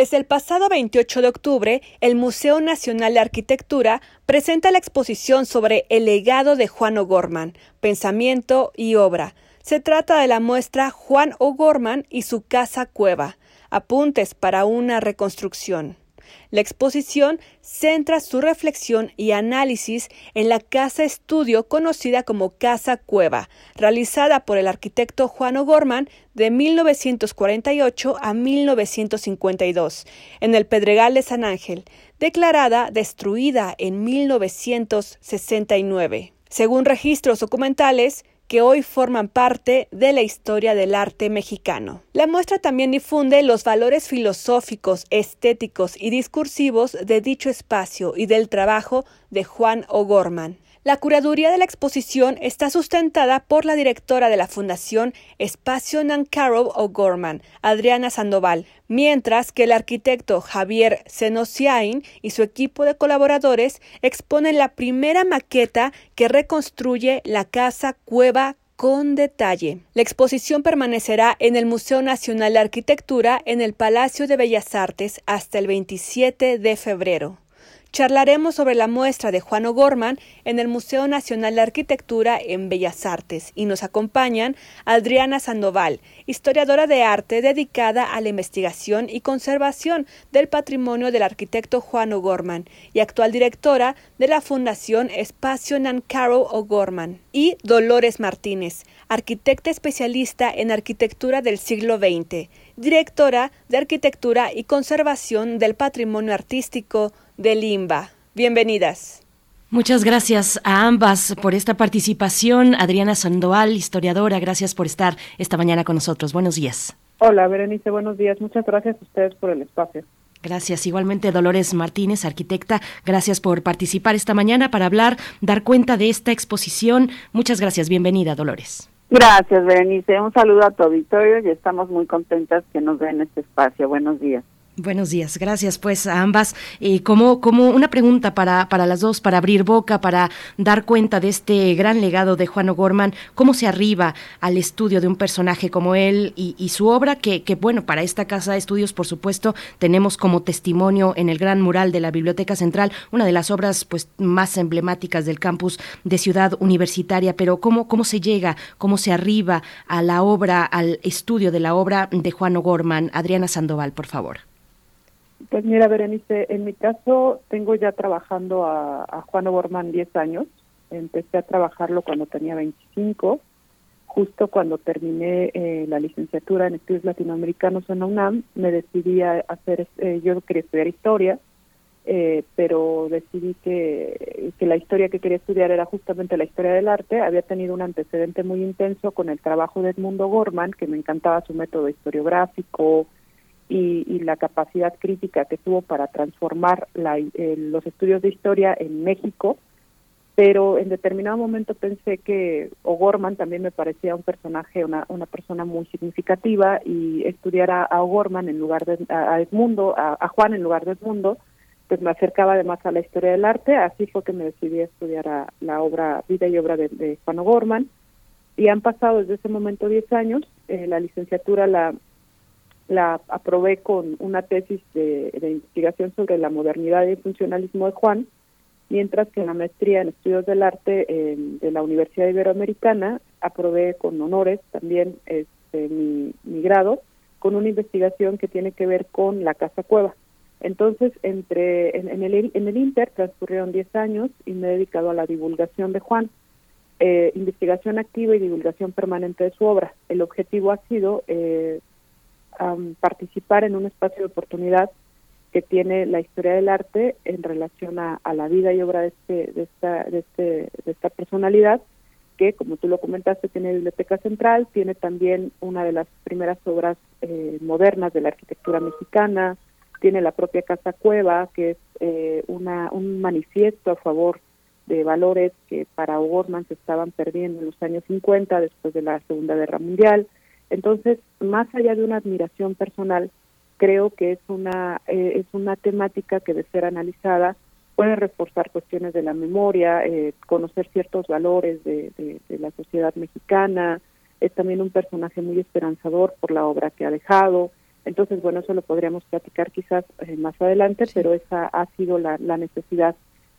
Desde el pasado 28 de octubre, el Museo Nacional de Arquitectura presenta la exposición sobre el legado de Juan O'Gorman, pensamiento y obra. Se trata de la muestra Juan O'Gorman y su casa cueva, apuntes para una reconstrucción. La exposición centra su reflexión y análisis en la casa estudio conocida como Casa Cueva, realizada por el arquitecto Juan O'Gorman de 1948 a 1952 en el Pedregal de San Ángel, declarada destruida en 1969. Según registros documentales, que hoy forman parte de la historia del arte mexicano. La muestra también difunde los valores filosóficos, estéticos y discursivos de dicho espacio y del trabajo de Juan O'Gorman. La curaduría de la exposición está sustentada por la directora de la Fundación Espacio Nancaro O'Gorman, Adriana Sandoval, mientras que el arquitecto Javier Senosiain y su equipo de colaboradores exponen la primera maqueta que reconstruye la casa cueva con detalle. La exposición permanecerá en el Museo Nacional de Arquitectura en el Palacio de Bellas Artes hasta el 27 de febrero. Charlaremos sobre la muestra de Juan O'Gorman en el Museo Nacional de Arquitectura en Bellas Artes. Y nos acompañan Adriana Sandoval, historiadora de arte dedicada a la investigación y conservación del patrimonio del arquitecto Juan O'Gorman y actual directora de la Fundación Espacio Nancaro O'Gorman, y Dolores Martínez, arquitecta especialista en arquitectura del siglo XX, directora de Arquitectura y Conservación del Patrimonio Artístico de Limba. Bienvenidas. Muchas gracias a ambas por esta participación. Adriana Sandoval, historiadora, gracias por estar esta mañana con nosotros. Buenos días. Hola, Berenice, buenos días. Muchas gracias a ustedes por el espacio. Gracias. Igualmente, Dolores Martínez, arquitecta, gracias por participar esta mañana para hablar, dar cuenta de esta exposición. Muchas gracias. Bienvenida, Dolores. Gracias, Berenice. Un saludo a tu auditorio y estamos muy contentas que nos den este espacio. Buenos días. Buenos días, gracias pues a ambas. Eh, como, como una pregunta para, para las dos, para abrir boca, para dar cuenta de este gran legado de Juan O'Gorman, ¿cómo se arriba al estudio de un personaje como él y, su obra? Que, bueno, para esta casa de estudios, por supuesto, tenemos como testimonio en el gran mural de la Biblioteca Central, una de las obras pues más emblemáticas del campus de Ciudad Universitaria, pero ¿cómo, cómo se llega, cómo se arriba a la obra, al estudio de la obra de Juan O'Gorman? Adriana Sandoval, por favor. Pues mira, Berenice, en mi caso tengo ya trabajando a, Juan O'Gorman 10 años. Empecé a trabajarlo cuando tenía 25, justo cuando terminé eh, la licenciatura en estudios latinoamericanos en UNAM, me decidí a hacer, eh, yo quería estudiar historia, eh, pero decidí que, que la historia que quería estudiar era justamente la historia del arte. Había tenido un antecedente muy intenso con el trabajo de Edmundo Gorman, que me encantaba su método historiográfico, y, la capacidad crítica que tuvo para transformar eh, los estudios de historia en México, pero en determinado momento pensé que O'Gorman también me parecía un personaje, una, persona muy significativa y estudiar a, O'Gorman en lugar de a Edmundo, a, Juan en lugar de Edmundo, pues me acercaba además a la historia del arte, así fue que me decidí a estudiar a la obra, vida y obra de, Juan O'Gorman, y han pasado desde ese momento 10 años, eh, la licenciatura la la aprobé con una tesis de, investigación sobre la modernidad y el funcionalismo de Juan, mientras que en la maestría en estudios del arte de la Universidad Iberoamericana aprobé con honores también este, mi, grado con una investigación que tiene que ver con la Casa Cueva. Entonces, entre en, el, en el Inter transcurrieron 10 años y me he dedicado a la divulgación de Juan, eh, investigación activa y divulgación permanente de su obra. El objetivo ha sido eh, participar en un espacio de oportunidad que tiene la historia del arte en relación a, la vida y obra de, este, de, esta, de, este, de personalidad, que como tú lo comentaste tiene Biblioteca Central, tiene también una de las primeras obras eh, modernas de la arquitectura mexicana, tiene la propia Casa Cueva, que es eh, una, un manifiesto a favor de valores que para O'Gorman se estaban perdiendo en los años 50 después de la Segunda Guerra Mundial. Entonces, más allá de una admiración personal, creo que es una eh, es una temática que de ser analizada puede reforzar cuestiones de la memoria, eh, conocer ciertos valores de, de, la sociedad mexicana. Es también un personaje muy esperanzador por la obra que ha dejado. Entonces, bueno, eso lo podríamos platicar quizás eh, más adelante, pero esa ha sido la, la necesidad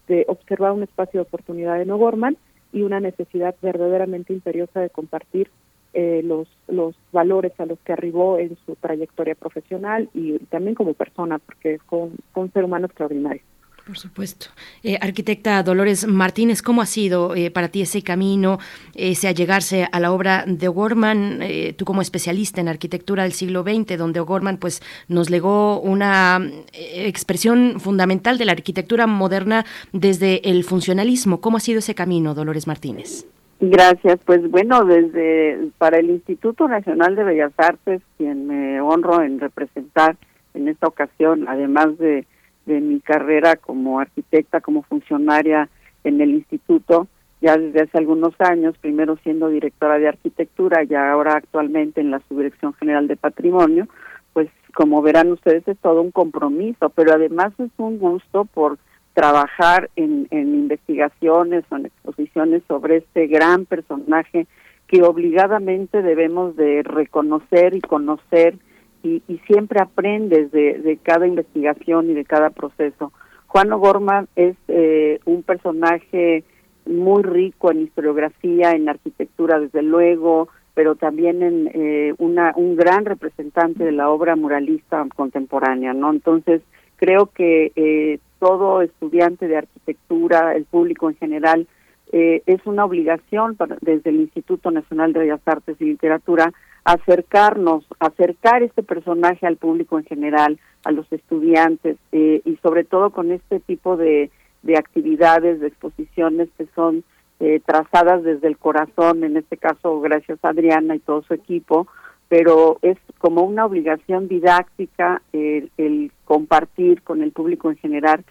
de observar un espacio de oportunidad en O'Gorman y una necesidad verdaderamente imperiosa de compartir eh, los, los valores a los que arribó en su trayectoria profesional y también como persona, porque fue un ser humano extraordinario. Por supuesto. Eh, arquitecta Dolores Martínez, ¿cómo ha sido eh, para ti ese camino, ese allegarse a la obra de O'Gorman, eh, tú como especialista en arquitectura del siglo XX, donde O'Gorman pues, nos legó una expresión fundamental de la arquitectura moderna desde el funcionalismo? ¿Cómo ha sido ese camino, Dolores Martínez? Gracias. Pues bueno, desde para el Instituto Nacional de Bellas Artes, quien me honro en representar en esta ocasión, además de de mi carrera como arquitecta, como funcionaria en el instituto, ya desde hace algunos años, primero siendo directora de arquitectura y ahora actualmente en la Subdirección General de Patrimonio, pues como verán ustedes es todo un compromiso, pero además es un gusto por trabajar en, investigaciones o en exposiciones sobre este gran personaje que obligadamente debemos de reconocer y conocer y, siempre aprendes de, cada investigación y de cada proceso. Juan O'Gorman es eh, un personaje muy rico en historiografía, en arquitectura desde luego, pero también en eh, una, un gran representante de la obra muralista contemporánea, ¿no? Entonces, creo que eh, todo estudiante de arquitectura, el público en general, es una obligación desde el Instituto Nacional de Bellas Artes y Literatura acercarnos, acercar este personaje al público en general, a los estudiantes eh, y sobre todo con este tipo de, de actividades, de exposiciones que son eh, trazadas desde el corazón, en este caso gracias a Adriana y todo su equipo, pero es como una obligación didáctica el, compartir con el público en general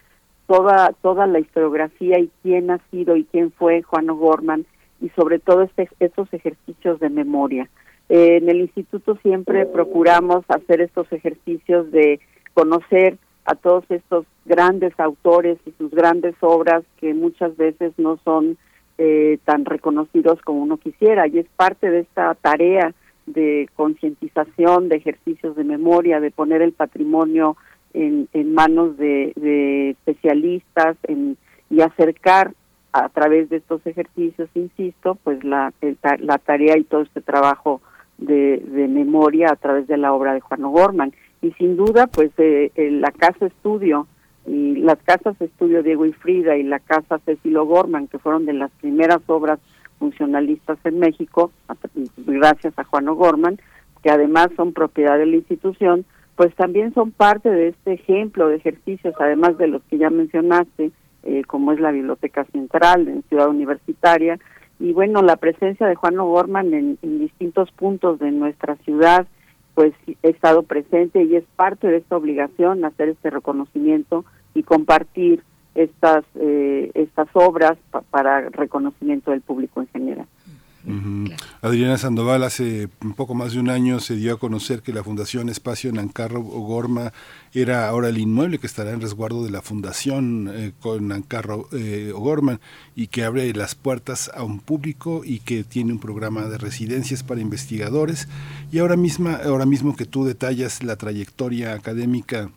toda toda la historiografía y quién ha sido y quién fue Juan O'Gorman y sobre todo este, estos ejercicios de memoria. Eh, en el instituto siempre procuramos hacer estos ejercicios de conocer a todos estos grandes autores y sus grandes obras que muchas veces no son eh, tan reconocidos como uno quisiera y es parte de esta tarea de concientización, de ejercicios de memoria, de poner el patrimonio en, en manos de, de especialistas en, y acercar a través de estos ejercicios, insisto, pues la, la tarea y todo este trabajo de, memoria a través de la obra de Juan O'Gorman. Y sin duda, pues eh, la Casa Estudio y las Casas Estudio Diego y Frida y la Casa Cecil O'Gorman, que fueron de las primeras obras funcionalistas en México, gracias a Juan O'Gorman, que además son propiedad de la institución, pues también son parte de este ejemplo de ejercicios, además de los que ya mencionaste, eh, como es la Biblioteca Central en Ciudad Universitaria, y bueno, la presencia de Juan O'Gorman en, distintos puntos de nuestra ciudad, pues he estado presente y es parte de esta obligación hacer este reconocimiento y compartir estas eh, estas obras para reconocimiento del público en general. Adriana Sandoval hace un poco más de un año se dio a conocer que la Fundación Espacio Nancarro Gorma era ahora el inmueble que estará en resguardo de la Fundación eh, con Nancarro eh, O'Gorman y que abre las puertas a un público y que tiene un programa de residencias para investigadores. Y ahora misma ahora mismo que tú detallas la trayectoria académica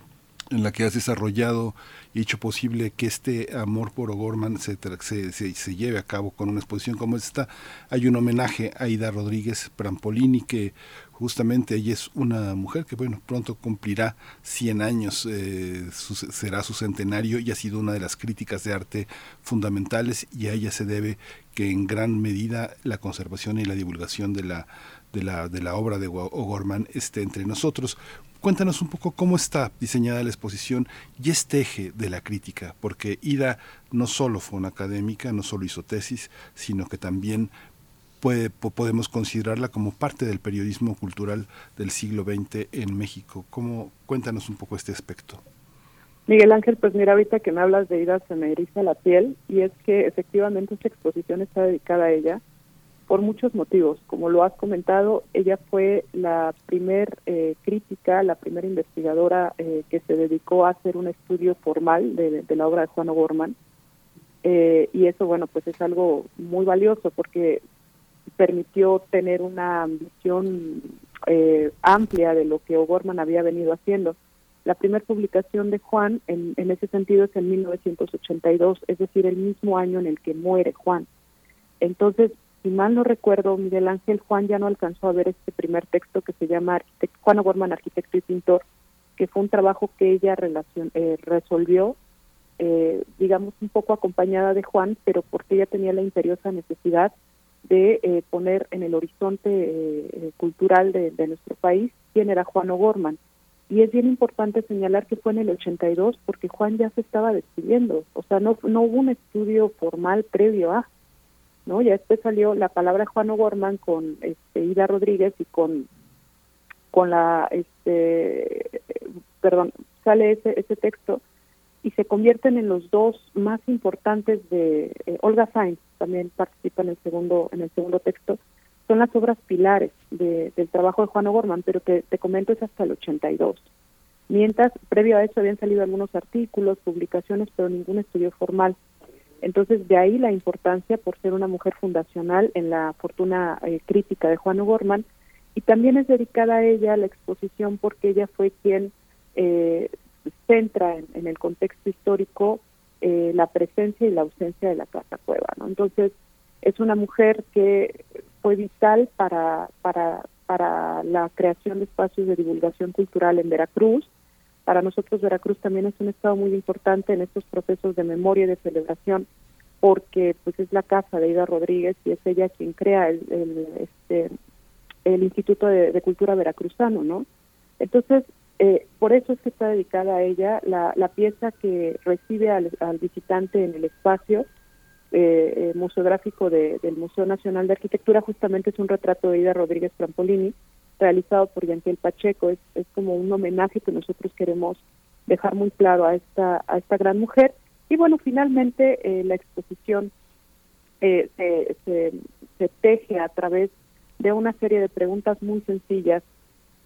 en la que has desarrollado hecho posible que este amor por O'Gorman se, se, se, lleve a cabo con una exposición como esta. Hay un homenaje a Ida Rodríguez Prampolini, que justamente ella es una mujer que bueno pronto cumplirá 100 años, eh, será su centenario y ha sido una de las críticas de arte fundamentales y a ella se debe que en gran medida la conservación y la divulgación de la de la, de la obra de O'Gorman esté entre nosotros. Cuéntanos un poco cómo está diseñada la exposición y este eje de la crítica, porque Ida no solo fue una académica, no solo hizo tesis, sino que también puede, podemos considerarla como parte del periodismo cultural del siglo XX en México. ¿Cómo, cuéntanos un poco este aspecto. Miguel Ángel, pues mira, ahorita que me hablas de Ida se me eriza la piel y es que efectivamente esta exposición está dedicada a ella por muchos motivos. Como lo has comentado, ella fue la primer eh, crítica, la primera investigadora eh, que se dedicó a hacer un estudio formal de, la obra de Juan O'Gorman. Eh, y eso, bueno, pues es algo muy valioso porque permitió tener una visión amplia de lo que O'Gorman había venido haciendo. La primera publicación de Juan en, en ese sentido es en 1982, es decir, el mismo año en el que muere Juan. Entonces, si mal no recuerdo, Miguel Ángel Juan ya no alcanzó a ver este primer texto que se llama Juan O'Gorman, arquitecto y pintor, que fue un trabajo que ella relacion, eh, resolvió, eh, digamos, un poco acompañada de Juan, pero porque ella tenía la imperiosa necesidad de eh, poner en el horizonte cultural de, de, nuestro país quién era Juan O'Gorman. Y es bien importante señalar que fue en el 82 porque Juan ya se estaba despidiendo, o sea, no, no hubo un estudio formal previo a, ¿no? Ya después salió la palabra Juan O'Gorman con este, Ida Rodríguez y con con la este perdón, sale ese ese texto y se convierten en los dos más importantes de eh, Olga Sainz también participa en el segundo en el segundo texto son las obras pilares de, del trabajo de Juan O'Gorman pero que te comento es hasta el 82 mientras previo a eso habían salido algunos artículos publicaciones pero ningún estudio formal entonces, de ahí la importancia por ser una mujer fundacional en la fortuna eh, crítica de Juan O'Gorman. Y también es dedicada a ella la exposición porque ella fue quien eh, centra en, el contexto histórico eh, la presencia y la ausencia de la Casa Cueva. ¿no? Entonces, es una mujer que fue vital para, para, para la creación de espacios de divulgación cultural en Veracruz, para nosotros Veracruz también es un estado muy importante en estos procesos de memoria y de celebración porque pues es la casa de Ida Rodríguez y es ella quien crea el, el este el Instituto de, Cultura Veracruzano, ¿no? Entonces, eh, por eso es que está dedicada a ella la, la pieza que recibe al, visitante en el espacio eh, eh, museográfico del Museo Nacional de Arquitectura, justamente es un retrato de Ida Rodríguez Trampolini, realizado por Yanquiel Pacheco. Es, es como un homenaje que nosotros queremos dejar muy claro a esta, a esta gran mujer. Y bueno, finalmente eh, la exposición eh, se, se, teje a través de una serie de preguntas muy sencillas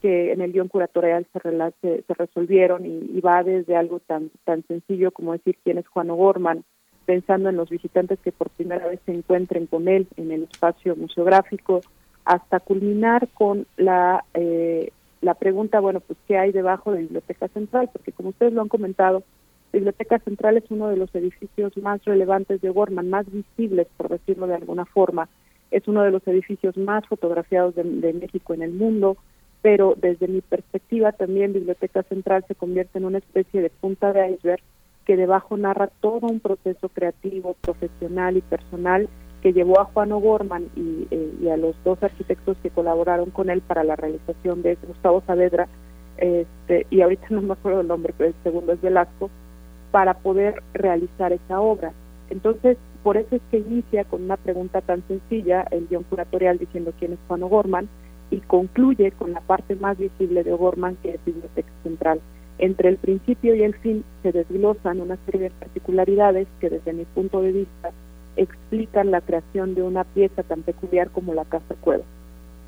que en el guion curatorial se, se, resolvieron y, va desde algo tan, tan sencillo como decir quién es Juan O'Gorman, pensando en los visitantes que por primera vez se encuentren con él en el espacio museográfico, hasta culminar con la, eh, la pregunta, bueno, pues qué hay debajo de Biblioteca Central, porque como ustedes lo han comentado, Biblioteca Central es uno de los edificios más relevantes de Gorman, más visibles, por decirlo de alguna forma. Es uno de los edificios más fotografiados de, de México en el mundo, pero desde mi perspectiva también Biblioteca Central se convierte en una especie de punta de iceberg que debajo narra todo un proceso creativo, profesional y personal que llevó a Juan O'Gorman eh, y, a los dos arquitectos que colaboraron con él para la realización de Gustavo Saavedra, este, y ahorita no me acuerdo el nombre, pero el segundo es Velasco, para poder realizar esa obra. Entonces, por eso es que inicia con una pregunta tan sencilla, el guion curatorial diciendo quién es Juan O'Gorman, y concluye con la parte más visible de O'Gorman, que es Biblioteca Central. Entre el principio y el fin se desglosan una serie de particularidades que desde mi punto de vista explican la creación de una pieza tan peculiar como la Casa Cueva.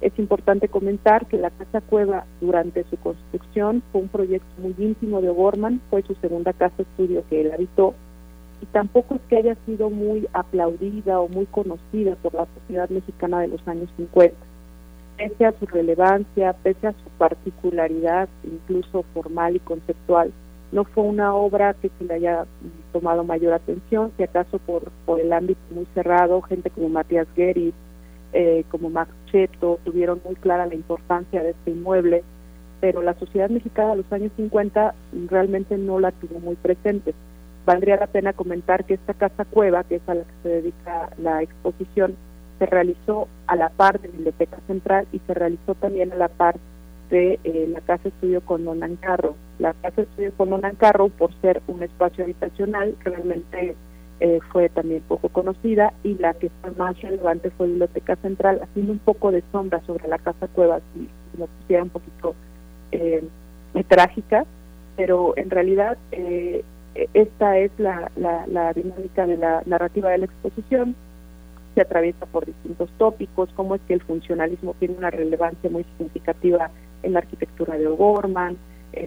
Es importante comentar que la Casa Cueva durante su construcción fue un proyecto muy íntimo de O'Gorman, fue su segunda casa estudio que él habitó y tampoco es que haya sido muy aplaudida o muy conocida por la sociedad mexicana de los años 50. Pese a su relevancia, pese a su particularidad, incluso formal y conceptual, no fue una obra que se le haya tomado mayor atención, si acaso por, por el ámbito muy cerrado, gente como Matías Gueris, eh, como Max Cheto, tuvieron muy clara la importancia de este inmueble, pero la sociedad mexicana de los años 50 realmente no la tuvo muy presente. Valdría la pena comentar que esta casa cueva, que es a la que se dedica la exposición, se realizó a la par de la Biblioteca Central y se realizó también a la par de eh, la Casa Estudio con Don Ancarro. La Casa Estudio con Don Ancarro, por ser un espacio habitacional, realmente eh, fue también poco conocida y la que fue más relevante fue Biblioteca Central, haciendo un poco de sombra sobre la Casa Cueva, si, si lo pusiera un poquito eh, trágica, pero en realidad eh, esta es la, la, dinámica de la narrativa de la exposición, se atraviesa por distintos tópicos, cómo es que el funcionalismo tiene una relevancia muy significativa en la arquitectura de O'Gorman,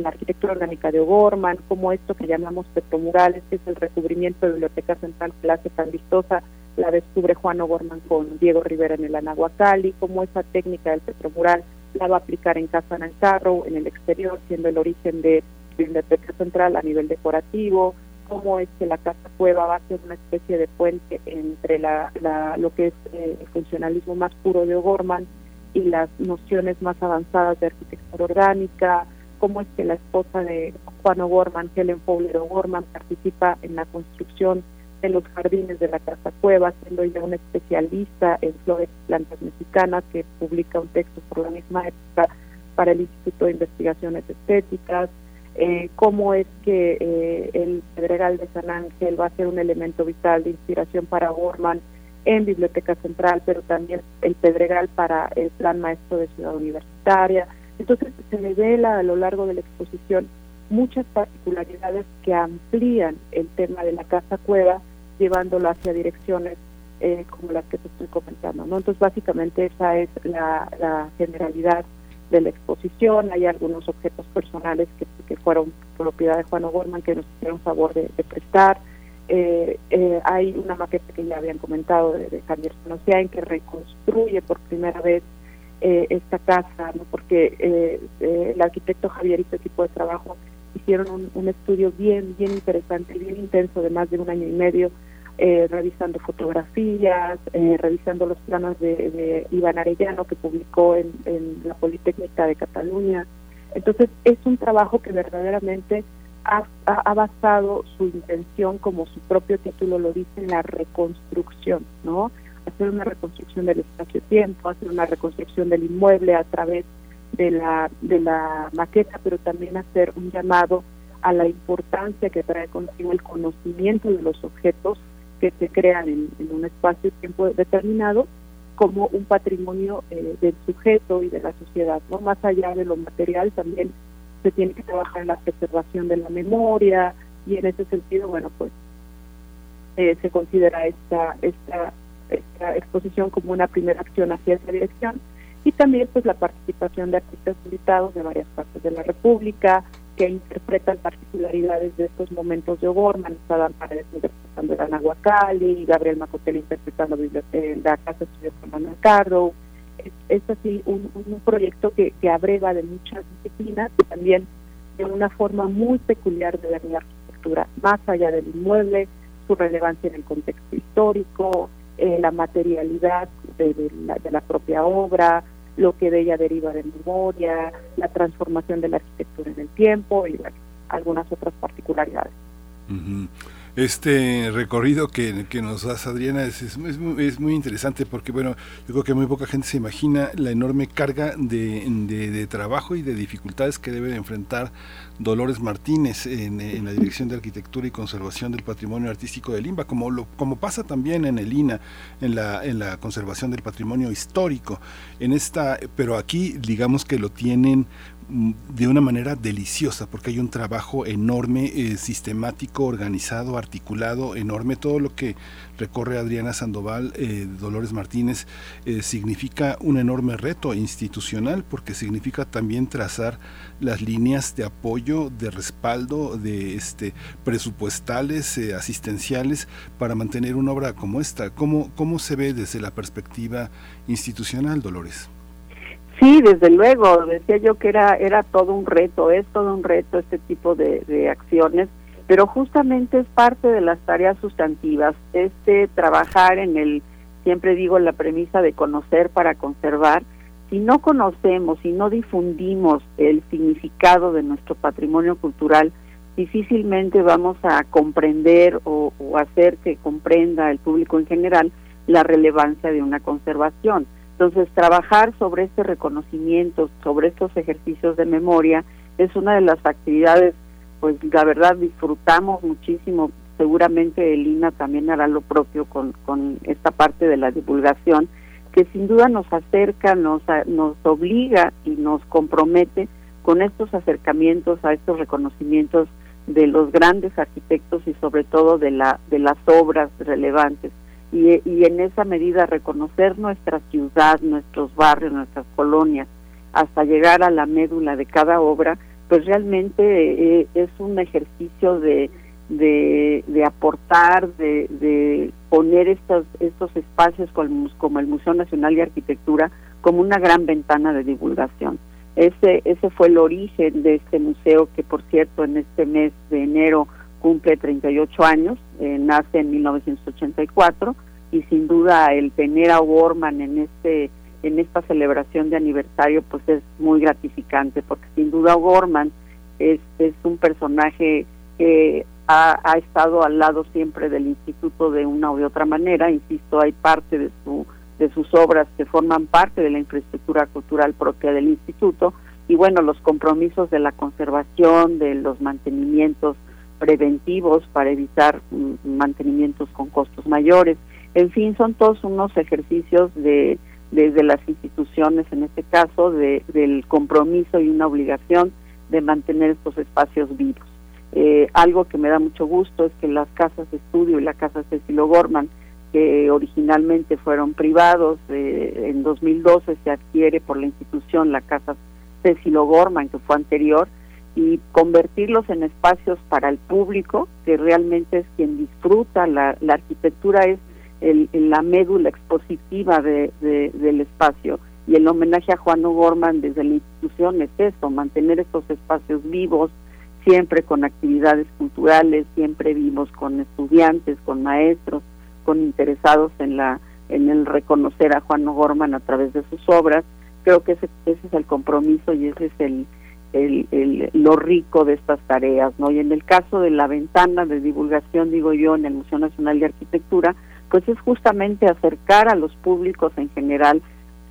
la arquitectura orgánica de O'Gorman, cómo esto que llamamos petromurales, que es el recubrimiento de Biblioteca Central que la hace tan vistosa, la descubre Juan O'Gorman con Diego Rivera en el Anahuacalli, cómo esa técnica del petromural la va a aplicar en Casa Nancarro, en el exterior, siendo el origen de Biblioteca Central a nivel decorativo, cómo es que la Casa Cueva va a ser una especie de puente entre la, lo que es eh, el funcionalismo más puro de O'Gorman y las nociones más avanzadas de arquitectura orgánica, cómo es que la esposa de Juan O'Gorman, Helen Fowler O'Gorman, participa en la construcción de los jardines de la Casa Cueva, siendo ella una especialista en flores y plantas mexicanas que publica un texto por la misma época para el Instituto de Investigaciones Estéticas, eh, cómo es que eh, el Pedregal de San Ángel va a ser un elemento vital de inspiración para O'Gorman en Biblioteca Central, pero también el Pedregal para el Plan Maestro de Ciudad Universitaria, entonces se revela a lo largo de la exposición muchas particularidades que amplían el tema de la casa cueva, llevándolo hacia direcciones eh, como las que te estoy comentando. ¿no? Entonces básicamente esa es la, generalidad de la exposición. Hay algunos objetos personales que, fueron propiedad de Juan O'Gorman que nos hicieron favor de, prestar. Eh, eh, hay una maqueta que ya habían comentado de, de Javier en que reconstruye por primera vez eh, esta casa, ¿no? porque eh, eh, el arquitecto Javier y su equipo de trabajo hicieron un, estudio bien, bien interesante, bien intenso de más de un año y medio, revisando fotografías, revisando los planos de, Iván Arellano que publicó en, la Politécnica de Cataluña. Entonces es un trabajo que verdaderamente ha, ha, basado su intención, como su propio título lo dice, en la reconstrucción, ¿no? Hacer una reconstrucción del espacio-tiempo, hacer una reconstrucción del inmueble a través de la, de la maqueta, pero también hacer un llamado a la importancia que trae consigo el conocimiento de los objetos que se crean en, un espacio-tiempo determinado como un patrimonio eh, del sujeto y de la sociedad. no Más allá de lo material, también se tiene que trabajar en la preservación de la memoria y en ese sentido, bueno, pues eh, se considera esta, esta esta exposición como una primera acción hacia esa dirección y también pues la participación de artistas invitados de varias partes de la República que interpretan particularidades de estos momentos de O'Gorman, Sadam Paredes interpretando el Anahuacali, Gabriel Macotel interpretando eh, la Casa de Estudios con Cardo. Es, es, así un, un proyecto que, que abreva de muchas disciplinas y también de una forma muy peculiar de ver la arquitectura, más allá del inmueble, su relevancia en el contexto histórico, eh, la materialidad de, la, propia obra, lo que de ella deriva de memoria, la transformación de la arquitectura en el tiempo y algunas otras particularidades. Este recorrido que, que nos das, Adriana, es, es, muy interesante porque, bueno, yo creo que muy poca gente se imagina la enorme carga de, de, trabajo y de dificultades que debe enfrentar Dolores Martínez en, la Dirección de Arquitectura y Conservación del Patrimonio Artístico del INBA, como, lo, como pasa también en el INA, en la, en la conservación del patrimonio histórico. En esta, pero aquí digamos que lo tienen de una manera deliciosa, porque hay un trabajo enorme, eh, sistemático, organizado, articulado, enorme. Todo lo que recorre Adriana Sandoval, eh, Dolores Martínez, eh, significa un enorme reto institucional, porque significa también trazar las líneas de apoyo, de respaldo, de este presupuestales, asistenciales, para mantener una obra como esta. ¿Cómo, ¿Cómo se ve desde la perspectiva institucional, Dolores? Sí, desde luego, decía yo que era, era todo un reto, es todo un reto este tipo de, acciones, pero justamente es parte de las tareas sustantivas, este trabajar en el, siempre digo, la premisa de conocer para conservar, si no conocemos, si no difundimos el significado de nuestro patrimonio cultural, difícilmente vamos a comprender o hacer que comprenda el público en general la relevancia de una conservación. Entonces, trabajar sobre este reconocimiento, sobre estos ejercicios de memoria, es una de las actividades, pues la verdad disfrutamos muchísimo. Seguramente el INA también hará lo propio con, con esta parte de la divulgación, que sin duda nos acerca, nos, nos obliga y nos compromete con estos acercamientos a estos reconocimientos de los grandes arquitectos y sobre todo de la de las obras relevantes y, y en esa medida reconocer nuestra ciudad, nuestros barrios, nuestras colonias hasta llegar a la médula de cada obra, pues realmente eh, es un ejercicio de, de, aportar, de, de, poner estos, estos espacios como, como el Museo Nacional de Arquitectura como una gran ventana de divulgación. Ese, ese fue el origen de este museo que, por cierto, en este mes de enero cumple 38 años, eh, nace en 1984 y sin duda el tener a Worman en este en esta celebración de aniversario pues es muy gratificante porque sin duda Gorman es, es un personaje que ha, ha, estado al lado siempre del instituto de una u otra manera, insisto, hay parte de su de sus obras que forman parte de la infraestructura cultural propia del instituto y bueno, los compromisos de la conservación, de los mantenimientos preventivos para evitar mm, mantenimientos con costos mayores. En fin, son todos unos ejercicios de desde las instituciones, en este caso, de, del compromiso y una obligación de mantener estos espacios vivos. Eh, algo que me da mucho gusto es que las casas de estudio y la casa Cecilio Gorman, que originalmente fueron privados, eh, en 2012 se adquiere por la institución la casa Cecilio Gorman, que fue anterior, y convertirlos en espacios para el público, que realmente es quien disfruta, la, la arquitectura es el, la médula expositiva de, de, del espacio y el homenaje a Juan O'Gorman desde la institución es eso, mantener estos espacios vivos, siempre con actividades culturales, siempre vivos con estudiantes, con maestros, con interesados en la en el reconocer a Juan O'Gorman a través de sus obras. Creo que ese, ese es el compromiso y ese es el, el, el, lo rico de estas tareas, ¿no? Y en el caso de la ventana de divulgación, digo yo, en el Museo Nacional de Arquitectura, pues es justamente acercar a los públicos en general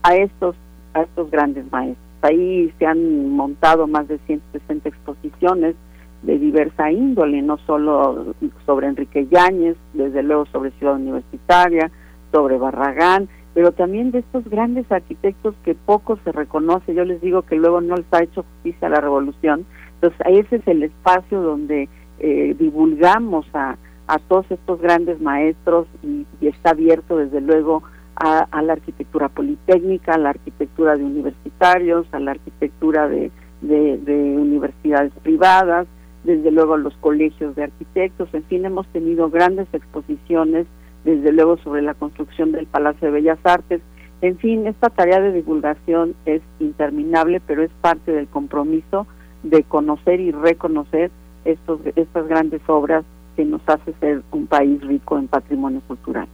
a estos a estos grandes maestros. Ahí se han montado más de 160 exposiciones de diversa índole, no solo sobre Enrique Yáñez, desde luego sobre Ciudad Universitaria, sobre Barragán, pero también de estos grandes arquitectos que poco se reconoce. Yo les digo que luego no les ha hecho justicia a la revolución. Entonces, ese es el espacio donde eh, divulgamos a, a todos estos grandes maestros y, está abierto desde luego a, a, la arquitectura politécnica, a la arquitectura de universitarios, a la arquitectura de, de universidades privadas, desde luego a los colegios de arquitectos, en fin, hemos tenido grandes exposiciones, desde luego sobre la construcción del Palacio de Bellas Artes, en fin, esta tarea de divulgación es interminable, pero es parte del compromiso de conocer y reconocer estos, estas grandes obras que nos hace ser un país rico en patrimonio cultural.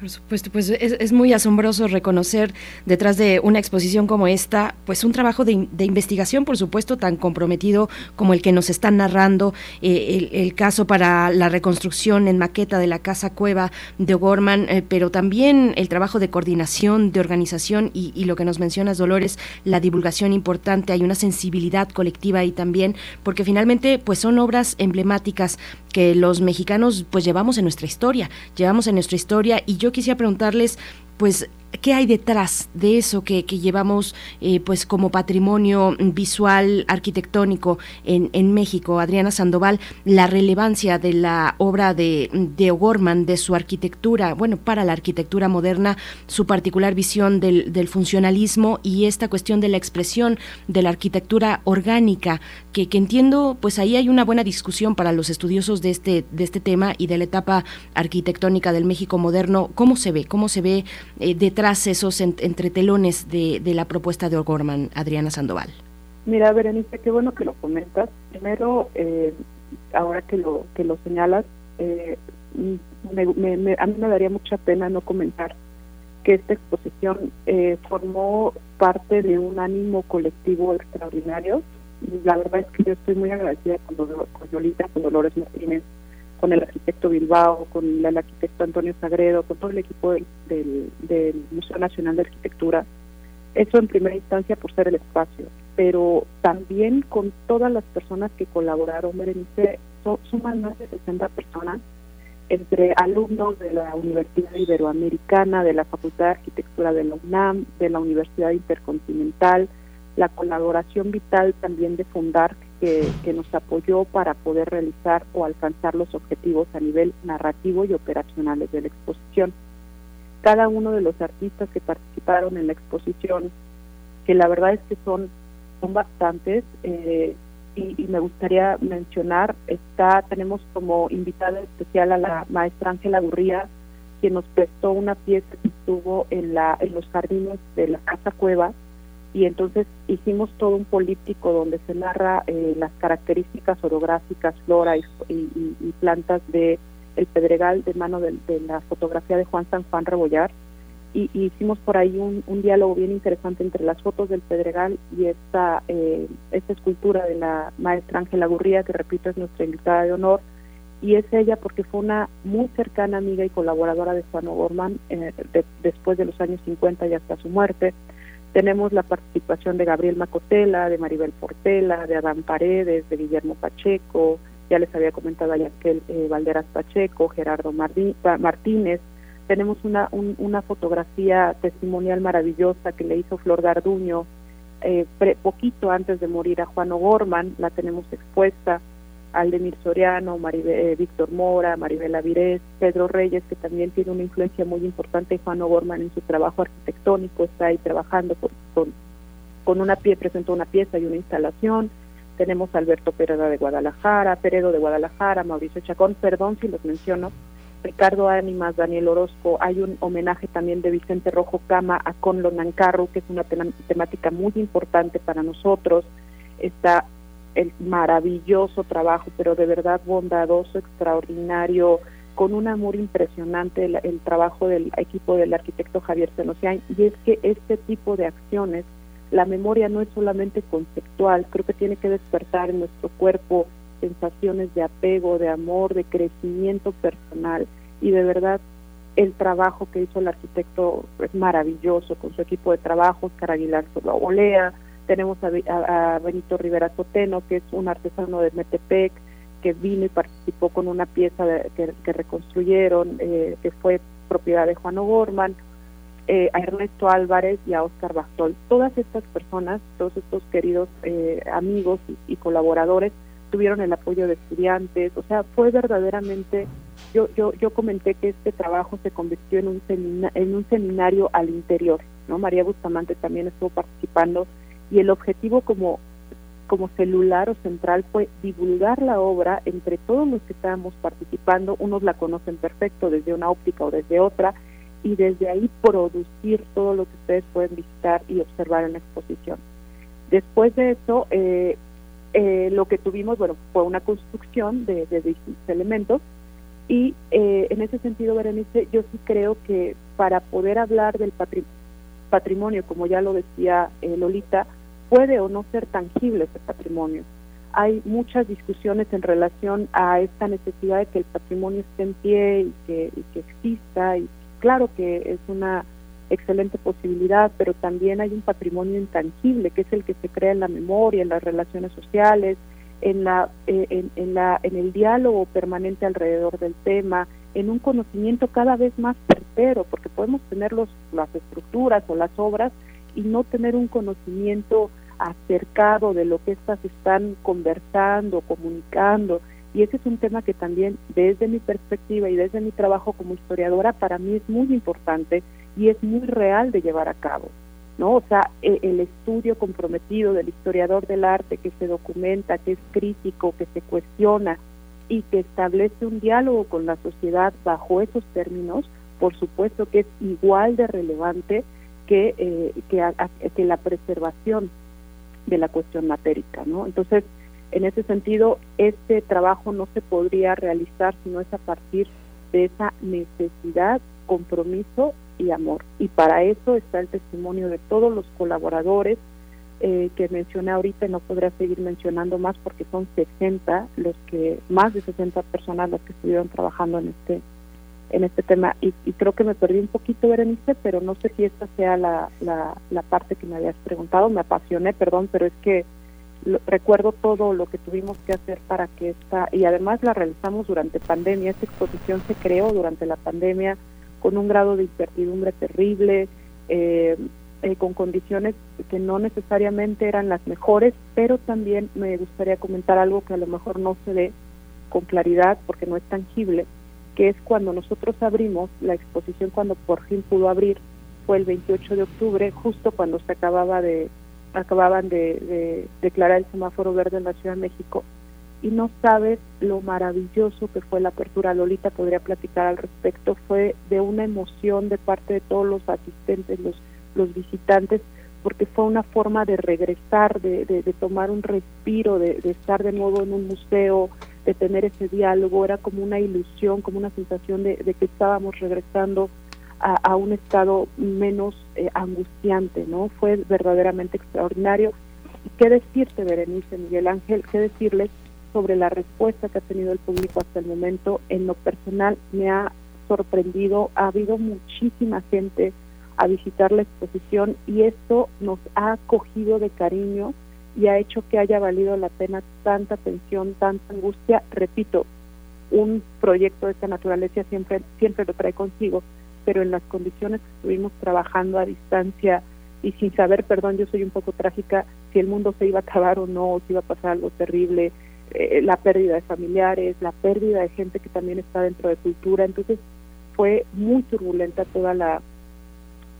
Por supuesto, pues es, muy asombroso reconocer detrás de una exposición como esta, pues un trabajo de, investigación, por supuesto, tan comprometido como el que nos están narrando, eh, el, el, caso para la reconstrucción en maqueta de la Casa Cueva de O'Gorman, eh, pero también el trabajo de coordinación, de organización y, y, lo que nos mencionas, Dolores, la divulgación importante, hay una sensibilidad colectiva ahí también, porque finalmente pues son obras emblemáticas que los mexicanos pues llevamos en nuestra historia, llevamos en nuestra historia y yo quisiera preguntarles pues ¿Qué hay detrás de eso que, que llevamos eh, pues como patrimonio visual arquitectónico en, en, México? Adriana Sandoval, la relevancia de la obra de, de O'Gorman, de su arquitectura, bueno, para la arquitectura moderna, su particular visión del, del, funcionalismo y esta cuestión de la expresión de la arquitectura orgánica, que, que, entiendo, pues ahí hay una buena discusión para los estudiosos de este, de este tema y de la etapa arquitectónica del México moderno. ¿Cómo se ve? ¿Cómo se ve eh, detrás tras esos en, entretelones de, de, la propuesta de O'Gorman, Adriana Sandoval? Mira, Berenice, qué bueno que lo comentas. Primero, eh, ahora que lo que lo señalas, eh, me, me, me, a mí me daría mucha pena no comentar que esta exposición eh, formó parte de un ánimo colectivo extraordinario. La verdad es que yo estoy muy agradecida con, con Yolita, con Dolores Martínez, con el arquitecto Bilbao, con el arquitecto Antonio Sagredo, con todo el equipo del, del, Museo Nacional de Arquitectura. Eso en primera instancia por ser el espacio, pero también con todas las personas que colaboraron, Berenice, suman más de 60 personas, entre alumnos de la Universidad Iberoamericana, de la Facultad de Arquitectura de la UNAM, de la Universidad Intercontinental, la colaboración vital también de Fundar que, que, nos apoyó para poder realizar o alcanzar los objetivos a nivel narrativo y operacionales de la exposición. Cada uno de los artistas que participaron en la exposición, que la verdad es que son, son bastantes, eh, y, me gustaría mencionar, está tenemos como invitada especial a la maestra Ángela Gurría, quien nos prestó una pieza que estuvo en, la, en los jardines de la Casa Cueva, y entonces hicimos todo un políptico donde se narra eh, las características orográficas, flora y, y, plantas de el Pedregal de mano de, la fotografía de Juan San Juan Rebollar. Y, hicimos por ahí un, diálogo bien interesante entre las fotos del Pedregal y esta eh, esta escultura de la maestra Ángela Gurría que repito es nuestra invitada de honor. Y es ella porque fue una muy cercana amiga y colaboradora de Juan O'Gorman eh, después de los años 50 y hasta su muerte tenemos la participación de Gabriel Macotela, de Maribel Portela, de Adán Paredes, de Guillermo Pacheco, ya les había comentado ayer que eh, Valderas Pacheco, Gerardo Martínez. Tenemos una, una fotografía testimonial maravillosa que le hizo Flor Garduño eh, poquito antes de morir a Juan O'Gorman, la tenemos expuesta. Aldemir Soriano, eh, Víctor Mora, Maribel Avirés, Pedro Reyes, que también tiene una influencia muy importante, Juan O'Gorman en su trabajo arquitectónico, está ahí trabajando con, con una pie, presentó una pieza y una instalación. Tenemos a Alberto Pereda de Guadalajara, Peredo de Guadalajara, Mauricio Chacón, perdón si los menciono, Ricardo Ánimas, Daniel Orozco, hay un homenaje también de Vicente Rojo Cama a Conlo Nancarro, que es una temática muy importante para nosotros. Está el maravilloso trabajo, pero de verdad bondadoso, extraordinario, con un amor impresionante el, trabajo del equipo del arquitecto Javier Senocian, y es que este tipo de acciones, la memoria no es solamente conceptual, creo que tiene que despertar en nuestro cuerpo sensaciones de apego, de amor, de crecimiento personal, y de verdad el trabajo que hizo el arquitecto es maravilloso con su equipo de trabajo, Oscar Aguilar Olea, tenemos a, Benito Rivera Soteno, que es un artesano de Metepec, que vino y participó con una pieza que, reconstruyeron, eh, que fue propiedad de Juan O'Gorman, eh, a Ernesto Álvarez y a Oscar Bastol. Todas estas personas, todos estos queridos eh, amigos y, colaboradores tuvieron el apoyo de estudiantes, o sea, fue verdaderamente, yo, yo, yo comenté que este trabajo se convirtió en un, en un seminario al interior, ¿no? María Bustamante también estuvo participando y el objetivo como, como celular o central fue divulgar la obra entre todos los que estábamos participando, unos la conocen perfecto desde una óptica o desde otra, y desde ahí producir todo lo que ustedes pueden visitar y observar en la exposición. Después de eso, eh, eh, lo que tuvimos, bueno, fue una construcción de, distintos elementos y eh, en ese sentido, Berenice, yo sí creo que para poder hablar del patrimonio, como ya lo decía Lolita, puede o no ser tangible ese patrimonio. Hay muchas discusiones en relación a esta necesidad de que el patrimonio esté en pie y que, exista, y claro que es una excelente posibilidad, pero también hay un patrimonio intangible, que es el que se crea en la memoria, en las relaciones sociales, en, la, eh, en, la, en el diálogo permanente alrededor del tema, en un conocimiento cada vez más certero, porque podemos tener los, las estructuras o las obras y no tener un conocimiento acercado de lo que éstas están conversando, comunicando. Y ese es un tema que también desde mi perspectiva y desde mi trabajo como historiadora para mí es muy importante y es muy real de llevar a cabo. ¿no? O sea, e, el estudio comprometido del historiador del arte que se documenta, que es crítico, que se cuestiona y que establece un diálogo con la sociedad bajo esos términos, por supuesto que es igual de relevante que, eh, que la preservación de la cuestión matérica, ¿no? Entonces, en ese sentido, este trabajo no se podría realizar si no es a partir de esa necesidad, compromiso y amor. Y para eso está el testimonio de todos los colaboradores eh, que mencioné ahorita y no podría seguir mencionando más porque son 60 los que, más de 60 personas las que estuvieron trabajando en este en este tema y, creo que me perdí un poquito, Berenice, pero no sé si esta sea la, la, parte que me habías preguntado, me apasioné, perdón, pero es que recuerdo todo lo que tuvimos que hacer para que esta, y además la realizamos durante pandemia, esta exposición se creó durante la pandemia con un grado de incertidumbre terrible, eh, eh, con condiciones que no necesariamente eran las mejores, pero también me gustaría comentar algo que a lo mejor no se ve con claridad porque no es tangible, que es cuando nosotros abrimos la exposición, cuando por fin pudo abrir, fue el 28 de octubre, justo cuando se acababa de acababan de, declarar el semáforo verde en la Ciudad de México y no sabes lo maravilloso que fue la apertura. Lolita podría platicar al respecto. Fue de una emoción de parte de todos los asistentes, los, los visitantes, porque fue una forma de regresar, de, de, tomar un respiro, de, de, estar de nuevo en un museo, de tener ese diálogo. Era como una ilusión, como una sensación de, que estábamos regresando a, un estado menos eh, angustiante, ¿no? Fue verdaderamente extraordinario. ¿Y qué decirte, Berenice, Miguel Ángel? ¿Qué decirles sobre la respuesta que ha tenido el público hasta el momento? En lo personal me ha sorprendido, ha habido muchísima gente a visitar la exposición y esto nos ha acogido de cariño y ha hecho que haya valido la pena tanta tensión, tanta angustia. Repito, un proyecto de esta naturaleza siempre, siempre lo trae consigo pero en las condiciones que estuvimos trabajando a distancia y sin saber, perdón, yo soy un poco trágica, si el mundo se iba a acabar o no, si iba a pasar algo terrible, eh, la pérdida de familiares, la pérdida de gente que también está dentro de cultura, entonces fue muy turbulenta toda la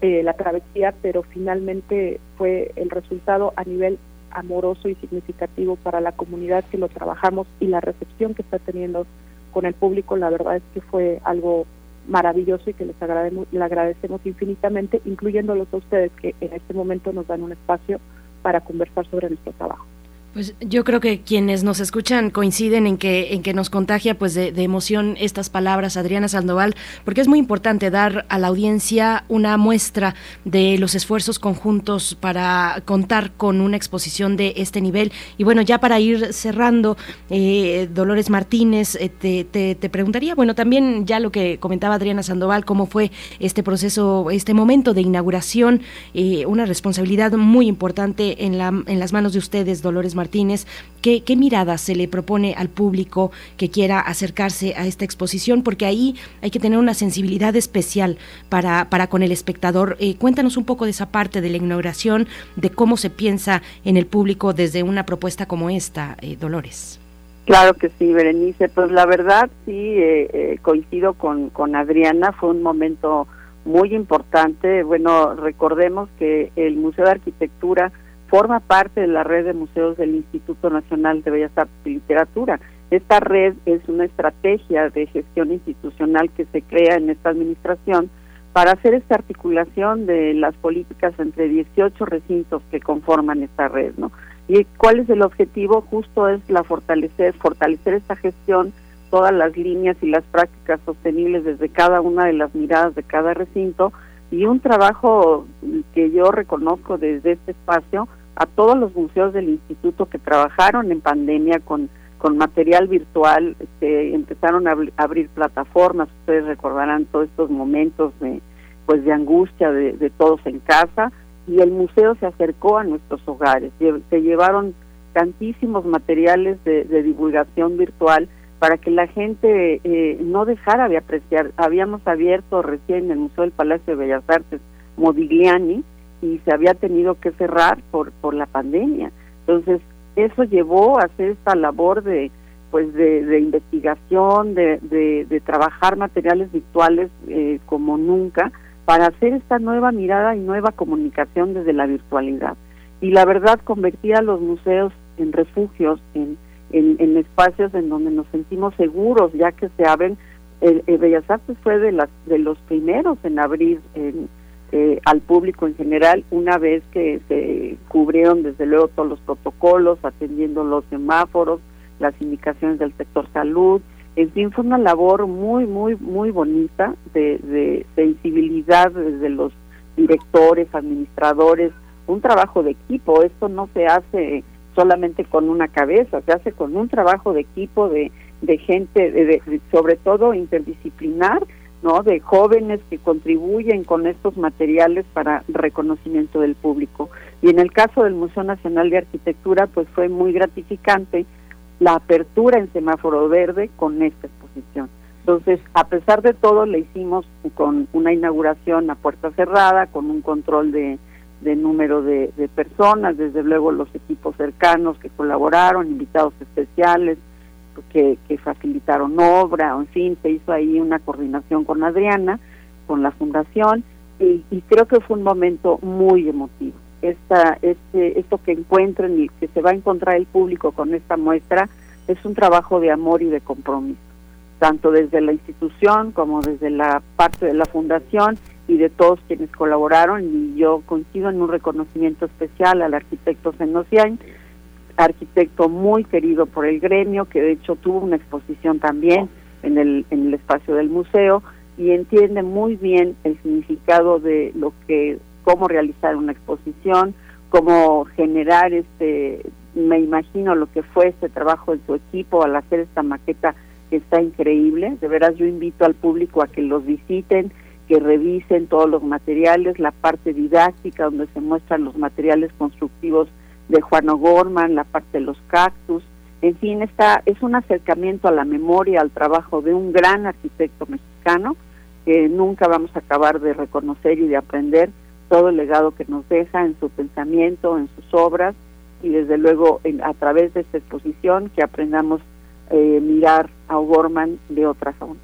eh, la travesía, pero finalmente fue el resultado a nivel amoroso y significativo para la comunidad que lo trabajamos y la recepción que está teniendo con el público, la verdad es que fue algo maravilloso y que les agradecemos, le agradecemos infinitamente, incluyéndolos a ustedes que en este momento nos dan un espacio para conversar sobre nuestro trabajo. Pues yo creo que quienes nos escuchan coinciden en que en que nos contagia pues de, emoción estas palabras Adriana Sandoval porque es muy importante dar a la audiencia una muestra de los esfuerzos conjuntos para contar con una exposición de este nivel. Y bueno ya para ir cerrando eh, Dolores Martínez eh, te, te, preguntaría bueno también ya lo que comentaba Adriana Sandoval cómo fue este proceso este momento de inauguración eh, una responsabilidad muy importante en la en las manos de ustedes Dolores Martínez, ¿qué, mirada se le propone al público que quiera acercarse a esta exposición? Porque ahí hay que tener una sensibilidad especial para, para con el espectador. Eh, cuéntanos un poco de esa parte de la inauguración, de cómo se piensa en el público desde una propuesta como esta, eh, Dolores. Claro que sí, Berenice. Pues la verdad sí eh, coincido con, con Adriana, fue un momento muy importante. Bueno, recordemos que el Museo de Arquitectura forma parte de la red de museos del Instituto Nacional de Bellas Artes y Literatura. Esta red es una estrategia de gestión institucional que se crea en esta administración para hacer esta articulación de las políticas entre 18 recintos que conforman esta red, ¿no? ¿Y cuál es el objetivo? Justo es la fortalecer, fortalecer esta gestión, todas las líneas y las prácticas sostenibles desde cada una de las miradas de cada recinto y un trabajo que yo reconozco desde este espacio a todos los museos del instituto que trabajaron en pandemia con, con material virtual, este, empezaron a abrir plataformas, ustedes recordarán todos estos momentos de, pues de angustia de, todos en casa, y el museo se acercó a nuestros hogares, se llevaron tantísimos materiales de, divulgación virtual para que la gente eh, no dejara de apreciar. Habíamos abierto recién el Museo del Palacio de Bellas Artes Modigliani, y se había tenido que cerrar por por la pandemia. Entonces eso llevó a hacer esta labor de pues de, investigación de, de, trabajar materiales virtuales eh, como nunca para hacer esta nueva mirada y nueva comunicación desde la virtualidad. Y la verdad convertía a los museos en refugios en, en, espacios en donde nos sentimos seguros ya que se abren el, Bellas Artes fue de las de los primeros en abrir en, eh, al público en general una vez que se cubrieron desde luego todos los protocolos, atendiendo los semáforos, las indicaciones del sector salud. En fin, fue una labor muy, muy, muy bonita de, de sensibilidad desde los directores, administradores, un trabajo de equipo. Esto no se hace solamente con una cabeza, se hace con un trabajo de equipo de, de gente, de, sobre todo interdisciplinar, ¿no? de jóvenes que contribuyen con estos materiales para reconocimiento del público. Y en el caso del Museo Nacional de Arquitectura, pues fue muy gratificante la apertura en semáforo verde con esta exposición. Entonces, a pesar de todo, le hicimos con una inauguración a puerta cerrada, con un control de, de número de, de personas, desde luego los equipos cercanos que colaboraron, invitados especiales, que, que facilitaron obra, en fin, se hizo ahí una coordinación con Adriana, con la fundación, y, creo que fue un momento muy emotivo. Esta, este, esto que encuentren y que se va a encontrar el público con esta muestra es un trabajo de amor y de compromiso, tanto desde la institución como desde la parte de la fundación y de todos quienes colaboraron y yo coincido en un reconocimiento especial al arquitecto Senocian, arquitecto muy querido por el gremio, que de hecho tuvo una exposición también en el, en el espacio del museo y entiende muy bien el significado de lo que, cómo realizar una exposición, cómo generar este, me imagino lo que fue este trabajo en su equipo al hacer esta maqueta que está increíble. De veras yo invito al público a que los visiten, que revisen todos los materiales, la parte didáctica donde se muestran los materiales constructivos de Juan O'Gorman, la parte de los cactus, en fin, está, es un acercamiento a la memoria, al trabajo de un gran arquitecto mexicano que nunca vamos a acabar de reconocer y de aprender todo el legado que nos deja en su pensamiento, en sus obras y desde luego en, a través de esta exposición que aprendamos eh, mirar a O'Gorman de otra forma.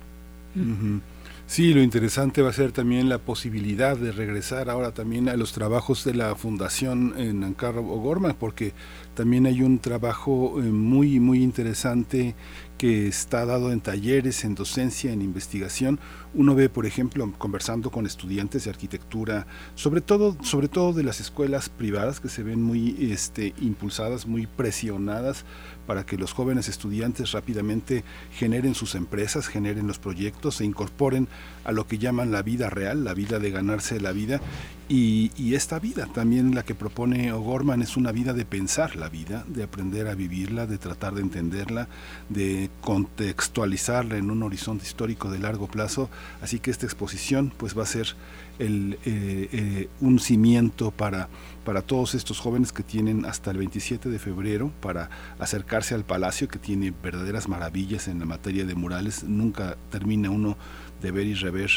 Sí, lo interesante va a ser también la posibilidad de regresar ahora también a los trabajos de la Fundación en Ankara O'Gorman, porque también hay un trabajo eh, muy, muy interesante que está dado en talleres, en docencia, en investigación. Uno ve, por ejemplo, conversando con estudiantes de arquitectura, sobre todo, sobre todo de las escuelas privadas que se ven muy este, impulsadas, muy presionadas para que los jóvenes estudiantes rápidamente generen sus empresas, generen los proyectos, se incorporen a lo que llaman la vida real, la vida de ganarse la vida. Y, esta vida también la que propone O'Gorman es una vida de pensar la vida, de aprender a vivirla, de tratar de entenderla, de contextualizarla en un horizonte histórico de largo plazo. Así que esta exposición pues va a ser el, eh, eh, un cimiento para, para todos estos jóvenes que tienen hasta el 27 de febrero para acercarse al palacio que tiene verdaderas maravillas en la materia de murales. Nunca termina uno de ver y rever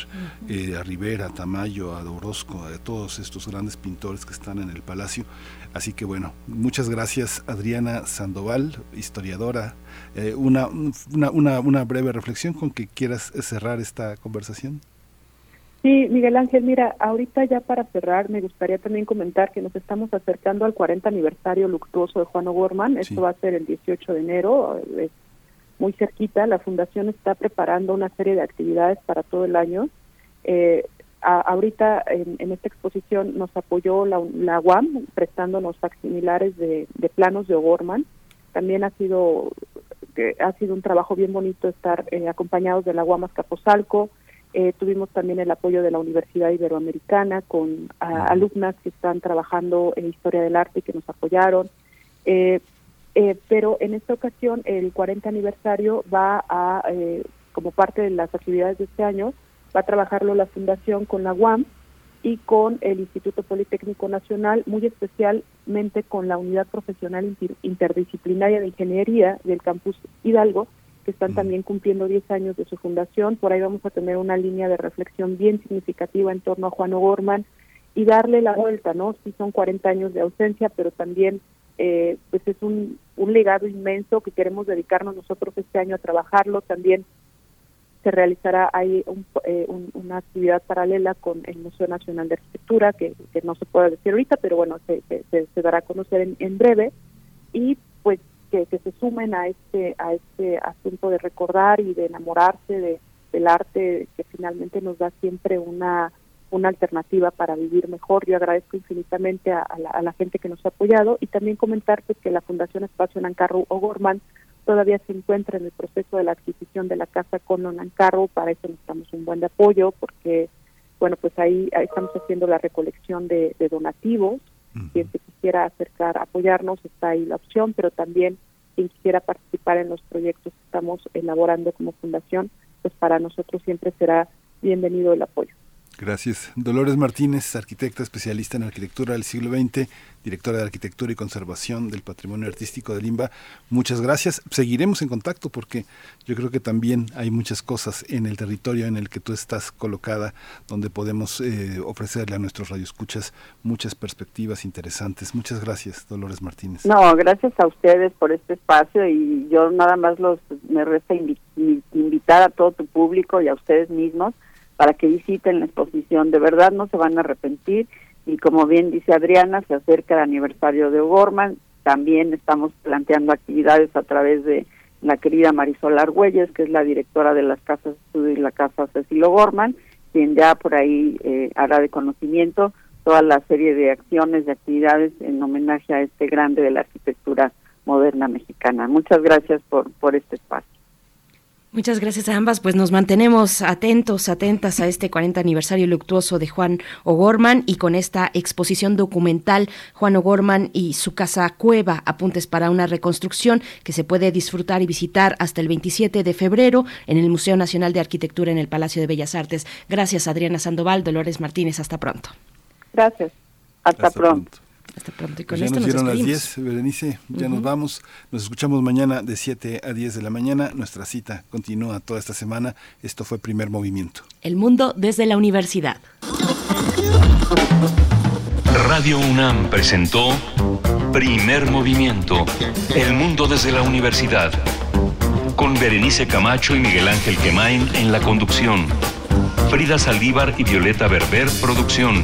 eh, a Rivera, a Tamayo, a Orozco, a todos estos grandes pintores que están en el palacio. Así que bueno, muchas gracias Adriana Sandoval, historiadora. una, una, una, una breve reflexión con que quieras cerrar esta conversación. Sí, Miguel Ángel, mira, ahorita ya para cerrar me gustaría también comentar que nos estamos acercando al 40 aniversario luctuoso de Juan O'Gorman. Esto va a ser el 18 de enero, es muy cerquita. La Fundación está preparando una serie de actividades para todo el año. Eh, ahorita en, esta exposición nos apoyó la, la UAM prestándonos facsimilares de, de planos de O'Gorman. También ha sido ha sido un trabajo bien bonito estar eh, acompañados de la UAM Azcapotzalco, eh, tuvimos también el apoyo de la Universidad Iberoamericana con alumnas que están trabajando en historia del arte y que nos apoyaron. Eh, eh, pero en esta ocasión el 40 aniversario va a, como parte de las actividades de este año, va a trabajarlo la Fundación con la UAM y con el Instituto Politécnico Nacional, muy especialmente con la Unidad Profesional Interdisciplinaria de Ingeniería del Campus Hidalgo, que están también cumpliendo 10 años de su fundación. Por ahí vamos a tener una línea de reflexión bien significativa en torno a Juan O'Gorman y darle la vuelta, ¿no? Sí son 40 años de ausencia, pero también eh, pues es un, un legado inmenso que queremos dedicarnos nosotros este año a trabajarlo. También se realizará ahí eh, una actividad paralela con el Museo Nacional de Arquitectura, que, no se puede decir ahorita, pero bueno, se, se, dará a conocer en, en breve. Y pues que, se sumen a este a este asunto de recordar y de enamorarse de, del arte que finalmente nos da siempre una una alternativa para vivir mejor. Yo agradezco infinitamente a, la, gente que nos ha apoyado y también comentar pues, que la Fundación Espacio Nancarro O'Gorman todavía se encuentra en el proceso de la adquisición de la casa con Nancarro, para eso necesitamos un buen de apoyo porque bueno, pues ahí, estamos haciendo la recolección de, de donativos quien se quisiera acercar, apoyarnos, está ahí la opción, pero también quien quisiera participar en los proyectos que estamos elaborando como fundación, pues para nosotros siempre será bienvenido el apoyo. Gracias. Dolores Martínez, arquitecta especialista en arquitectura del siglo XX, directora de Arquitectura y Conservación del Patrimonio Artístico de Limba. Muchas gracias. Seguiremos en contacto porque yo creo que también hay muchas cosas en el territorio en el que tú estás colocada donde podemos eh, ofrecerle a nuestros radioescuchas muchas perspectivas interesantes. Muchas gracias, Dolores Martínez. No, gracias a ustedes por este espacio y yo nada más los me resta invitar a todo tu público y a ustedes mismos para que visiten la exposición. De verdad no se van a arrepentir y como bien dice Adriana, se acerca el aniversario de O'Gorman, también estamos planteando actividades a través de la querida Marisol Argüelles, que es la directora de las casas estudio y la casa Cecil O'Gorman, quien ya por ahí eh, hará de conocimiento toda la serie de acciones, de actividades en homenaje a este grande de la arquitectura moderna mexicana. Muchas gracias por, por este espacio. Muchas gracias a ambas. Pues nos mantenemos atentos, atentas a este 40 aniversario luctuoso de Juan O'Gorman y con esta exposición documental Juan O'Gorman y su casa cueva, apuntes para una reconstrucción que se puede disfrutar y visitar hasta el 27 de febrero en el Museo Nacional de Arquitectura en el Palacio de Bellas Artes. Gracias Adriana Sandoval, Dolores Martínez, hasta pronto. Gracias. Hasta, pronto. Hasta pronto. Y con pues ya nos dieron las 10, Berenice, ya nos vamos. Nos escuchamos mañana de 7 a 10 de la mañana. Nuestra cita continúa toda esta semana. Esto fue Primer Movimiento. El mundo desde la universidad. Radio UNAM presentó Primer Movimiento. El mundo desde la universidad. Con Berenice Camacho y Miguel Ángel Quemain en la conducción. Frida Saldívar y Violeta Berber, producción.